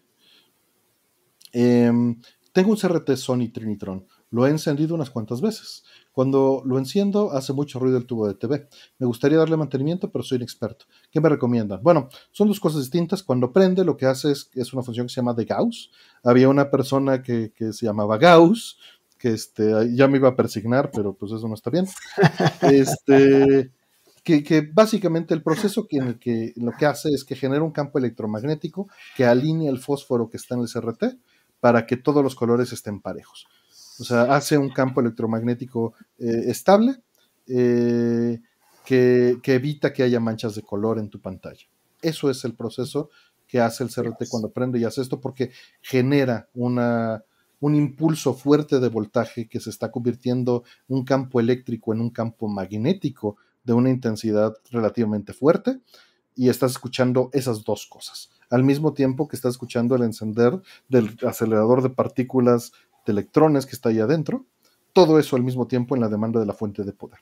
Em, tengo un CRT Sony Trinitron. Lo he encendido unas cuantas veces. Cuando lo enciendo hace mucho ruido el tubo de TV. Me gustaría darle mantenimiento, pero soy inexperto. ¿Qué me recomiendan? Bueno, son dos cosas distintas. Cuando prende, lo que hace es, es una función que se llama de Gauss. Había una persona que, se llamaba Gauss, que este, ya me iba a persignar, pero pues eso no está bien. Este, que, básicamente el proceso que, en el que lo que hace es que genera un campo electromagnético que alinea el fósforo que está en el CRT para que todos los colores estén parejos. O sea, hace un campo electromagnético eh, estable eh, que, evita que haya manchas de color en tu pantalla. Eso es el proceso que hace el CRT cuando prende y hace esto porque genera una, un impulso fuerte de voltaje que se está convirtiendo un campo eléctrico en un campo magnético de una intensidad relativamente fuerte y estás escuchando esas dos cosas al mismo tiempo que estás escuchando el encender del acelerador de partículas de electrones que está ahí adentro, todo eso al mismo tiempo en la demanda de la fuente de poder.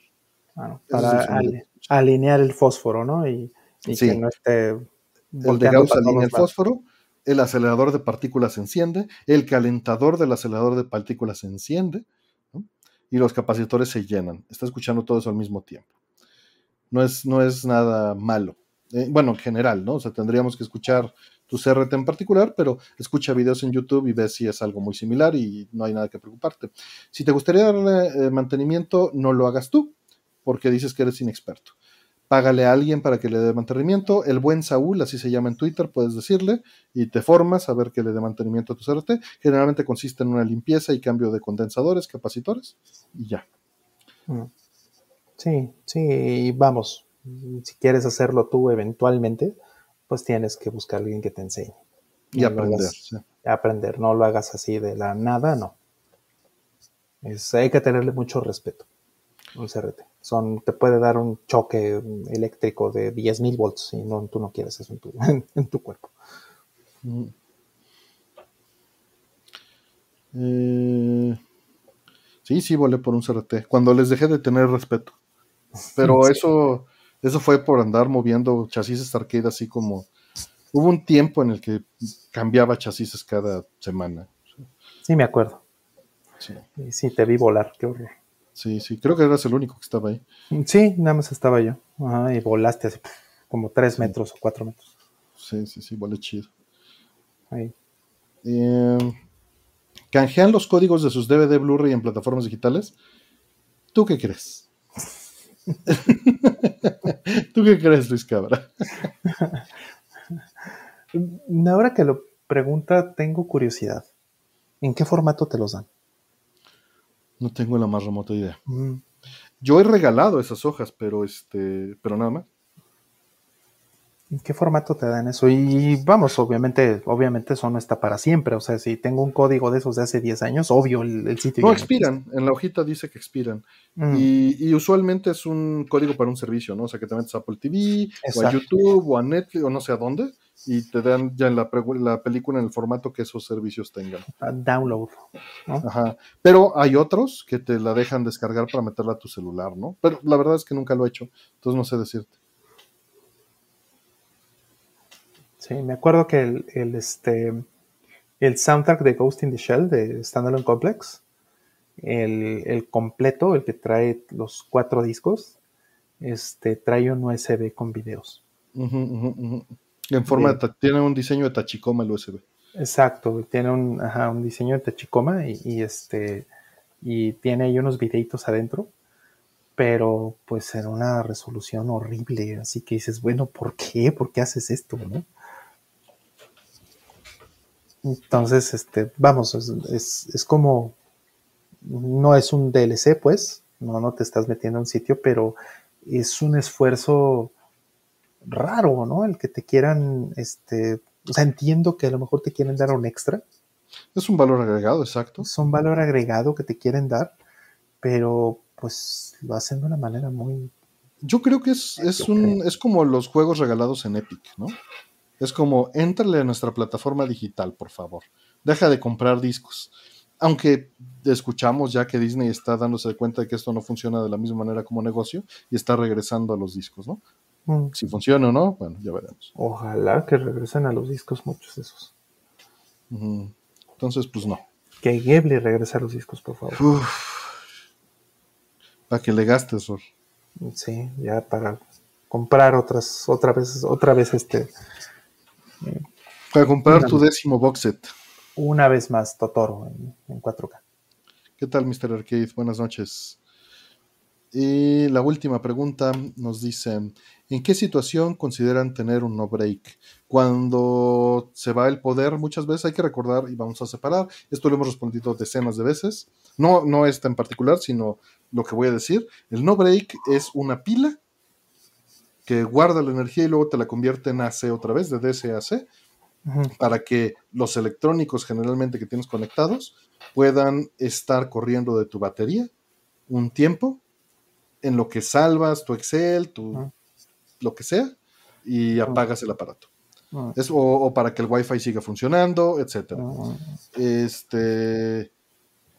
para alinear el fósforo, ¿no? Y, que no esté... El de Gauss alinea el fósforo, el acelerador de partículas se enciende, el calentador del acelerador de partículas se enciende, y los capacitores se llenan. Está escuchando todo eso al mismo tiempo. No es, no es nada malo. Eh, bueno, en general, ¿no? O sea, tendríamos que escuchar tu CRT en particular, pero escucha videos en YouTube y ves si es algo muy similar y no hay nada que preocuparte. Si te gustaría darle eh, mantenimiento, no lo hagas tú, porque dices que eres inexperto. Págale a alguien para que le dé mantenimiento. El buen Saúl, así se llama en Twitter, puedes decirle y te formas a ver que le dé mantenimiento a tu CRT. Generalmente consiste en una limpieza y cambio de condensadores, capacitores y ya. Mm. Sí, sí, vamos. Si quieres hacerlo tú eventualmente, pues tienes que buscar a alguien que te enseñe. Y aprender. Aprender, no lo hagas así de la nada, no. Es, hay que tenerle mucho respeto un CRT. Son, te puede dar un choque eléctrico de 10.000 volts y no, tú no quieres eso en tu, (laughs) en, tu cuerpo. Mm. Eh, sí, sí, volé por un CRT. Cuando les dejé de tener respeto. Pero (laughs) eso, eso fue por andar moviendo chasis arcade así como. Hubo un tiempo en el que cambiaba chasis cada semana. Sí, me acuerdo. Sí. sí, te vi volar, qué horror. Sí, sí, creo que eras el único que estaba ahí. Sí, nada más estaba yo. y volaste así como tres metros o cuatro metros. Sí, sí, sí, volé chido. Ahí. Em, ¿Canjean los códigos de sus DVD Blu-ray en plataformas digitales? ¿Tú qué crees? (laughs) ¿Tú qué crees, Luis Cabra? Ahora que lo pregunta, tengo curiosidad. ¿En qué formato te los dan? No tengo la más remota idea. Mm. Yo he regalado esas hojas, pero este, pero nada más. ¿En qué formato te dan eso? Y vamos, obviamente, obviamente eso no está para siempre. O sea, si tengo un código de esos de hace 10 años, obvio el, sitio. No, expiran. En la hojita dice que expiran. Mm. Y, usualmente es un código para un servicio, ¿no? O sea, que te metes a Apple TV, o a YouTube, o a Netflix, o no sé a dónde y te dan ya en la, la, película en el formato que esos servicios tengan. Download. Ajá. Pero hay otros que te la dejan descargar para meterla a tu celular, ¿no? Pero la verdad es que nunca lo he hecho, entonces no sé decirte. Sí, me acuerdo que el, este, el soundtrack de Ghost in the Shell de Standalone Complex, el, completo, el que trae los cuatro discos, este, trae un USB con videos. En forma de, tiene un diseño de Tachikoma el USB. Exacto, tiene un, un diseño de Tachikoma y, este y tiene ahí unos videitos adentro, pero pues en una resolución horrible, así que dices, bueno, ¿por qué? ¿Por qué haces esto? Entonces, este, vamos, es, es, como, no es un DLC, pues, no, no te estás metiendo en un sitio, pero es un esfuerzo raro, ¿no? El que te quieran, este, o sea, entiendo que a lo mejor te quieren dar un extra. Es un valor agregado, exacto. Es un valor agregado que te quieren dar, pero pues lo hacen de una manera muy... Yo creo que es, es, un, es como los juegos regalados en Epic, ¿no? Es como, éntrale a nuestra plataforma digital, por favor. Deja de comprar discos. Aunque escuchamos ya que Disney está dándose cuenta de que esto no funciona de la misma manera como negocio y está regresando a los discos, ¿no? Mm. Si funciona o no, bueno, ya veremos. Ojalá que regresen a los discos muchos esos. Entonces, pues no. Que Ghibli regrese a los discos, por favor. Para que le gastes, Ror. Sí, ya para comprar otras, otra vez, otra vez este. para comprar tu décimo box set. Una vez más, Totoro en, en 4K. ¿Qué tal, Mr. Arcade? Buenas noches. Y la última pregunta nos dice, ¿en qué situación consideran tener un no break? Cuando se va el poder, muchas veces hay que recordar y vamos a separar. Esto lo hemos respondido decenas de veces. No, no esta en particular, sino lo que voy a decir. El no break es una pila que guarda la energía y luego te la convierte en AC otra vez, de DC a AC, para que los electrónicos generalmente que tienes conectados puedan estar corriendo de tu batería un tiempo en lo que salvas tu Excel, tu lo que sea, y apagas el aparato. o, para que el Wi-Fi siga funcionando, etc. Este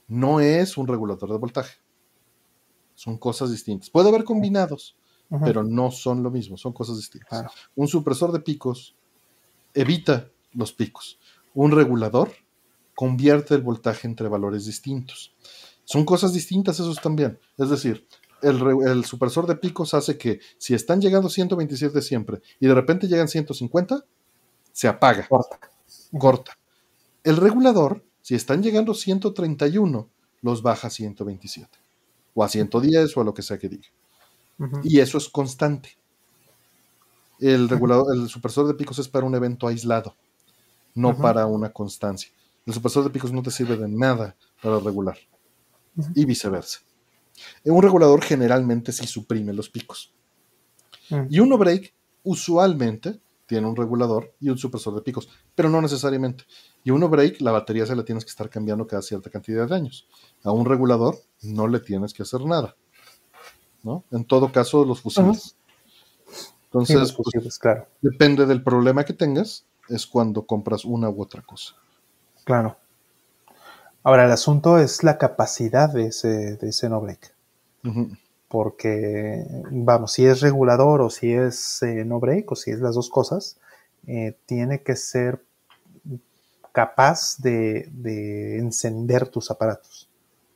no es un regulador de voltaje. Son cosas distintas. Puede haber combinados, pero no son lo mismo, son cosas distintas. Un supresor de picos evita los picos. Un regulador convierte el voltaje entre valores distintos. Son cosas distintas esos también. Es decir, el, supresor de picos hace que si están llegando 127 siempre y de repente llegan 150, se apaga. Corta. Corta. El regulador, si están llegando 131, los baja a 127. O a 110 o a lo que sea que diga. Y eso es constante. El regulador, el supresor de picos es para un evento aislado, no para una constancia. El supresor de picos no te sirve de nada para regular. Y viceversa. Un regulador generalmente sí suprime los picos. Mm. Y un no-break usualmente tiene un regulador y un supresor de picos, pero no necesariamente. Y a uno break, la batería se la tienes que estar cambiando cada cierta cantidad de años. A un regulador no le tienes que hacer nada. ¿no? En todo caso, los fusibles. Entonces, pues, claro. depende del problema que tengas, es cuando compras una u otra cosa. Claro. Ahora, el asunto es la capacidad de ese, de ese no break. Porque, vamos, si es regulador o si es eh, no break o si es las dos cosas, eh, tiene que ser capaz de, encender tus aparatos.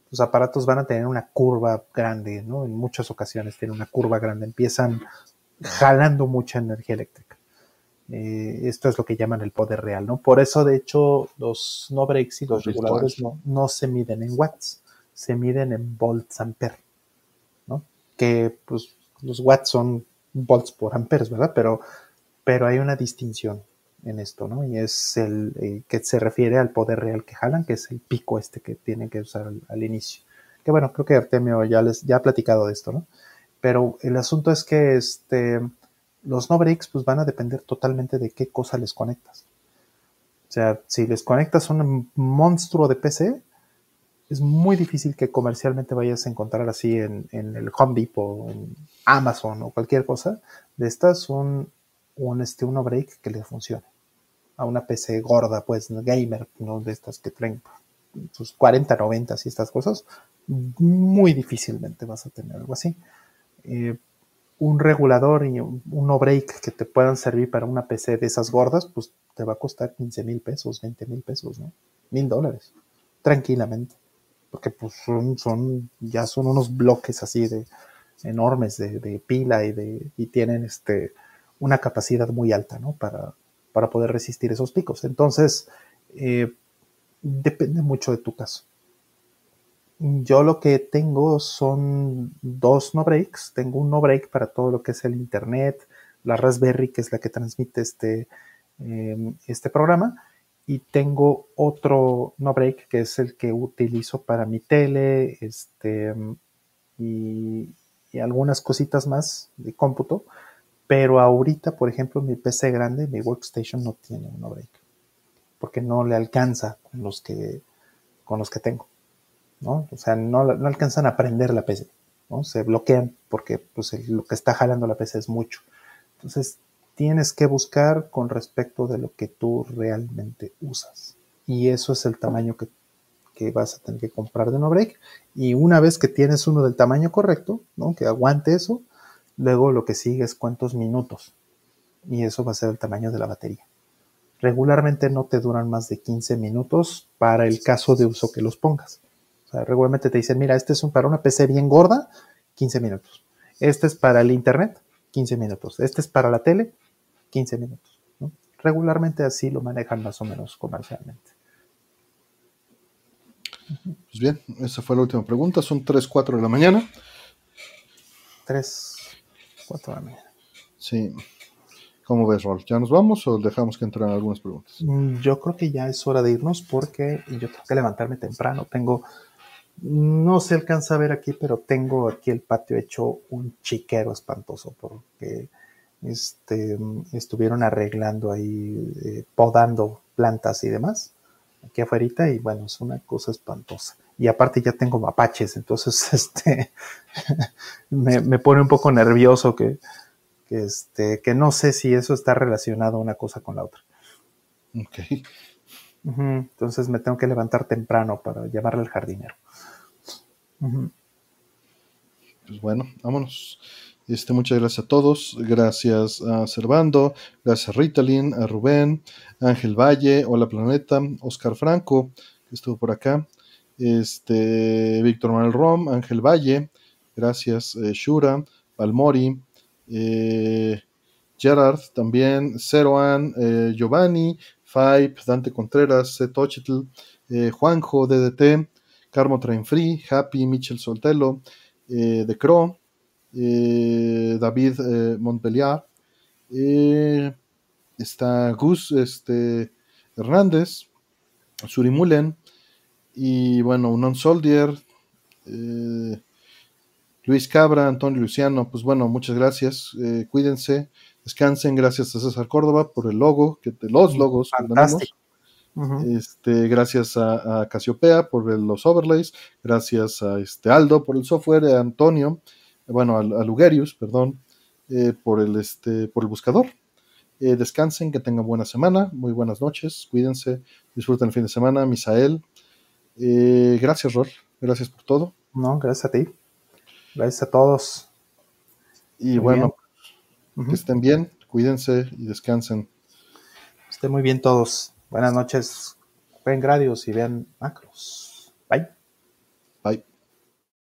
Tus aparatos van a tener una curva grande, ¿no? En muchas ocasiones tienen una curva grande, empiezan jalando mucha energía eléctrica. Eh, esto es lo que llaman el poder real, ¿no? Por eso, de hecho, los no breaks y los reguladores no, se miden en watts, se miden en volts ampere, ¿no? Que, pues, los watts son volts por amperes, ¿verdad? Pero, pero hay una distinción en esto, ¿no? Y es el eh, que se refiere al poder real que jalan, que es el pico este que tienen que usar al, inicio. Que bueno, creo que Artemio ya les ya ha platicado de esto, ¿no? Pero el asunto es que este, los no breaks pues van a depender totalmente de qué cosa les conectas. O sea, si les conectas un monstruo de PC, es muy difícil que comercialmente vayas a encontrar así en, el Home Depot, en Amazon o cualquier cosa de estas un, un, este, uno break que le funcione. A una PC gorda, pues, gamer, ¿no? De estas que traen sus 40, 90 y estas cosas, muy difícilmente vas a tener algo así. Eh, un regulador y un, no break que te puedan servir para una PC de esas gordas, pues te va a costar 15 mil pesos, 20 mil pesos, ¿no? Mil dólares, tranquilamente. Porque pues son, son, ya son unos bloques así de enormes de, de pila y de, y tienen este, una capacidad muy alta, ¿no? Para, para poder resistir esos picos. Entonces, eh, depende mucho de tu caso. Yo lo que tengo son dos no breaks. Tengo un no break para todo lo que es el internet, la Raspberry, que es la que transmite este, em, este programa, y tengo otro no break que es el que utilizo para mi tele, este, y, y algunas cositas más de cómputo pero ahorita, por ejemplo, mi PC grande, mi workstation no tiene un no break. Porque no le alcanza con los que, con los que tengo. ¿No? O sea, no, no alcanzan a prender la PC. ¿no? Se bloquean porque pues, lo que está jalando la PC es mucho. Entonces, tienes que buscar con respecto de lo que tú realmente usas. Y eso es el tamaño que, que vas a tener que comprar de no break. Y una vez que tienes uno del tamaño correcto, ¿no? que aguante eso, Luego lo que sigue es cuántos minutos. Y eso va a ser el tamaño de la batería. Regularmente no te duran más de 15 minutos para el caso de uso que los pongas. O sea, regularmente te dicen, mira, este es un, para una PC bien gorda, 15 minutos. Este es para el internet, 15 minutos. Este es para la tele, 15 minutos. Regularmente así lo manejan más o menos comercialmente. Pues bien, esa fue la última pregunta. Son 3, 4 de la mañana. 3, Sí. ¿Cómo ves, Rolf? ¿Ya nos vamos o dejamos que entren algunas preguntas? Mm, yo creo que ya es hora de irnos porque yo tengo que levantarme temprano. Tengo, no se alcanza a ver aquí, pero tengo aquí el patio hecho un chiquero espantoso porque este, estuvieron arreglando ahí, eh, podando plantas y demás aquí afuera y bueno, es una cosa espantosa y aparte ya tengo mapaches, entonces (laughs) este me, pone un poco nervioso que, este, que no sé si eso está relacionado una cosa con la otra. Ok. Entonces me tengo que levantar temprano para llamarle al jardinero. Pues bueno, vámonos. Este, muchas gracias a todos. Gracias a Servando, gracias a Ritalin, a Rubén, Ángel Valle, Hola Planeta, Oscar Franco, que estuvo por acá este, Víctor Manuel Rom, Ángel Valle, gracias, eh, Shura, Palmori, eh, Gerard también, Zeroan, eh, Giovanni, Five, Dante Contreras, Tochitl, Juanjo, DDT, Carmo Train Free, Happy, Michel Soltelo, De Cro, David Montpellier, está Gus este, Hernández, Surimulen, y bueno, Unon Soldier, eh, Luis Cabra, Antonio Luciano, pues bueno, muchas gracias. Eh, cuídense, descansen. Gracias a César Córdoba por el logo, que los logos. Este, gracias a, Casiopea por los overlays, gracias a este Aldo por el software, a Antonio, bueno, a, Lugerius, perdón, eh, por, el, este, por el buscador. Eh, descansen, que tengan buena semana, muy buenas noches, cuídense, disfruten el fin de semana. Misael, eh, gracias, Rol, gracias por todo. No, gracias a ti. Gracias a todos. Y bueno, que estén bien, cuídense y descansen. Estén muy bien todos. Buenas noches. Ven gradios y vean macros. Bye. Bye.